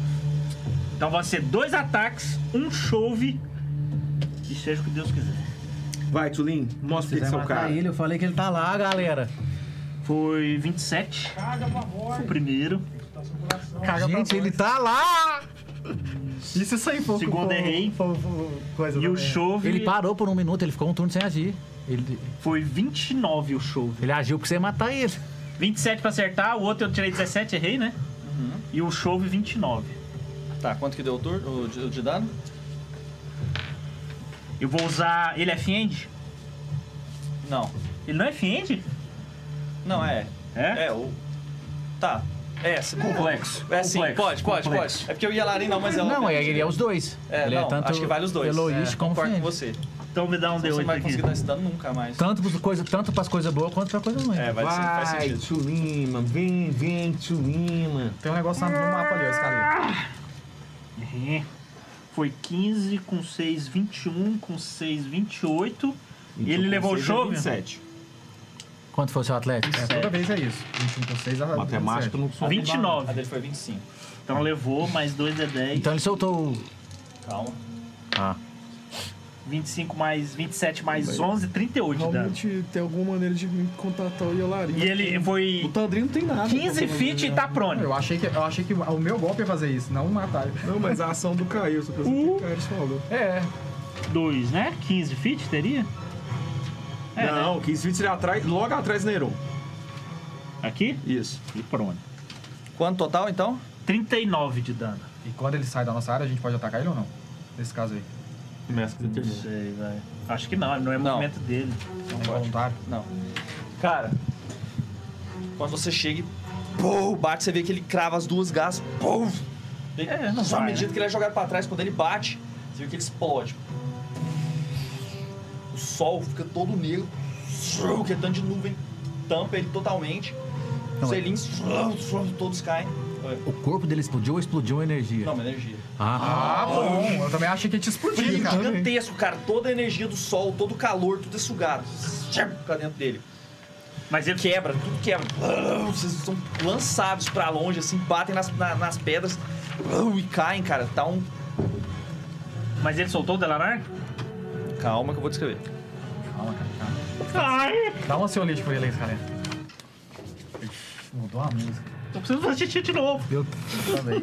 Speaker 2: Então vai ser dois ataques, um chove e seja o que Deus quiser.
Speaker 8: Vai, Tulin, mostra é o
Speaker 5: matar
Speaker 8: cara.
Speaker 5: ele, eu falei que ele tá lá, galera.
Speaker 2: Foi 27,
Speaker 6: Caga pra voz.
Speaker 2: o primeiro.
Speaker 6: Seu.
Speaker 3: Caga pra
Speaker 5: Gente, ele tá lá!
Speaker 3: Isso isso aí foi
Speaker 2: Segundo
Speaker 3: foi-
Speaker 2: errei.
Speaker 3: foi- foi- coisa
Speaker 2: E o chove
Speaker 5: Ele parou por um minuto, ele ficou um turno sem agir. Ele,
Speaker 2: foi 29 o chove.
Speaker 5: ele agiu porque você ia matar ele.
Speaker 2: 27 pra acertar, o outro eu tirei 17, errei, né? E o chove 29.
Speaker 1: Tá, quanto que deu o de, o de dano?
Speaker 2: Eu vou usar. Ele é fiend?
Speaker 1: Não.
Speaker 2: Ele não é fiend?
Speaker 1: Não, é.
Speaker 2: É?
Speaker 1: É, o... Tá. É, se-
Speaker 2: Complexo.
Speaker 1: É sim,
Speaker 2: Complexo,
Speaker 1: pode, pode,
Speaker 2: complexo.
Speaker 1: pode. É porque o Yalarin não, mas é
Speaker 5: Não, é, ele é os dois.
Speaker 1: É,
Speaker 5: ele
Speaker 1: não,
Speaker 5: é tanto
Speaker 1: acho que vale os dois.
Speaker 5: Eloíste
Speaker 1: é,
Speaker 5: como
Speaker 1: concordo com você.
Speaker 2: Então me dá um
Speaker 1: Você não
Speaker 2: D8
Speaker 1: vai
Speaker 2: aqui.
Speaker 1: conseguir dar esse dano nunca mais.
Speaker 5: Tanto, pros coisa, tanto pras coisas boas quanto pra coisa ruim.
Speaker 1: É, vai, sim, faz
Speaker 8: Vai,
Speaker 1: sentido.
Speaker 8: Tulima, vem, vem, Tulima.
Speaker 3: Tem um negócio no mapa ali, ó, escaleta.
Speaker 2: É. Foi 15 com 6, 21, com 6, 28. E ele levou o chove?
Speaker 7: 27.
Speaker 5: Quanto foi o seu Atlético?
Speaker 3: É, toda vez é isso. 21 com 6 a
Speaker 8: Matemática não sou.
Speaker 2: 29.
Speaker 1: A dele foi 25.
Speaker 2: Então levou mais 2 é 10.
Speaker 5: Então ele soltou o.
Speaker 1: Calma.
Speaker 5: Ah.
Speaker 2: 25 mais 27 mais 11, 38 de dano.
Speaker 9: Realmente tem alguma maneira de me contatar o Yolarim.
Speaker 2: E ele foi
Speaker 9: O Tandrin não tem nada.
Speaker 2: 15
Speaker 9: pra fazer,
Speaker 2: feet e
Speaker 9: né?
Speaker 2: tá prone.
Speaker 3: Eu achei que, eu achei que o meu golpe ia fazer isso, não matar ele.
Speaker 9: Não, mas a ação do Caio, só que o Caio falou.
Speaker 3: É,
Speaker 2: 2, né? 15 feet teria? É,
Speaker 7: não, 15 feet seria atrás, logo atrás do Neron.
Speaker 2: Aqui?
Speaker 7: Isso.
Speaker 2: E prone.
Speaker 1: Quanto total, então?
Speaker 2: 39 de dano.
Speaker 3: e quando ele sai da nossa área, a gente pode atacar ele ou não? Nesse caso aí.
Speaker 2: Não sei, velho. Acho que não, não é
Speaker 1: Não.
Speaker 2: movimento dele.
Speaker 3: É um voluntário.
Speaker 1: Não. Cara, quando você chega e pô, bate, você vê que ele crava as duas garras. Pô,
Speaker 2: É, não
Speaker 1: Só à
Speaker 2: vai,
Speaker 1: medida
Speaker 2: né?
Speaker 1: que ele é jogado pra trás, quando ele bate, você vê que ele explode. O sol fica todo negro, que tanto de nuvem tampa ele totalmente.
Speaker 5: Não,
Speaker 1: Os
Speaker 5: é-
Speaker 1: selinhos todos caem.
Speaker 5: O corpo dele explodiu ou explodiu a energia?
Speaker 1: Não, uma energia.
Speaker 5: Ah,
Speaker 3: Ah, bom. Eu também achei que ia te explodir,
Speaker 1: Frio
Speaker 3: cara.
Speaker 1: gigantesco, cara. Toda a energia do sol, todo o calor, tudo é sugado. Pra dentro dele.
Speaker 2: Mas ele
Speaker 1: Quebra, tudo quebra. Vocês são lançados pra longe, assim, batem nas, na- nas pedras e caem, cara. Tá um.
Speaker 2: Mas ele soltou o Delanar?
Speaker 1: Calma que eu vou descrever.
Speaker 3: Calma, cara, calma.
Speaker 2: Ai!
Speaker 3: Dá um ansiolite pra ele aí, cara. Mudou a música.
Speaker 2: Eu preciso fazer xixi de novo.
Speaker 5: eu também.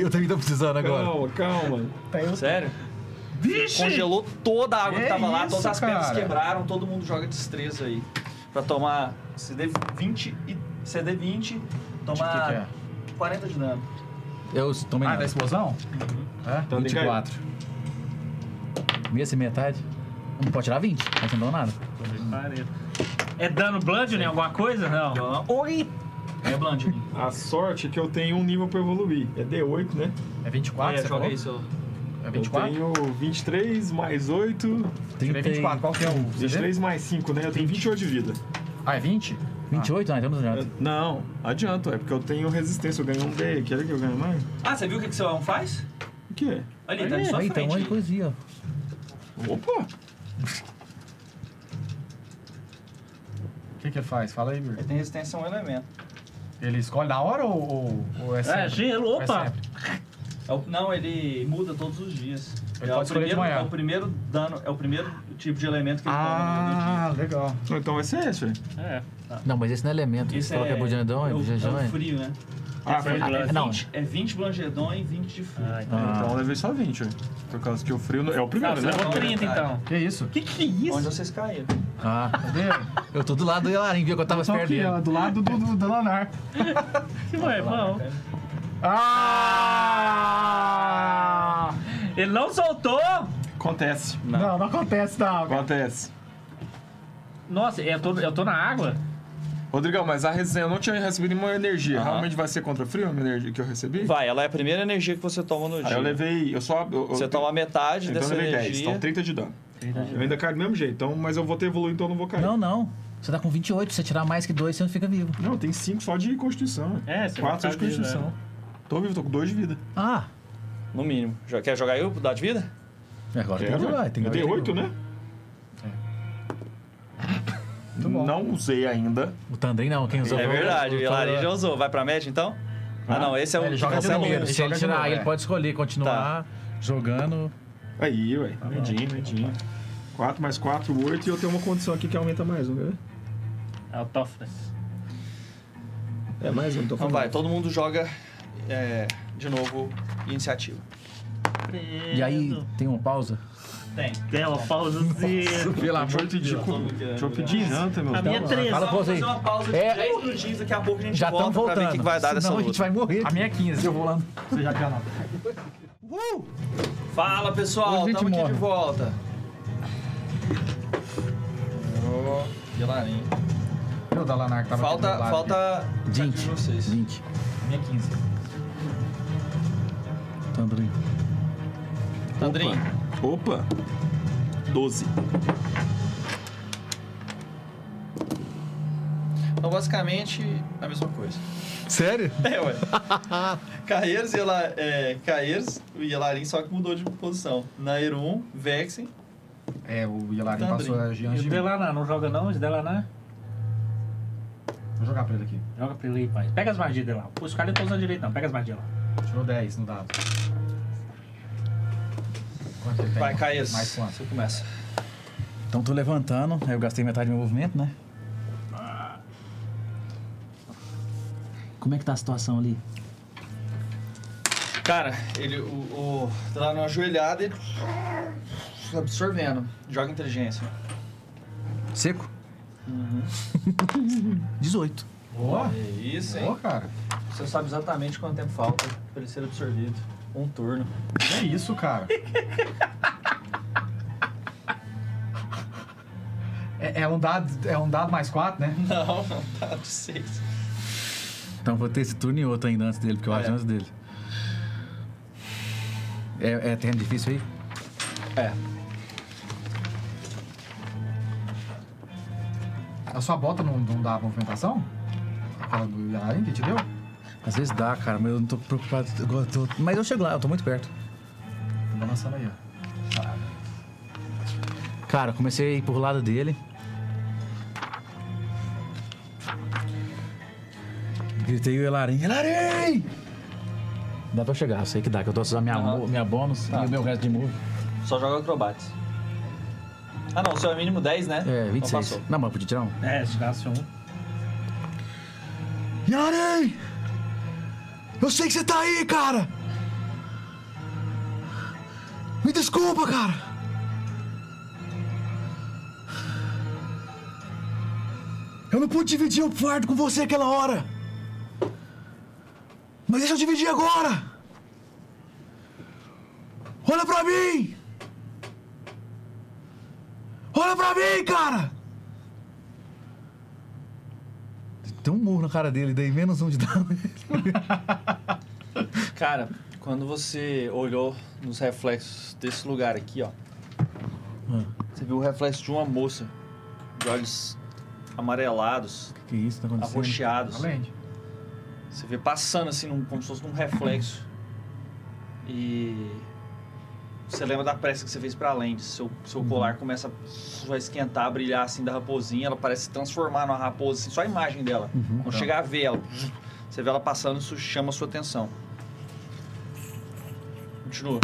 Speaker 5: eu também tô precisando agora.
Speaker 9: Calma, calma.
Speaker 1: Sério?
Speaker 2: Vixe!
Speaker 1: Congelou toda a água que
Speaker 3: Que
Speaker 1: tava lá,
Speaker 3: isso,
Speaker 1: todas as pedras
Speaker 3: cara?
Speaker 1: quebraram, todo mundo joga destreza aí. Pra tomar CD20 e CD20, tomar
Speaker 3: que que é?
Speaker 1: 40 de dano.
Speaker 5: Eu tomei
Speaker 3: Ah, da explosão? É?
Speaker 7: Então,
Speaker 5: 24. Meia sem metade. Não pode tirar 20, mas não deu nada.
Speaker 2: Parei. É dano bludgeoning, alguma coisa? Não.
Speaker 1: Não. É Blanding.
Speaker 7: A sorte é que eu tenho um nível pra evoluir. É D8, né?
Speaker 3: É 24,
Speaker 1: É,
Speaker 3: você
Speaker 1: joga aí seu...
Speaker 3: É
Speaker 7: Eu
Speaker 3: 24?
Speaker 7: tenho 23 mais 8.
Speaker 3: Tirei 24. Qual que é o CD?
Speaker 7: 23 mais 5, né? Eu tenho 28 de vida.
Speaker 3: Ah, é 20?
Speaker 5: 28? Não, então não adianta.
Speaker 7: Não, adianta, é porque eu tenho resistência, eu ganho um D. Quer que eu ganhe mais?
Speaker 1: Ah, você viu o que, que seu faz?
Speaker 7: O quê?
Speaker 1: Ali, tá na sua
Speaker 5: Aí, tem um
Speaker 1: frente.
Speaker 5: monte de coisinha, ó.
Speaker 7: Opa!
Speaker 3: O que, que faz? Fala aí, Mir.
Speaker 1: Ele tem resistência a um elemento.
Speaker 3: Ele escolhe na hora ou, ou, ou é sempre?
Speaker 2: É, gelo,
Speaker 3: Ou é
Speaker 2: opa!
Speaker 3: sempre?
Speaker 1: É o- não, ele muda todos os dias.
Speaker 3: Ele
Speaker 1: é,
Speaker 3: pode
Speaker 1: o
Speaker 3: escolher de
Speaker 1: primeiro,
Speaker 3: manhã.
Speaker 1: é o primeiro dano, é o primeiro tipo de elemento que ele
Speaker 3: Ah, legal.
Speaker 7: Então vai ser esse, velho.
Speaker 2: É.
Speaker 5: Não, mas esse não é elemento. Você falou
Speaker 1: é,
Speaker 5: que é Bujandão, é
Speaker 1: é, o, é o
Speaker 5: é.
Speaker 1: frio, né?
Speaker 7: Ah, foi.
Speaker 1: É,
Speaker 5: não.
Speaker 1: 20, é 20 Blangedon e 20 de frio.
Speaker 2: Ah, então.
Speaker 5: Ah.
Speaker 7: Então eu levei só 20, velho. Por causa que o frio não- é o
Speaker 2: Ah,
Speaker 7: primeiro,
Speaker 2: você
Speaker 7: né?
Speaker 2: levou 30 então.
Speaker 3: Que isso?
Speaker 2: Que que é isso?
Speaker 1: Onde vocês caíram?
Speaker 5: Ah,
Speaker 3: Cadê?
Speaker 5: eu tô do lado do Yelarim, viu que eu tava perto
Speaker 3: aqui, ó, do lado do, do, do Leonardo.
Speaker 2: Que foi, bom.
Speaker 3: Ah!
Speaker 2: Ele não soltou!
Speaker 7: Acontece.
Speaker 3: Não, não acontece, não. cara.
Speaker 7: Acontece.
Speaker 2: Nossa, eu tô, eu tô na água?
Speaker 7: Rodrigão, mas a resenha eu não tinha recebido nenhuma energia.
Speaker 1: Aham.
Speaker 7: Realmente vai ser contra frio a minha energia que eu recebi?
Speaker 1: Vai, ela é a primeira energia que você toma no dia.
Speaker 7: Aí eu levei. Eu só. eu- eu-
Speaker 1: Você toma metade
Speaker 7: Então eu
Speaker 1: dessa
Speaker 7: levei 10,
Speaker 1: energia.
Speaker 7: então 30 de dano. Eu ainda caio do mesmo jeito, então, mas eu vou ter evoluído, então eu não vou cair.
Speaker 5: Não, não. Você tá com 28, se você tirar mais que 2, você não fica vivo.
Speaker 7: Não, tem 5 só de constituição.
Speaker 2: É, você vai
Speaker 7: 4 de
Speaker 2: ficar vivo,
Speaker 7: constituição. Tô vivo, tô com 2 de vida.
Speaker 5: Ah,
Speaker 1: No mínimo. Já quer jogar eu, dar de vida?
Speaker 5: agora tem
Speaker 7: Quero,
Speaker 5: que jogar.
Speaker 7: ué.
Speaker 5: Tem que
Speaker 7: eu dei
Speaker 5: jogar.
Speaker 7: 8, né? Não usei ainda.
Speaker 5: O Tandrin não, quem usou
Speaker 1: É verdade, o
Speaker 5: foi
Speaker 1: Yelari
Speaker 5: o-
Speaker 1: já usou. Vai pra média então? Ah, não, esse é o
Speaker 3: Ele joga de novo.
Speaker 1: um.
Speaker 3: Ele
Speaker 5: Se ele tirar,
Speaker 3: novo,
Speaker 5: ele
Speaker 3: é.
Speaker 5: pode escolher continuar jogando.
Speaker 7: Aí, ué. Medinho, medinho. 4 mais 4, 8 e eu tenho uma condição aqui que aumenta mais, vamos ver?
Speaker 2: É o Toughness.
Speaker 7: É mais um, tô
Speaker 1: Então
Speaker 7: falando.
Speaker 1: vai, todo mundo joga é, de novo iniciativa.
Speaker 5: E aí tem uma pausa.
Speaker 1: Tem.
Speaker 2: Tem uma pausazinha.
Speaker 5: Pelo
Speaker 7: Deixa eu pedir, deixa eu pedir janta, meu
Speaker 2: A minha
Speaker 7: Deus.
Speaker 2: três.
Speaker 5: Fala pra você aí.
Speaker 1: Fazer uma pausa de
Speaker 5: É.
Speaker 1: 10 minutinhos, daqui a pouco a gente
Speaker 5: Já
Speaker 1: volta
Speaker 5: estamos
Speaker 1: pra ver
Speaker 5: voltando.
Speaker 1: o que, vai dar dessa
Speaker 5: Senão a
Speaker 1: luta.
Speaker 5: gente vai morrer.
Speaker 3: A minha é 15, eu vou lá. Você já tinha nota.
Speaker 1: Fala pessoal,
Speaker 5: a
Speaker 1: estamos aqui
Speaker 5: morre.
Speaker 1: de volta. Ô, Yelarim.
Speaker 3: E o da Lanar que tava
Speaker 1: Falta, falta
Speaker 5: 20.
Speaker 1: de vocês.
Speaker 5: 20.
Speaker 3: aqui. Minha 15.
Speaker 5: Tandrin.
Speaker 1: Sandrinho,
Speaker 7: Opa! 12.
Speaker 1: então basicamente a mesma coisa.
Speaker 5: Sério?
Speaker 1: É, ué. Caeiros e Yela, é, só que mudou de posição. Nairum, Vexen.
Speaker 3: É, o Yelarin
Speaker 1: Tandrin.
Speaker 3: passou a
Speaker 2: E
Speaker 3: Gianji.
Speaker 2: o
Speaker 3: Vou
Speaker 2: não joga não? Esse Delanar?
Speaker 3: jogar pra ele aqui.
Speaker 2: Joga pra ele aí, pai. Pega as magias dele lá. Pô, esse cara não tá usando direito não. Pega as magias lá.
Speaker 3: Tirou 10 no dado. Ele?
Speaker 1: Vai, Caeiros.
Speaker 3: Mais quanto?
Speaker 1: Você começa.
Speaker 5: Então tô levantando, aí eu gastei metade do meu movimento, né? Como é que tá a situação ali?
Speaker 1: Cara, ele o, o, tá lá numa ajoelhada e absorvendo. Joga inteligência.
Speaker 5: Seco? 18.
Speaker 3: Boa.
Speaker 1: É isso,
Speaker 3: Boa,
Speaker 1: hein?
Speaker 3: cara.
Speaker 1: Você sabe exatamente quanto tempo falta pra ele ser absorvido. Um turno.
Speaker 3: Que isso, cara? É, é um dado, é um dado mais 4, né?
Speaker 1: Não, não tá de seis.
Speaker 5: Então vou ter esse turno e outro ainda antes dele, porque eu acho
Speaker 1: É.
Speaker 5: antes dele. É, é terreno difícil aí?
Speaker 1: É.
Speaker 3: A sua bota não, não dá movimentação? Aquela do que te deu?
Speaker 5: Às vezes dá, cara, mas eu não tô preocupado. Eu tô- Mas eu chego lá, eu tô muito perto.
Speaker 3: Tô balançando aí, ó.
Speaker 5: Cara, comecei a ir pro lado dele. Gritei o Elarim. Elarim! Dá pra chegar, eu sei que dá, que eu tô usando minha,
Speaker 1: Aham.
Speaker 5: mo- minha bônus
Speaker 1: Tá.
Speaker 5: e o meu resto de move.
Speaker 1: Só joga acrobates. Ah não, o seu é mínimo 10, né?
Speaker 5: É,
Speaker 1: Então
Speaker 5: 26.
Speaker 1: passou.
Speaker 5: Não, mas eu podia tirar um.
Speaker 2: É, se tirasse um.
Speaker 5: Elarim! Eu sei que você tá aí, cara! Me desculpa, cara! Eu não pude dividir o fardo com você aquela hora! Mas deixa eu dividir agora! Olha pra mim! Olha pra mim, cara! Tem um murro na cara dele, dei menos um de dano.
Speaker 1: Cara, quando você olhou nos reflexos desse lugar aqui, ó. Você viu o reflexo de uma moça de olhos amarelados,
Speaker 5: que isso tá acontecendo?
Speaker 1: arroxeados. Você vê passando assim, num- como se fosse num reflexo. E. Você lembra da pressa que você fez pra lente. Seu, seu colar começa a esquentar, a brilhar assim da raposinha. Ela parece se transformar numa raposa, assim, só a imagem dela. Quando chegar a ver ela, você vê ela passando, isso chama a sua atenção. Continua.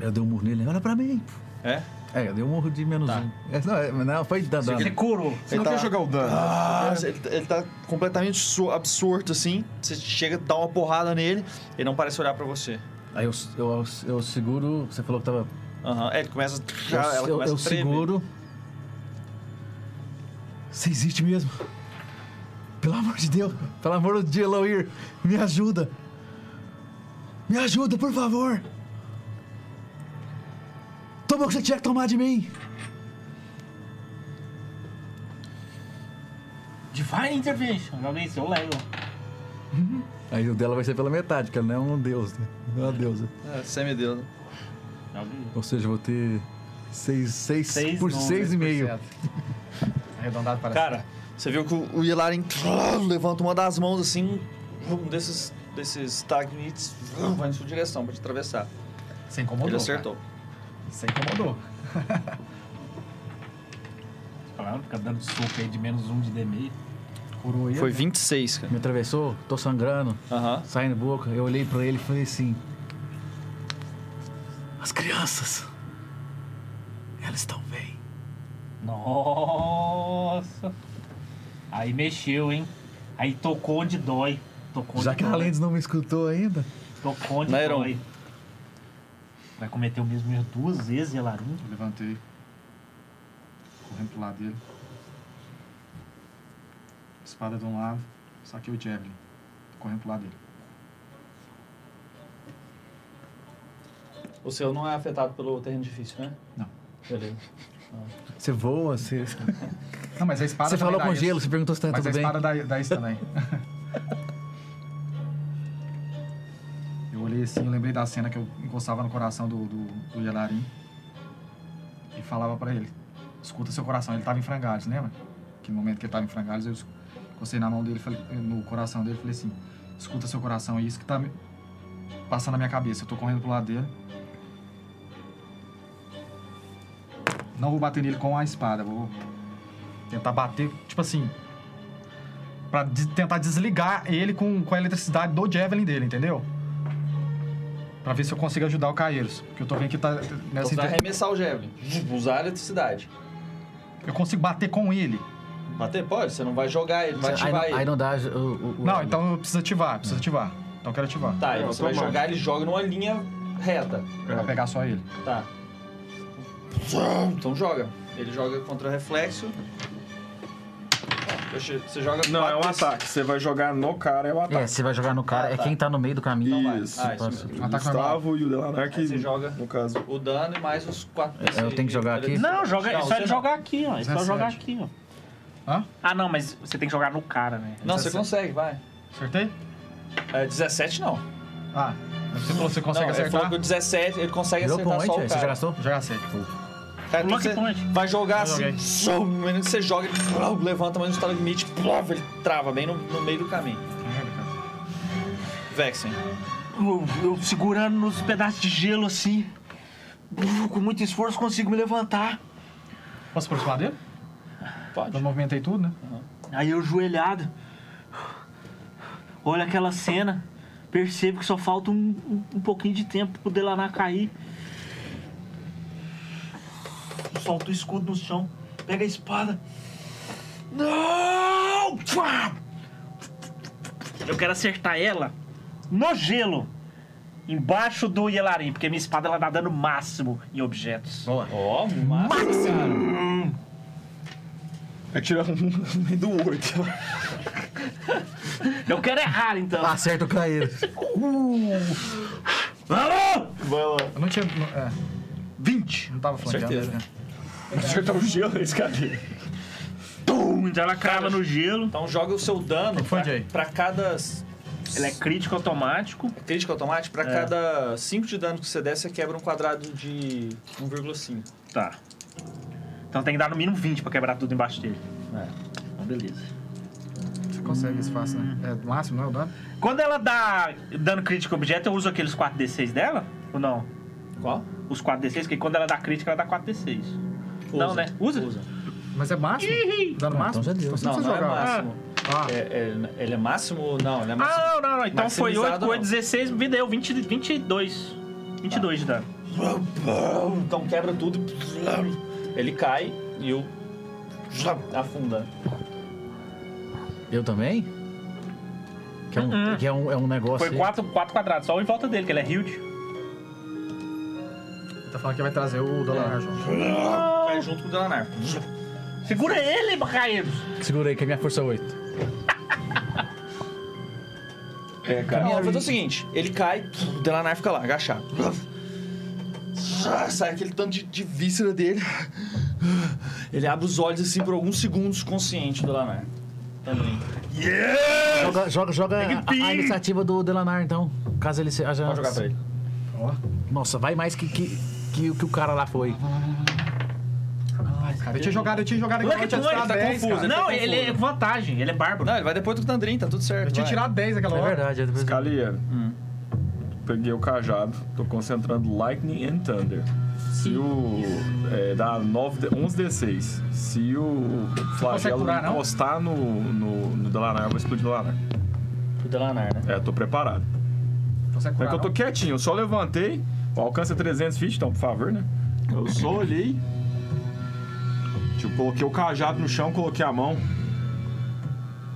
Speaker 5: Eu dei um murro nele, olha pra mim.
Speaker 1: É?
Speaker 5: É, eu dei um murro de menos
Speaker 1: Tá.
Speaker 5: um. É, não, é, não, foi da dano.
Speaker 2: Você curou.
Speaker 7: Você não
Speaker 1: Ele
Speaker 7: quer
Speaker 1: tá-
Speaker 7: jogar o dano?
Speaker 1: Ah, ele, ele tá completamente absorto assim. Você chega, dá uma porrada nele, ele não parece olhar pra você.
Speaker 5: Aí eu, eu, eu seguro. Você falou que tava.
Speaker 1: Aham, é, ele começa.
Speaker 5: Eu,
Speaker 1: Já, ela
Speaker 5: eu,
Speaker 1: começa
Speaker 5: eu
Speaker 1: a
Speaker 5: seguro. Você existe mesmo? Pelo amor de Deus, pelo amor de Eloir, me ajuda. Me ajuda, por favor. Toma o que você tinha que tomar de mim.
Speaker 2: Divine Intervention. Joga isso, eu levo.
Speaker 5: Aí o dela vai ser pela metade, porque ela não é um deus, né? Não é uma é. deusa.
Speaker 1: É, semideus.
Speaker 5: Ou seja, vou ter 6, 6,
Speaker 2: Seis,
Speaker 5: por
Speaker 2: não,
Speaker 3: 6,5. Arredondado para
Speaker 1: Cara, você viu que o Yelaren levanta uma das mãos assim, um desses, desses tagnites vai em sua direção pra te atravessar.
Speaker 3: Você incomodou.
Speaker 1: Ele acertou.
Speaker 3: Você incomodou.
Speaker 2: Falaram, fica dando soco aí de menos um de
Speaker 3: D6. Coroa.
Speaker 1: Foi 26, cara.
Speaker 5: Me atravessou, tô sangrando, saindo boca. Eu olhei para ele e falei assim: As crianças, elas estão bem.
Speaker 2: Nossa! Aí mexeu, hein? Aí tocou onde dói. Tocou onde Já
Speaker 5: que a Lendes não me escutou ainda?
Speaker 2: Tocou onde dói. Vai cometer o mesmo erro duas vezes,
Speaker 3: Elarim? Levantei. Correndo pro lado dele. Espada de um lado. Saquei o Javelin. Correndo pro lado dele.
Speaker 1: O seu não é afetado pelo terreno difícil, né?
Speaker 3: Não.
Speaker 1: Beleza.
Speaker 5: Você voa, você.
Speaker 3: Não, mas a espada
Speaker 5: Você falou com
Speaker 3: isso.
Speaker 5: gelo, você perguntou se tá
Speaker 3: Mas
Speaker 5: tudo
Speaker 3: a
Speaker 5: bem.
Speaker 3: espada dá, dá isso também. eu olhei assim, eu lembrei da cena que eu encostava no coração do, do, do Yelarin e falava pra ele: escuta seu coração. Ele tava em frangalhos, lembra? Que no momento que ele tava em frangalhos, eu encostei na mão dele, falei, no coração dele falei assim: escuta seu coração, é isso que tá me passando na minha cabeça. Eu tô correndo pro lado dele. Não vou bater nele com a espada, vou tentar bater, tipo assim, Pra de- tentar desligar ele com, com a eletricidade do Javelin dele, entendeu? Pra ver se eu consigo ajudar o Caeiros. Porque eu tô vendo que tá nessa
Speaker 1: você
Speaker 3: inter...
Speaker 1: arremessar o Javelin. Usar a eletricidade.
Speaker 3: Eu consigo bater com ele.
Speaker 1: Bater? Pode, você não vai jogar ele, não vai
Speaker 5: Aí,
Speaker 1: ativar
Speaker 5: não,
Speaker 1: ele.
Speaker 5: aí não dá. O, o- o-
Speaker 3: Não, então eu preciso ativar, preciso ativar. Então eu quero ativar.
Speaker 1: Tá, e
Speaker 7: É,
Speaker 1: você vai
Speaker 7: automático.
Speaker 1: jogar, ele joga numa linha reta.
Speaker 3: Pra pegar só ele.
Speaker 1: Tá. Então joga. Ele joga contra reflexo. Deixa- Você joga
Speaker 7: Não, é um
Speaker 1: quatro-
Speaker 7: ataque. Você vai jogar no cara, é o
Speaker 5: É,
Speaker 7: ataque.
Speaker 5: você vai jogar no cara,
Speaker 1: Ah,
Speaker 5: é
Speaker 1: tá.
Speaker 5: quem tá no meio do caminho.
Speaker 1: Então vai.
Speaker 7: Isso.
Speaker 1: Ah, isso mesmo.
Speaker 7: O
Speaker 3: Ataque
Speaker 7: Gustavo e o Delanar que,
Speaker 1: Aí você joga
Speaker 7: no caso.
Speaker 1: o dano e mais os quatro.
Speaker 5: É, eu tenho que jogar aqui?
Speaker 2: Não, joga, é só ele jogar aqui, ó. É só
Speaker 3: 17.
Speaker 2: jogar aqui, ó.
Speaker 3: Hã?
Speaker 2: Ah, não, mas você tem que jogar no cara, né?
Speaker 1: Não, você consegue, vai.
Speaker 3: Acertei?
Speaker 1: É, 17 não.
Speaker 3: Ah, você falou que você consegue
Speaker 1: não, ele falou
Speaker 3: acertar?
Speaker 1: que o 17 ele consegue
Speaker 5: Virou
Speaker 1: acertar
Speaker 5: point,
Speaker 1: só o
Speaker 5: você
Speaker 1: cara.
Speaker 5: já gastou?
Speaker 3: Já gastei.
Speaker 1: Cara, então
Speaker 2: Lucky
Speaker 1: você
Speaker 2: point.
Speaker 1: vai jogar
Speaker 3: Eu
Speaker 1: assim,
Speaker 3: joguei.
Speaker 1: no momento que você joga, ele levanta mais um stalagmite, plum, ele trava bem no, no meio do caminho.
Speaker 3: Cara.
Speaker 1: Vexen.
Speaker 2: Eu, eu segurando nos pedaços de gelo assim. Com muito esforço consigo me levantar.
Speaker 3: Posso aproximar dele?
Speaker 1: Pode.
Speaker 3: Eu movimentei tudo, né?
Speaker 2: Aí eu joelhado. Olha aquela cena. Percebo que só falta um, um, um pouquinho de tempo pro Delanar cair. Solta o escudo no chão. Pega a espada. Não! Eu quero acertar ela no gelo. Embaixo do Yelarim, porque minha espada ela dá dano máximo em objetos.
Speaker 1: Ó, massa, cara.
Speaker 7: É tirar um no meio do oito.
Speaker 2: Eu quero errar então.
Speaker 5: Acerta o caído.
Speaker 2: Alô!
Speaker 7: Vai lá.
Speaker 3: Eu não tinha. não- É. 20. Não tava flanqueando.
Speaker 1: Certeza.
Speaker 3: né?
Speaker 7: Acertar o gelo nesse cara.
Speaker 2: Tum! Pum, então ela crava no gelo.
Speaker 1: Então joga o seu dano pra,
Speaker 5: Jay?
Speaker 1: pra cada.
Speaker 2: Ele é crítico automático.
Speaker 1: Crítica automática, pra
Speaker 2: É.
Speaker 1: cada 5 de dano que você der, você quebra um quadrado de 1,5.
Speaker 2: Tá. Então tem que dar no mínimo 20 pra quebrar tudo embaixo dele.
Speaker 1: É.
Speaker 2: Então, beleza.
Speaker 3: Você consegue isso fácil, né? É do máximo, não é o dano?
Speaker 2: Quando ela dá dano crítico objeto, eu uso aqueles 4d6 dela? Ou não?
Speaker 1: Qual?
Speaker 2: Os 4d6, porque quando ela dá crítica, ela dá 4d6. Não, né? Usa?
Speaker 3: Mas é máximo? Dano
Speaker 5: Ah,
Speaker 3: máximo?
Speaker 5: então já deu.
Speaker 3: você
Speaker 1: Não,
Speaker 3: precisa
Speaker 1: não é máximo.
Speaker 3: Ah,
Speaker 1: É, é- ele é máximo? Não, ele é máximo.
Speaker 2: Ah, não, não, não. Então foi 8
Speaker 1: Maximizado,
Speaker 2: com 8,
Speaker 1: não.
Speaker 2: 16, me deu 20, 22. 22 de dano.
Speaker 1: Então quebra tudo. Ele cai e eu. Afunda.
Speaker 5: Eu também? Que é um, que é um, é um negócio.
Speaker 2: Foi. 4, 4 quadrados, só em volta dele, que ele é huge.
Speaker 3: tá falando que vai trazer o dólar junto.
Speaker 1: Cai junto com o Delanar.
Speaker 2: Segura ele, Bacaeiros!
Speaker 5: Segura aí, que é minha força 8.
Speaker 1: É, cara. Não, eu vou fazer o seguinte: ele cai, o Delanar fica lá, agachado. Sai aquele tanto de, de víscera dele. Ele abre os olhos assim por alguns segundos, consciente do Delanar. Também.
Speaker 5: Joga, joga, joga a, a iniciativa do Delanar, então. Caso ele seja.
Speaker 1: Pode jogar pra ele.
Speaker 5: Nossa, vai mais que, que, que, o que o cara lá foi.
Speaker 3: Cara, eu tinha jogado, eu tinha jogado aqui,
Speaker 2: 20,
Speaker 3: tirado
Speaker 1: tá
Speaker 3: 10,
Speaker 1: confuso,
Speaker 3: cara.
Speaker 1: ele
Speaker 2: Não,
Speaker 1: tá
Speaker 2: ele é vantagem, ele é bárbaro.
Speaker 1: Não, ele vai depois do Tandrin, tá tudo certo.
Speaker 3: Eu tinha
Speaker 1: vai.
Speaker 3: tirado 10 aquela
Speaker 5: É
Speaker 3: hora.
Speaker 5: verdade, é depois.
Speaker 7: Calia. Peguei o cajado, tô concentrando Lightning and Thunder. Se o. É, dá 9, d- 11 D6. Se o flagelo
Speaker 3: curar, não?
Speaker 7: encostar no, no, no Delanar, eu vou explodir o Delanar.
Speaker 1: O Delanar, né?
Speaker 7: É, tô preparado.
Speaker 3: Consegue
Speaker 7: É
Speaker 3: curar,
Speaker 7: que eu tô
Speaker 3: não?
Speaker 7: quietinho, eu só levantei. O alcance é 300 feet, então, por favor, né? Eu só olhei. Tipo, coloquei o cajado no chão, coloquei a mão.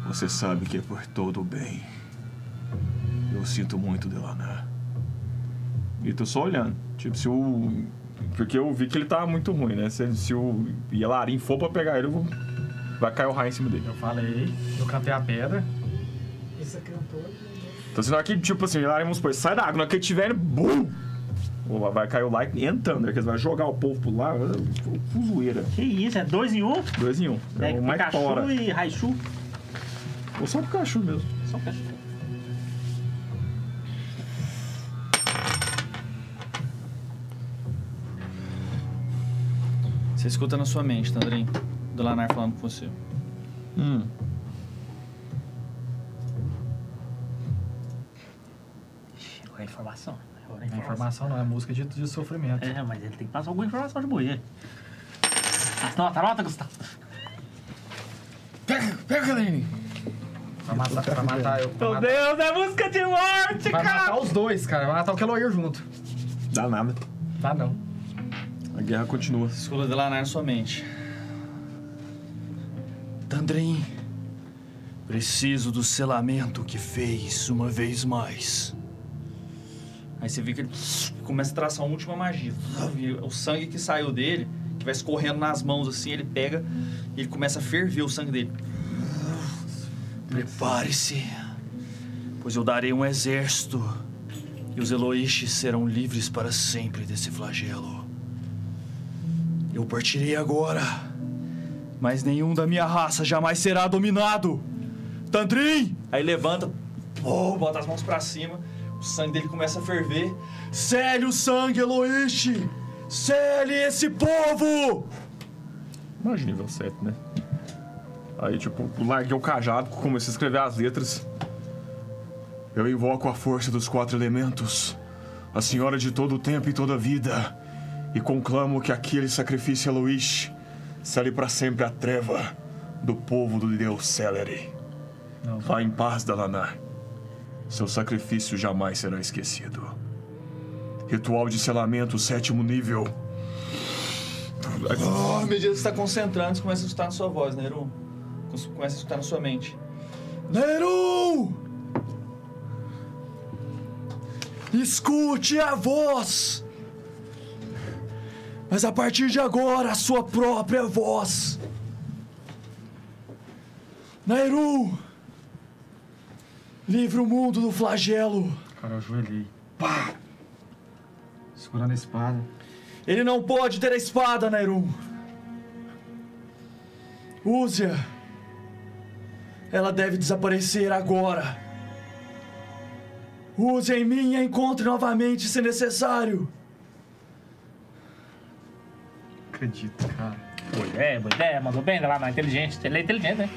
Speaker 7: Você sabe que é por todo o bem. Eu sinto muito, Delanar. E tô só olhando. Tipo, se o. Porque eu vi que ele tá muito ruim, né? Se, se o Yelarin for pra pegar ele, eu vou... vai cair o raio em cima dele.
Speaker 3: Eu falei, eu cantei a pedra.
Speaker 6: Esse é cantor.
Speaker 7: Então, se na hora que, tipo assim, Yelarin, vamos supor, sai da água, na hora que ele tiver, BUM! Vai cair o Lightning and Thunder, que eles vão jogar o povo pro lá, fuzoeira.
Speaker 2: Que isso, é 2 em 1? Um?
Speaker 7: Dois em um. É
Speaker 2: É
Speaker 7: o mais
Speaker 2: e Raichu.
Speaker 7: Ou só o Pikachu mesmo.
Speaker 2: Só Pikachu.
Speaker 1: Você escuta na sua mente, Tandrin. O Delanar falando com você.
Speaker 7: Hum.
Speaker 2: Agora é informação. Agora é
Speaker 3: Não é
Speaker 2: informação.
Speaker 3: informação, não, é música de, de sofrimento.
Speaker 2: É, mas ele tem que passar alguma informação de mulher. Anota, anota, Gustavo.
Speaker 7: Pega, pega, Lane!
Speaker 3: Vai matar, vai matar eu. Vai
Speaker 2: Meu
Speaker 3: matar,
Speaker 2: Deus, é música de morte,
Speaker 3: vai
Speaker 2: cara!
Speaker 3: matar os dois, cara. Vai matar o Keloir junto.
Speaker 7: Dá nada.
Speaker 3: Tá não.
Speaker 7: A guerra continua.
Speaker 1: O Delanar na sua mente. Tandrin, preciso do selamento que fez uma vez mais. Aí você vê que ele começa a traçar uma última magia. O sangue que saiu dele, que vai escorrendo nas mãos assim, ele pega e ele começa a ferver o sangue dele. Prepare-se, pois eu darei um exército e os Eloishi serão livres para sempre desse flagelo. Eu partirei agora, mas nenhum da minha raça jamais será dominado. Tandrin! Aí levanta, pô, bota as mãos pra cima, o sangue dele começa a ferver. Cele o sangue, Eloishi! Cele esse povo!
Speaker 7: Imagina nível 7, né? Aí, tipo, larguei o cajado, comecei a escrever as letras. Eu invoco a força dos quatro elementos, a senhora de todo o tempo e toda a vida, e conclamo que aquele sacrifício a Luiz para sempre a treva do povo do deus Celery. Vá em paz, Dalanar. Seu sacrifício jamais será esquecido. Ritual de selamento, sétimo nível.
Speaker 1: Oh, à medida que você está concentrando, você começa a escutar na sua voz, Neru. Começa a escutar na sua mente. Neru! Escute a voz! Mas a partir de agora, a sua própria voz. Nairu! Livre o mundo do flagelo.
Speaker 3: Cara, eu ajoelhei. Pá! Segurando a espada.
Speaker 1: Ele não pode ter a espada, Nairu. Use-a Ela deve desaparecer agora. Use em mim e a encontre novamente se necessário.
Speaker 3: Acredito, cara.
Speaker 2: Boa ideia, boa ideia. Mandou bem, lá, não é inteligente. Ele é inteligente, né?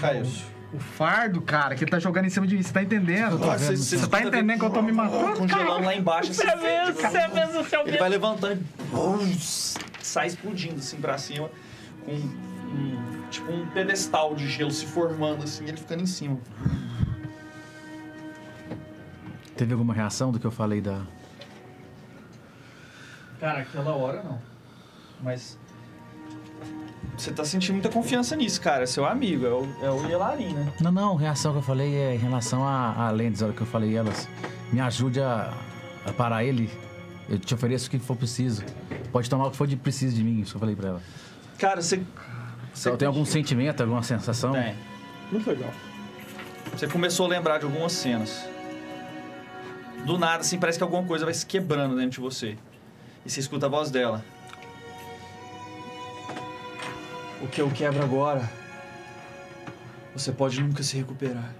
Speaker 1: Caio.
Speaker 3: O fardo, cara, que ele tá jogando em cima de mim, você tá entendendo?
Speaker 1: Ah, cê- cê
Speaker 3: Você tá entendendo que eu tô me matando?
Speaker 1: Congelando lá embaixo. assim,
Speaker 2: Você mesmo, você mesmo, seu
Speaker 1: Ele vai levantando e sai explodindo assim pra cima com um, tipo um pedestal de gelo se formando assim, ele ficando em cima.
Speaker 5: Teve alguma reação do que eu falei da.
Speaker 1: Cara, aquela hora não. Mas você tá sentindo muita confiança nisso, cara. É seu amigo, é o, é o Yelarin, né?
Speaker 5: Não, não, reação que eu falei é em relação a, a lentes, a hora que eu falei elas. Me ajude a, a parar ele. Eu te ofereço o que for preciso. Pode tomar o que for de preciso de mim, isso que eu falei pra ela.
Speaker 1: Cara, você.
Speaker 5: Se eu tenho algum sentimento, alguma sensação.
Speaker 1: Tem.
Speaker 9: Muito legal.
Speaker 1: Você começou a lembrar de algumas cenas. Do nada, assim, parece que alguma coisa vai se quebrando dentro de você. E você escuta a voz dela. O que eu quebro agora, você pode nunca se recuperar.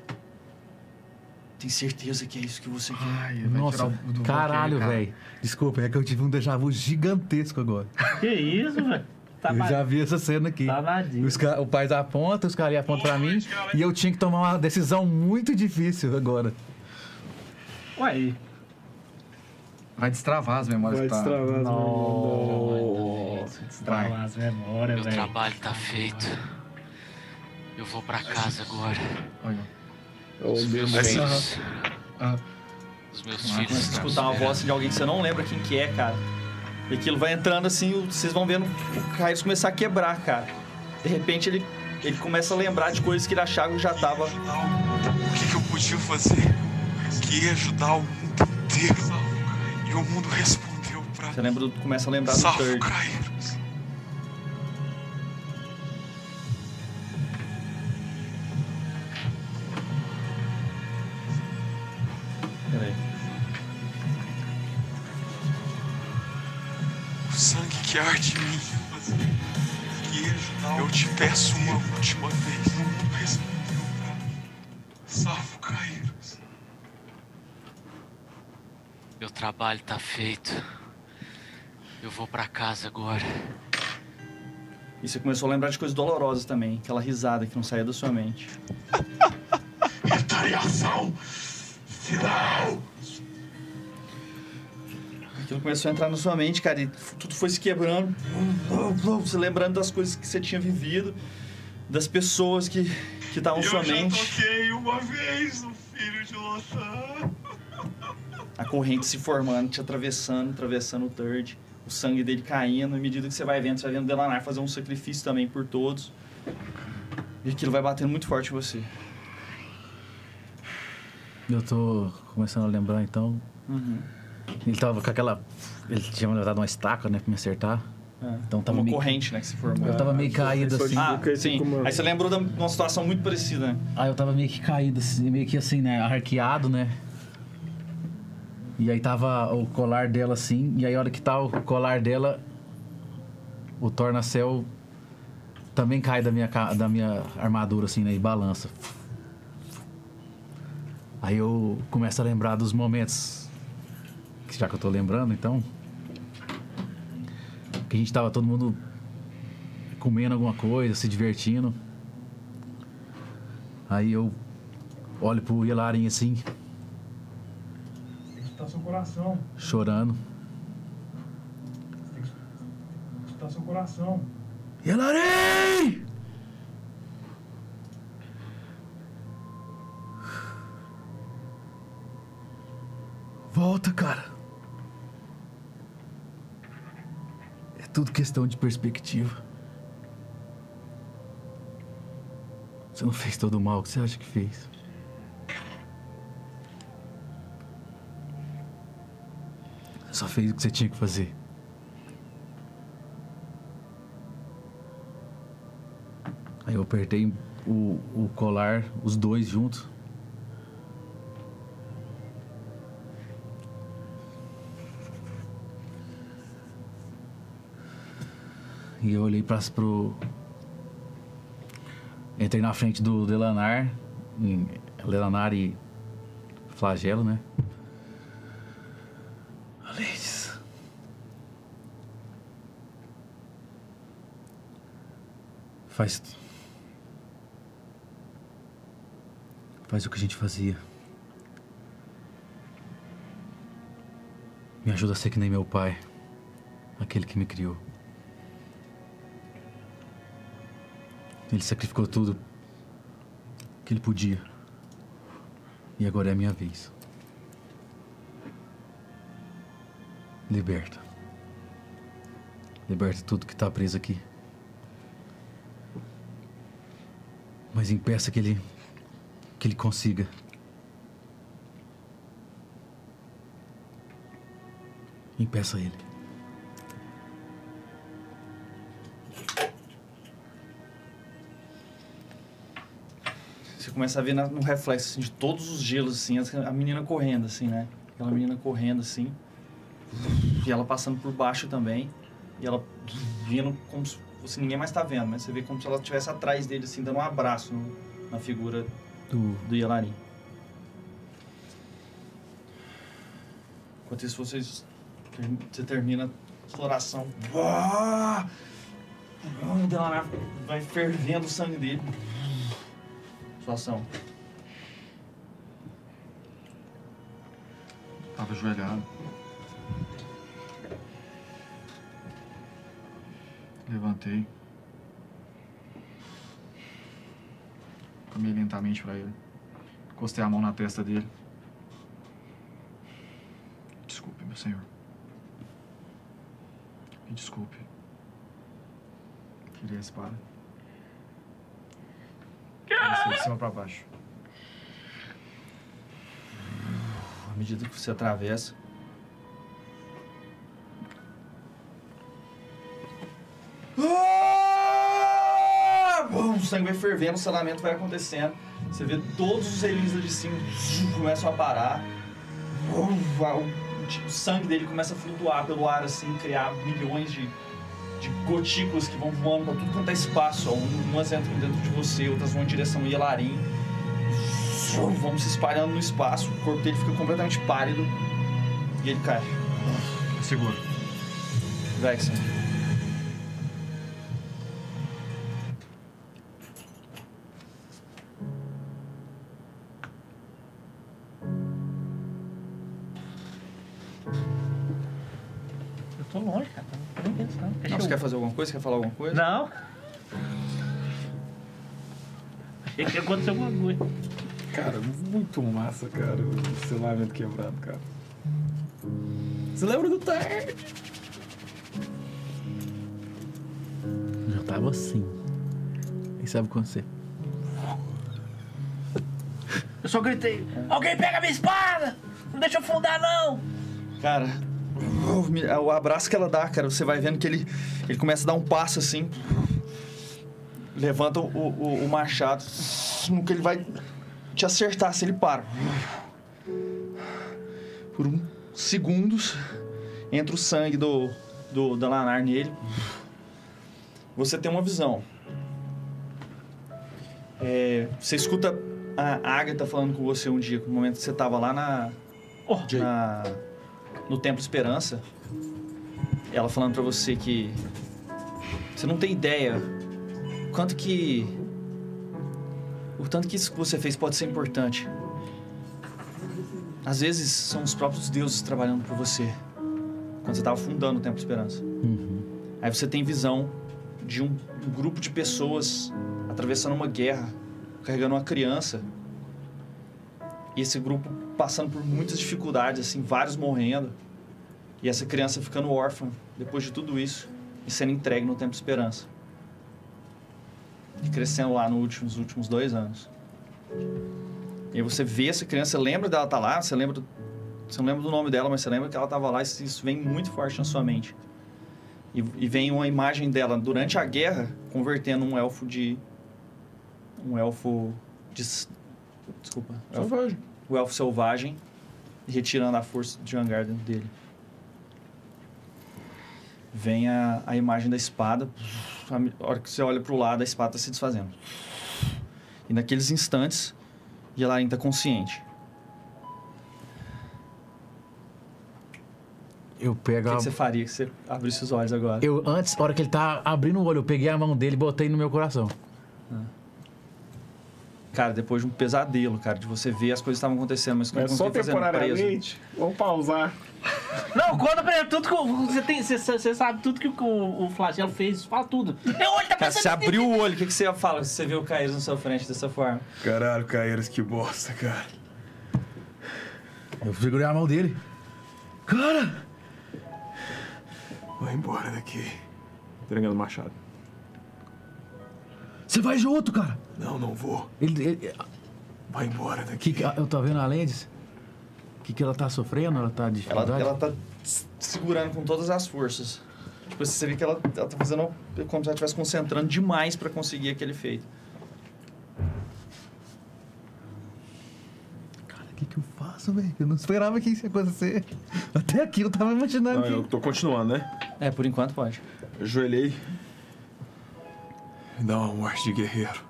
Speaker 1: Tem certeza que é isso que você quer?
Speaker 3: Ai,
Speaker 5: Nossa,
Speaker 3: o-
Speaker 5: caralho,
Speaker 3: bloqueio, cara.
Speaker 5: velho. Desculpa, é que eu tive um déjà vu gigantesco agora.
Speaker 2: Que isso, velho? Tá
Speaker 5: eu já vi essa cena aqui.
Speaker 2: Tá.
Speaker 5: Os o pai aponta, os caras apontam pra mim e eu tinha que tomar uma decisão muito difícil agora.
Speaker 2: Ué.
Speaker 3: Vai destravar as memórias
Speaker 9: Vai
Speaker 3: que tá.
Speaker 9: destravar as memórias.
Speaker 2: destravar as memórias,
Speaker 10: Meu
Speaker 2: velho.
Speaker 10: trabalho tá feito. Eu vou pra casa agora.
Speaker 3: Olha.
Speaker 9: Oh,
Speaker 10: Os meus
Speaker 9: Deus.
Speaker 10: filhos.
Speaker 3: Ah.
Speaker 10: Os meus
Speaker 1: Começa
Speaker 10: filhos
Speaker 1: escutar uma voz de alguém que você não lembra quem que é, cara. E aquilo vai entrando assim, vocês vão vendo o Kairos começar a quebrar, cara. De repente ele, ele começa a lembrar de coisas que ele achava que já tava.
Speaker 11: O que, que eu podia fazer? Que ia ajudar o mundo inteiro. E o mundo respondeu pra
Speaker 1: Você lembra, do- começa a lembrar do
Speaker 11: Salve
Speaker 1: Third.
Speaker 11: Kairos.
Speaker 1: Peraí.
Speaker 11: O sangue que arde em mim. Eu te peço uma última vez. O mundo respondeu pra mim. Salve Kairos.
Speaker 10: Meu trabalho tá feito. Eu vou pra casa agora.
Speaker 1: E você começou a lembrar de coisas dolorosas também. Aquela risada que não saía da sua mente.
Speaker 11: Retaliação final.
Speaker 1: Aquilo começou a entrar na sua mente, cara, e tudo foi se quebrando. Você lembrando das coisas que você tinha vivido, das pessoas que que estavam na
Speaker 11: Eu
Speaker 1: sua
Speaker 11: já
Speaker 1: mente.
Speaker 11: toquei uma vez no filho de Lothar.
Speaker 1: A corrente se formando, te atravessando, atravessando o Third. O sangue dele caindo. À medida que você vai vendo, você vai vendo o Delanar fazer um sacrifício também por todos. E aquilo vai batendo muito forte em você.
Speaker 5: Eu tô começando a lembrar então.
Speaker 1: Uhum.
Speaker 5: Ele tava com aquela. Ele tinha levado uma estaca, né, pra me acertar.
Speaker 1: É.
Speaker 5: Então tava
Speaker 1: uma
Speaker 5: meio.
Speaker 1: corrente, né, que se formou.
Speaker 5: Eu tava meio caído assim.
Speaker 1: Ah, sim. Aí você lembrou de uma situação muito parecida, né?
Speaker 5: Aí eu tava meio que caído, assim, meio que assim, né? Arqueado, né? E aí tava o colar dela assim, e aí a hora que tá o colar dela, o tornacel também cai da minha, da minha armadura, assim, né? E balança. Aí eu começo a lembrar dos momentos, que já que eu tô lembrando, então. Que a gente tava todo mundo comendo alguma coisa, se divertindo. Aí eu olho pro Yelarin assim,
Speaker 6: escutar seu coração.
Speaker 5: chorando.
Speaker 6: Tem que escutar seu coração.
Speaker 5: Yelarin! Volta, cara. É tudo questão de perspectiva. Você não fez todo o mal que você acha que fez. Você só fez o que você tinha que fazer. Aí eu apertei o, o colar, os dois juntos. E eu olhei para pro. Entrei na frente do Delanar, Delanar e Flagelo, né? Faz. Faz o que a gente fazia. Me ajuda a ser que nem meu pai, aquele que me criou. Ele sacrificou tudo que ele podia. E agora é a minha vez. Liberta. Liberta tudo que está preso aqui. Mas impeça que ele. que ele consiga. Impeça ele.
Speaker 1: Você começa a ver no reflexo assim, de todos os gelos, assim, as- a menina correndo, assim, né? Aquela menina correndo, assim. E ela passando por baixo também. E ela vindo como se fosse ninguém mais tá vendo, mas você vê como se ela estivesse atrás dele, assim, dando um abraço no- na figura
Speaker 5: Do.
Speaker 1: do Yelarim. Enquanto isso, vocês. Você termina a exploração. O Delanar vai fervendo o sangue dele. Sua ação.
Speaker 3: Tava ajoelhado. Levantei. Caminhei lentamente pra ele. Encostei a mão na testa dele. Desculpe, meu senhor. Me desculpe. Queria a espada. Desceu de cima pra baixo.
Speaker 1: À medida que você atravessa. Sangue vai fervendo, o selamento vai acontecendo. Você vê todos os elins lá de cima começam a parar. Bum, O, sangue dele começa a flutuar pelo ar, assim, criar milhões de, de gotículas que vão voando pra tudo quanto é espaço. ó. Um- Umas entram dentro de você, outras vão em direção ao Yelarim. Vão se espalhando no espaço, o corpo dele fica completamente pálido e ele cai.
Speaker 3: Segura.
Speaker 1: Vexen. Você
Speaker 2: eu-
Speaker 1: quer falar alguma coisa?
Speaker 2: Não. Achei que ia acontecer alguma coisa.
Speaker 9: Cara, muito massa, cara, o selamento quebrado, cara. Você lembra do Tard?
Speaker 5: Já tava assim. E sabe quando você.
Speaker 2: Eu só gritei: Alguém pega minha espada! Não deixa eu afundar, não!
Speaker 1: Cara, o me- o abraço que ela dá, cara, você vai vendo que ele, ele começa a dar um passo assim. Levanta o, o, o machado. No que ele vai te acertar, se ele para. Por uns segundos, entra o sangue do, do Dalanar nele. Você tem uma visão. É, você escuta a Agatha falando com você um dia, no momento que você tava lá na, na no Templo Esperança. Ela falando pra você que você não tem ideia o quanto que o tanto que isso que você fez pode ser importante. Às vezes são os próprios deuses trabalhando por você. Quando você estava fundando o Templo Esperança. Aí você tem visão de um, um grupo de pessoas atravessando uma guerra, carregando uma criança. E esse grupo passando por muitas dificuldades, assim, vários morrendo. E essa criança ficando órfã depois de tudo isso e sendo entregue no Templo Esperança. E crescendo lá nos últimos, nos últimos dois anos. E aí você vê essa criança, lembra dela estar lá, você lembra do, você não lembra do nome dela, mas você lembra que ela estava lá e isso vem muito forte na sua mente. E, e vem uma imagem dela durante a guerra convertendo um elfo de. Um elfo de. Desculpa.
Speaker 9: Selvagem.
Speaker 1: O elfo selvagem retirando a força de Angar dentro dele. Vem a, a imagem da espada. A hora que você olha pro lado, a espada tá se desfazendo. E naqueles instantes, Yelarin tá consciente.
Speaker 5: Eu
Speaker 1: O
Speaker 5: pego
Speaker 1: que,
Speaker 5: a...
Speaker 1: que você faria se você abrisse os olhos agora?
Speaker 5: Eu, antes, na hora que ele tá abrindo o olho, eu peguei a mão dele e botei no meu coração.
Speaker 1: Cara, depois de um pesadelo, cara, de você ver as coisas que estavam acontecendo, mas que
Speaker 9: É
Speaker 1: não
Speaker 9: só
Speaker 1: fazer preso.
Speaker 9: temporariamente. Vamos pausar.
Speaker 2: Não, conta pra ele tudo que o- você tem. Você, você sabe tudo que o, o Flagelo fez. Fala tudo. Meu olho tá
Speaker 1: Cara, você abriu o olho, o que, que você fala se você vê o Caíros na sua frente dessa forma?
Speaker 4: Caralho, Caeiros, que bosta, cara.
Speaker 5: Eu segurei a mão dele. Cara!
Speaker 4: Vai embora daqui.
Speaker 7: Entregando o machado.
Speaker 5: Você vai junto, cara!
Speaker 4: Não, não vou.
Speaker 5: Ele, ele-
Speaker 4: Vai embora
Speaker 5: que,
Speaker 4: daqui.
Speaker 5: que- eu tô vendo a Lendes. O que, que ela tá sofrendo? Ela tá de
Speaker 1: Ela, ela tá segurando com todas as forças. Tipo, você vê que ela, ela tá fazendo como se ela estivesse concentrando demais pra conseguir aquele feito.
Speaker 5: Cara, o que, que eu faço, velho? Eu não esperava que isso ia acontecer. Até aqui eu tava imaginando
Speaker 7: Não, eu tô continuando, né?
Speaker 1: É, por enquanto pode.
Speaker 7: Ajoelhei.
Speaker 4: Me dá uma morte de guerreiro.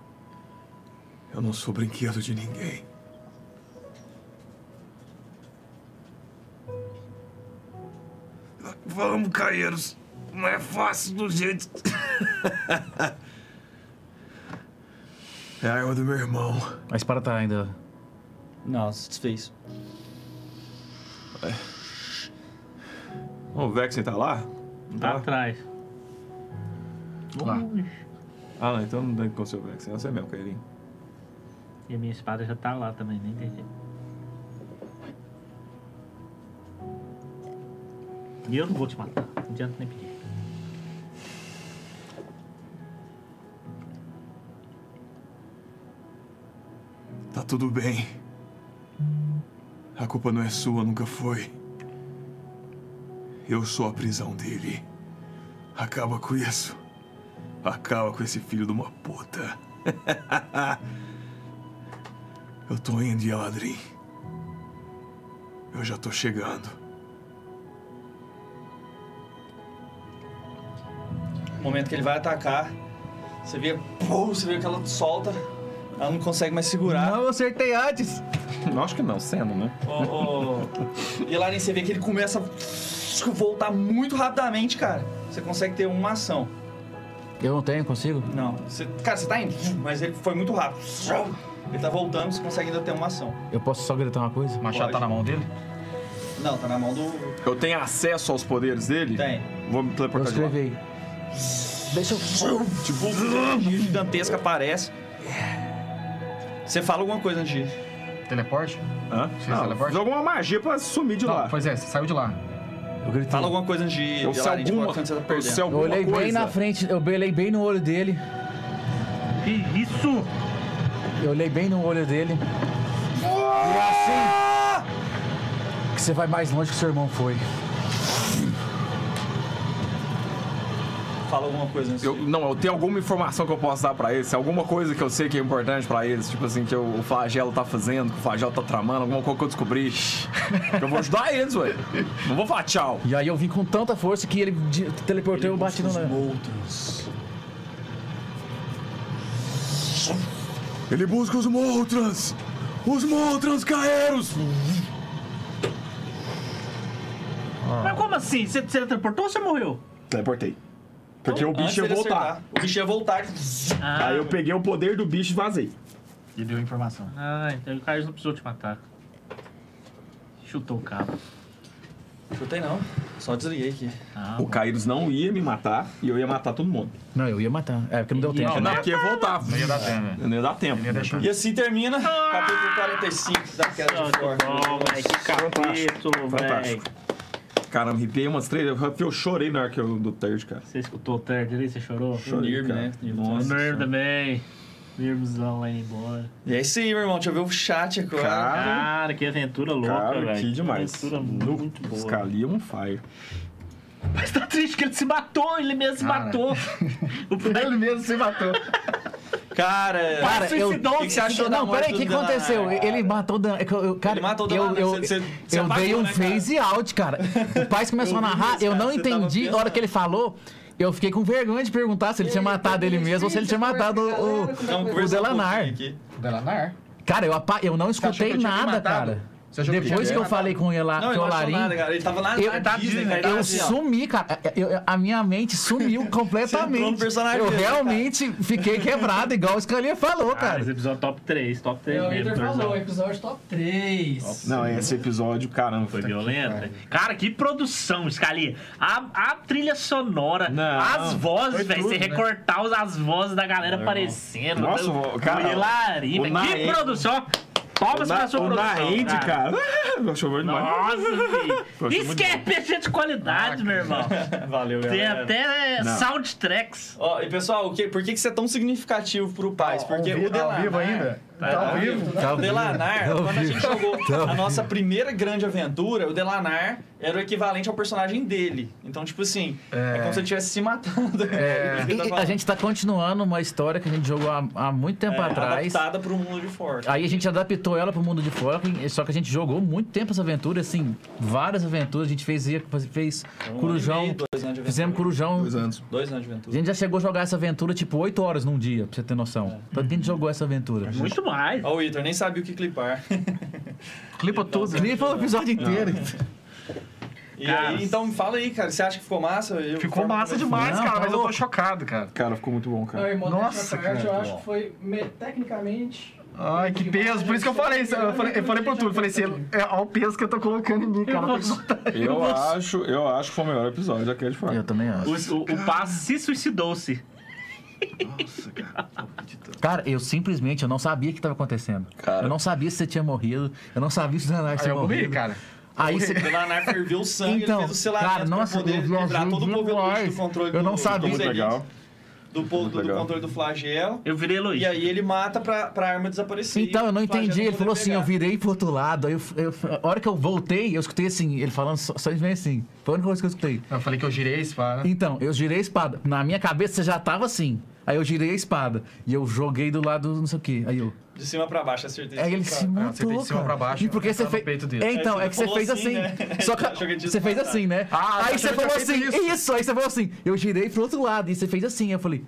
Speaker 4: Eu não sou brinquedo de ninguém. Vamos, Caeiros. Não é fácil do jeito. é a arma do meu irmão.
Speaker 5: A espada tá ainda.
Speaker 1: Não, se desfez.
Speaker 7: O Vexen tá lá? Não
Speaker 2: Tá atrás.
Speaker 5: Lá.
Speaker 7: Ah, não, então não tem com o seu Vexen. É você mesmo, Cairinho.
Speaker 2: E a minha espada já tá lá também, nem jeito. E eu não vou te matar. Não adianta nem pedir.
Speaker 4: Tá tudo bem. A culpa não é sua, nunca foi. Eu sou a prisão dele. Acaba com isso. Acaba com esse filho de uma puta. Eu tô indo, Yaladrim. Eu já tô chegando.
Speaker 1: No momento que ele vai atacar, você vê, pô, você vê que ela solta, ela não consegue mais segurar.
Speaker 5: Não, eu acertei antes!
Speaker 7: Não, acho que não, sendo, né?
Speaker 1: Ô, ô, E lá você vê que ele começa a voltar muito rapidamente, cara. Você consegue ter uma ação.
Speaker 5: Eu não tenho, consigo?
Speaker 1: Não. Você- cara, você tá indo, mas ele foi muito rápido. Ele tá voltando, você consegue ainda ter uma ação.
Speaker 5: Eu posso só gritar uma coisa?
Speaker 3: O machado
Speaker 1: Pode.
Speaker 3: tá na mão dele?
Speaker 1: Não, tá na mão do.
Speaker 7: Eu tenho acesso aos poderes dele?
Speaker 1: Tem.
Speaker 7: Vou me
Speaker 5: Eu
Speaker 7: teleportar de lá.
Speaker 5: escrevi. Deixa eu.
Speaker 1: Tipo, energia gigantesca aparece. Você fala alguma coisa antes de ir.
Speaker 3: Teleporte?
Speaker 7: Hã?
Speaker 3: Fez
Speaker 7: Não,
Speaker 3: teleporte?
Speaker 7: fiz alguma magia pra sumir de
Speaker 3: Não,
Speaker 7: lá.
Speaker 3: pois é, você saiu de lá.
Speaker 5: Eu gritei.
Speaker 1: Fala alguma coisa antes de.
Speaker 7: Eu sei
Speaker 1: Yelaren, tipo,
Speaker 7: alguma,
Speaker 1: você tá
Speaker 7: eu
Speaker 1: perdendo.
Speaker 5: Eu
Speaker 7: alguma
Speaker 5: olhei
Speaker 7: coisa.
Speaker 5: bem na frente, eu olhei bem no olho dele.
Speaker 2: Que isso?
Speaker 5: Eu olhei bem no olho dele. E é assim que você vai mais longe que seu irmão foi.
Speaker 1: Fala alguma coisa antes
Speaker 7: Eu, não, eu tenho alguma informação que eu posso dar pra eles, alguma coisa que eu sei que é importante pra eles, tipo assim, que o, o flagelo tá fazendo, que o flagelo tá tramando, alguma coisa que eu descobri. eu vou ajudar eles, ué. Não vou falar tchau.
Speaker 5: E aí eu vim com tanta força que ele teleportou e eu bati no.
Speaker 1: Os outros.
Speaker 4: Ele busca os Moltrans! Os Moltrans Caeiros!
Speaker 2: Mas como assim? Você, você teleportou ou você morreu?
Speaker 7: Teleportei. Porque o
Speaker 1: Antes
Speaker 7: bicho ia voltar.
Speaker 1: acertar. O bicho ia voltar.
Speaker 2: Ah,
Speaker 7: Aí eu peguei o poder do bicho e vazei.
Speaker 3: E deu informação.
Speaker 2: Ah, então o Carlos não precisou te matar. Chutou o cabo.
Speaker 1: Chutei não. Só desliguei aqui.
Speaker 2: Ah,
Speaker 7: O Kairos não ia me matar e eu ia matar todo mundo.
Speaker 5: Não, eu ia matar. É, porque não deu tempo.
Speaker 7: Não,
Speaker 5: né?
Speaker 7: porque ia voltar.
Speaker 3: Não ia dar tempo, né?
Speaker 7: Não ia dar tempo.
Speaker 3: Ia deixar.
Speaker 1: E assim termina capítulo 45 da Queda de
Speaker 2: bom, velho. Que capítulo, velho.
Speaker 7: Fantástico. Cara, me arrepiei umas três. Eu, eu chorei na hora que eu do third, cara.
Speaker 2: Você escutou o third ali? Você chorou?
Speaker 7: Chorei,
Speaker 1: Nirv,
Speaker 7: cara.
Speaker 1: né?
Speaker 2: O
Speaker 7: Nossa.
Speaker 2: Nerve também. Nervozão lá indo embora.
Speaker 1: E é isso aí, meu irmão. Deixa eu ver o chat agora.
Speaker 7: Cara,
Speaker 2: Cara, que aventura louca,
Speaker 7: cara,
Speaker 2: velho.
Speaker 7: que demais.
Speaker 2: aventura
Speaker 7: No
Speaker 2: muito boa.
Speaker 7: Scalia on fire.
Speaker 2: Mas tá triste que ele se matou, ele mesmo se matou. o
Speaker 3: Ele mesmo se matou.
Speaker 1: Cara,
Speaker 5: Cara, eu.
Speaker 1: o que você achou
Speaker 5: Não, peraí, o que, aconteceu?
Speaker 1: Danaher?
Speaker 5: Ele matou o Dan. eu- eu- Cara,
Speaker 1: Ele matou o
Speaker 5: eu, eu,
Speaker 1: você- você- você
Speaker 5: eu
Speaker 1: apagou,
Speaker 5: dei um
Speaker 1: né, cara?
Speaker 5: phase out, cara. O pai começou a narrar, eu não entendi. Na hora que ele falou, Eu fiquei com vergonha de perguntar se ele tinha matado ele mesmo ou se ele tinha matado o, o,
Speaker 1: Não,
Speaker 5: o Delanar.
Speaker 3: Delanar?
Speaker 5: Cara, eu, apa- eu não escutei nada, cara.
Speaker 3: Você achou que eu
Speaker 5: Depois
Speaker 3: tinha
Speaker 5: que eu
Speaker 3: me
Speaker 5: falei com, ela,
Speaker 1: Não,
Speaker 5: com
Speaker 1: ele
Speaker 5: o
Speaker 1: não
Speaker 5: Larim,
Speaker 1: nada, cara. Ele tava lá
Speaker 5: eu,
Speaker 1: na Disney, cara. Ele
Speaker 5: eu
Speaker 1: assim,
Speaker 5: sumi, cara. Eu- a minha mente sumiu completamente.
Speaker 1: entrou no personagem
Speaker 5: eu
Speaker 1: cara.
Speaker 5: realmente fiquei quebrado, igual o Scalia falou,
Speaker 2: Cara,
Speaker 5: cara.
Speaker 2: esse episódio top 3, top 3
Speaker 6: É, o
Speaker 2: mesmo. Torzão.
Speaker 6: falou, episódio top 3.
Speaker 7: Não, esse episódio, caramba,
Speaker 2: Foi violento. Cara, que produção, Scalia. A, a trilha sonora,
Speaker 7: Não,
Speaker 2: as vozes, velho. Você
Speaker 7: né?
Speaker 2: recortar os- as vozes da galera aparecendo.
Speaker 7: Nossa, o- cara,
Speaker 2: do Hilarim,
Speaker 7: o Naend-
Speaker 2: produção. Toma pra sua produção.
Speaker 7: Naend, cara. Achou bom demais.
Speaker 2: Nossa, filho. Isso que é RPG de qualidade, meu irmão.
Speaker 1: Valeu,
Speaker 2: Tem
Speaker 1: galera.
Speaker 2: até
Speaker 7: Não.
Speaker 2: soundtracks.
Speaker 1: Ó, e pessoal, o que- por que, que isso é tão significativo pro Paz? Porque o
Speaker 3: ao vivo ainda? Tá ao vivo?
Speaker 5: Tá
Speaker 1: O Delanar,
Speaker 5: ao
Speaker 1: quando a gente jogou
Speaker 5: Tá
Speaker 1: a nossa primeira grande aventura, o Delanar era o equivalente ao personagem dele. Então, tipo assim, é, como se ele estivesse se matando. É,
Speaker 5: E a gente tá continuando uma história que a gente jogou há, há muito tempo atrás.
Speaker 1: adaptada pro mundo de Forte.
Speaker 5: Aí a gente adaptou ela pro mundo de fora, só que a gente jogou muito tempo essa aventura, assim, várias aventuras. A gente fez, fez
Speaker 1: Um ano e
Speaker 5: Corujão,
Speaker 1: meio, dois anos de aventura.
Speaker 5: fizemos Corujão.
Speaker 7: Dois anos.
Speaker 1: Dois anos de
Speaker 5: A
Speaker 1: aventura.
Speaker 5: gente já chegou a jogar essa aventura tipo 8 horas num dia, pra você ter noção. Tanto que a gente jogou essa aventura.
Speaker 2: Muito mais.
Speaker 1: Ó, o Vitor, nem sabia o que clipar.
Speaker 5: Clipa tudo. Clipa o episódio inteiro.
Speaker 1: E
Speaker 2: Cara,
Speaker 1: aí, então fala aí, cara. Você acha que ficou massa? Eu-
Speaker 3: Ficou massa demais,
Speaker 5: Não,
Speaker 3: cara,
Speaker 5: tá
Speaker 3: mas eu tô
Speaker 5: louco.
Speaker 3: chocado, cara.
Speaker 7: Cara, ficou muito bom,
Speaker 6: Não,
Speaker 7: cara.
Speaker 6: modéstia
Speaker 3: Nossa, cara,
Speaker 6: eu acho que foi me- tecnicamente.
Speaker 3: Ai, que peso. Por isso que eu falei isso. Eu falei, eu falei pra tudo. Eu falei assim, é, olha o peso que eu tô colocando em mim, cara. Eu tô-
Speaker 7: Eu acho, eu acho que foi o melhor episódio daquele de
Speaker 5: Eu também acho.
Speaker 2: O, o, o Paz se suicidou-se.
Speaker 3: Nossa, cara.
Speaker 5: Cara, eu simplesmente eu não sabia o que tava acontecendo.
Speaker 7: Cara.
Speaker 5: Eu não sabia se você tinha morrido. Eu não sabia se o
Speaker 3: Aí
Speaker 5: tinha
Speaker 3: eu morri,
Speaker 5: morrido.
Speaker 3: cara.
Speaker 5: Aí
Speaker 1: O
Speaker 5: você.
Speaker 1: Delanar ferveu o sangue,
Speaker 5: Então,
Speaker 1: ele fez o selamento
Speaker 5: cara, nossa,
Speaker 1: pra poder livrar todo o povo do controle
Speaker 5: Eu
Speaker 1: do,
Speaker 5: não sabia.
Speaker 1: dos
Speaker 7: Legal.
Speaker 1: do, do
Speaker 7: legal.
Speaker 1: controle do flagelo.
Speaker 2: Eu virei Luiz.
Speaker 1: E aí ele mata pra, pra arma desaparecer.
Speaker 5: Então, eu não entendi. Ele falou assim,
Speaker 1: pegar.
Speaker 5: eu virei pro outro lado. Aí eu, eu- a hora que eu voltei, eu escutei assim, ele falando só, só vem assim. Foi a única coisa que eu escutei.
Speaker 3: Eu falei que eu girei a espada.
Speaker 5: Então, eu girei a espada. Na minha cabeça você já tava assim. Aí eu girei a espada. E eu joguei do lado, não sei o quê. Aí eu.
Speaker 1: De cima pra baixo, acertei.
Speaker 5: Aí ele se
Speaker 1: pra-
Speaker 3: Ah, você fez
Speaker 5: matou.
Speaker 3: de cima
Speaker 5: cara.
Speaker 3: pra baixo,
Speaker 5: E porque você fez.
Speaker 3: peito dele.
Speaker 5: É, então, é que
Speaker 1: você
Speaker 5: fez
Speaker 1: assim,
Speaker 5: assim.
Speaker 1: né?
Speaker 5: Só que você fez assim, né?
Speaker 3: Ah,
Speaker 5: aí
Speaker 3: você
Speaker 5: falou assim,
Speaker 3: isso.
Speaker 5: Aí você falou assim, eu girei pro outro lado. E você fez assim. Eu falei,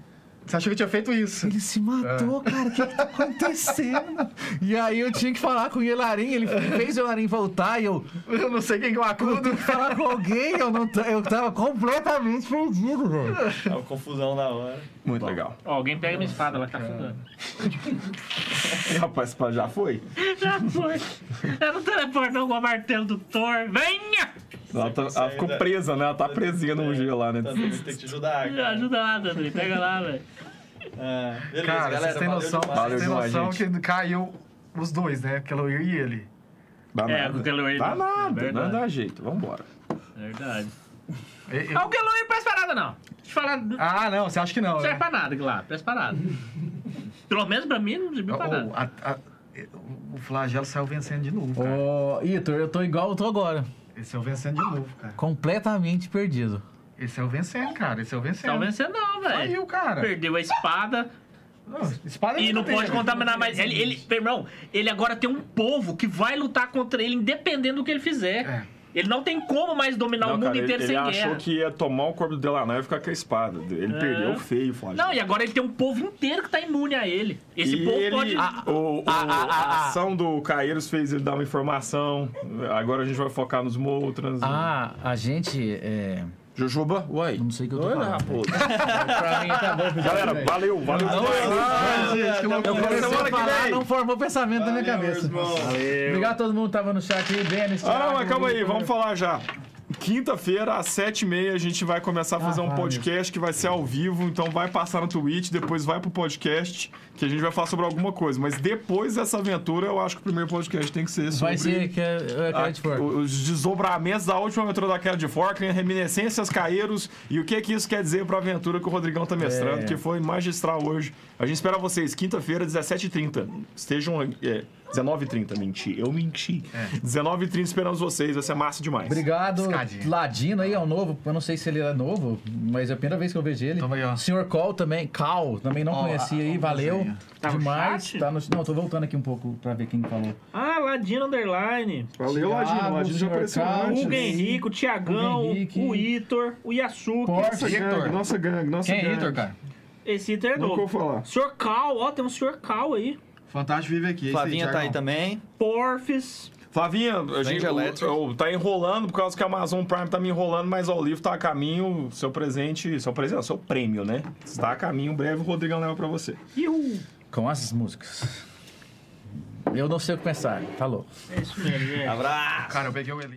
Speaker 3: Você achou que eu tinha feito isso?
Speaker 5: ele se matou, cara. O que, que tá acontecendo? E aí eu tinha que falar com o Yelarim. Ele fez o Yelarim voltar. E eu,
Speaker 3: Eu não sei quem que eu
Speaker 5: eu
Speaker 3: acudo.
Speaker 5: tenho que falar com alguém. Eu, não, eu tava completamente perdido, velho.
Speaker 1: É uma confusão da hora.
Speaker 7: Muito legal.
Speaker 2: Ó, alguém pega minha espada, vai tá afundando.
Speaker 7: Rapaz, já foi?
Speaker 2: Já foi. Eu não teleportou igual o martelo do Thor. Venha!
Speaker 7: Ela, tá- ela ficou presa, né? Ela tá presinha num G lá, né?
Speaker 1: Tá, tem que te ajudar. Cara.
Speaker 2: ajuda lá, Dandri. Pega lá, velho.
Speaker 1: Ah, beleza,
Speaker 3: Cara,
Speaker 1: galera.
Speaker 3: vocês têm noção,
Speaker 1: demais.
Speaker 3: vocês têm
Speaker 7: demais,
Speaker 3: noção que caiu os dois, né? Aquela eu e ele.
Speaker 7: Dá
Speaker 2: É,
Speaker 7: nada.
Speaker 2: olho-
Speaker 7: Dá nada,
Speaker 2: Verdade.
Speaker 7: não dá jeito. Vambora.
Speaker 2: Verdade.
Speaker 3: E- eu-
Speaker 2: Ah, o Keloir não presta pra nada, não. Deixa eu falar. Não
Speaker 3: Ah, não, você acha que não,
Speaker 2: serve
Speaker 3: né?
Speaker 2: pra nada, claro. Presta pra nada. Pelo menos pra mim não serviu pra nada.
Speaker 3: o flagelo saiu vencendo de novo, cara.
Speaker 5: Ô, Itor, eu tô igual eu tô agora.
Speaker 3: Esse é o vencendo de novo, cara.
Speaker 5: Completamente perdido.
Speaker 3: Esse é o vencendo, cara. Esse é o vencendo.
Speaker 2: Tá vencendo, não, velho.
Speaker 3: Saiu, cara.
Speaker 2: Perdeu a espada
Speaker 3: Não, espada
Speaker 2: e não pode
Speaker 3: né?
Speaker 2: contaminar mais. Ele, ele, irmão, ele agora tem um povo que vai lutar contra ele independente do que ele fizer.
Speaker 3: É.
Speaker 2: Ele não tem como mais dominar o
Speaker 7: Não,
Speaker 2: mundo
Speaker 7: cara, ele,
Speaker 2: inteiro
Speaker 7: ele
Speaker 2: sem
Speaker 7: achou
Speaker 2: guerra.
Speaker 7: que ia tomar o corpo do Delanar e ficar com a espada. Ele perdeu feio, Flávio.
Speaker 2: Não, e agora ele tem um povo inteiro que tá imune a ele. Esse
Speaker 7: e
Speaker 2: povo
Speaker 7: ele,
Speaker 2: pode.
Speaker 7: o, o-
Speaker 5: a- a-
Speaker 7: a,
Speaker 5: a-
Speaker 7: ação do Caeiros fez ele dar uma informação. Agora a gente vai focar nos Moltrans.
Speaker 5: Ah, a gente. É...
Speaker 7: Jujuba, uai.
Speaker 5: Não sei o que eu tô
Speaker 7: Oi,
Speaker 5: falando.
Speaker 7: raposa.
Speaker 5: pra mim tá bom,
Speaker 7: Galera, valeu, valeu.
Speaker 3: Ah, gente, loucura.
Speaker 5: comecei
Speaker 7: semana
Speaker 5: a
Speaker 7: que
Speaker 5: falar,
Speaker 7: vem.
Speaker 5: não formou pensamento na minha cabeça. Obrigado a todo mundo que tava no chat aí, Denis,
Speaker 7: Ah, mas calma aí, vamos falar já. Quinta-feira, às sete e meia, a gente vai começar a fazer
Speaker 5: Ah,
Speaker 7: um podcast que vai ser ao vivo. Então vai passar no Twitch, depois vai pro podcast, que a gente vai falar sobre alguma coisa. Mas depois dessa aventura, eu acho que o primeiro podcast tem que ser sobre...
Speaker 5: Vai ser que é, é
Speaker 7: a-
Speaker 5: Cat For.
Speaker 7: os desdobramentos da última aventura da Queda de Forkland, reminiscências, caeiros e o que que isso quer dizer pra aventura que o Rodrigão tá mestrando,
Speaker 5: É.
Speaker 7: que foi magistral hoje. A gente espera vocês, quinta-feira, 17h30. Estejam é, 19h30, menti. Eu menti.
Speaker 5: É.
Speaker 7: 19h30 esperamos vocês, vai ser massa demais.
Speaker 5: Obrigado.
Speaker 3: Escadinha.
Speaker 5: Ladino aí é um novo. Eu não sei se ele é novo, mas é a primeira vez que eu vejo ele.
Speaker 3: Toma aí, ó.
Speaker 5: Senhor Call também. Cal, também não
Speaker 3: Ó,
Speaker 5: conhecia
Speaker 3: a-
Speaker 5: aí. Valeu.
Speaker 2: Tá no
Speaker 5: demais.
Speaker 2: chat?
Speaker 5: Tá no... Não, tô voltando aqui um pouco pra ver quem falou.
Speaker 2: Ah, Ladino Underline.
Speaker 7: Valeu, Ladino. Ladino já apareceu antes.
Speaker 2: Hugo Henrique, o Tiagão, o Itor, o Yasuki.
Speaker 7: Nossa
Speaker 3: Hector.
Speaker 7: gangue, nossa gangue, nossa
Speaker 3: Quem é
Speaker 7: gangue.
Speaker 3: Hitor, cara?
Speaker 2: Esse Itor é
Speaker 7: Nunca vou
Speaker 2: novo.
Speaker 7: falar.
Speaker 2: Senhor Cal, ó, tem um Senhor Cal aí.
Speaker 12: Fantástico vive aqui. é
Speaker 1: Flavinha tá aí também.
Speaker 2: Porfis.
Speaker 7: Flavinha, a gente
Speaker 1: Electric.
Speaker 7: eu, eu- tá enrolando por causa que a Amazon Prime tá me enrolando, mas ó, o livro tá a caminho, seu presente, seu presente, seu prêmio, né? Está a caminho, breve o Rodrigão leva pra você.
Speaker 2: Iu.
Speaker 5: Com as músicas. Eu não sei o que pensar. Falou.
Speaker 2: É isso mesmo, é.
Speaker 1: Abraço!
Speaker 3: Cara, eu peguei o Eli.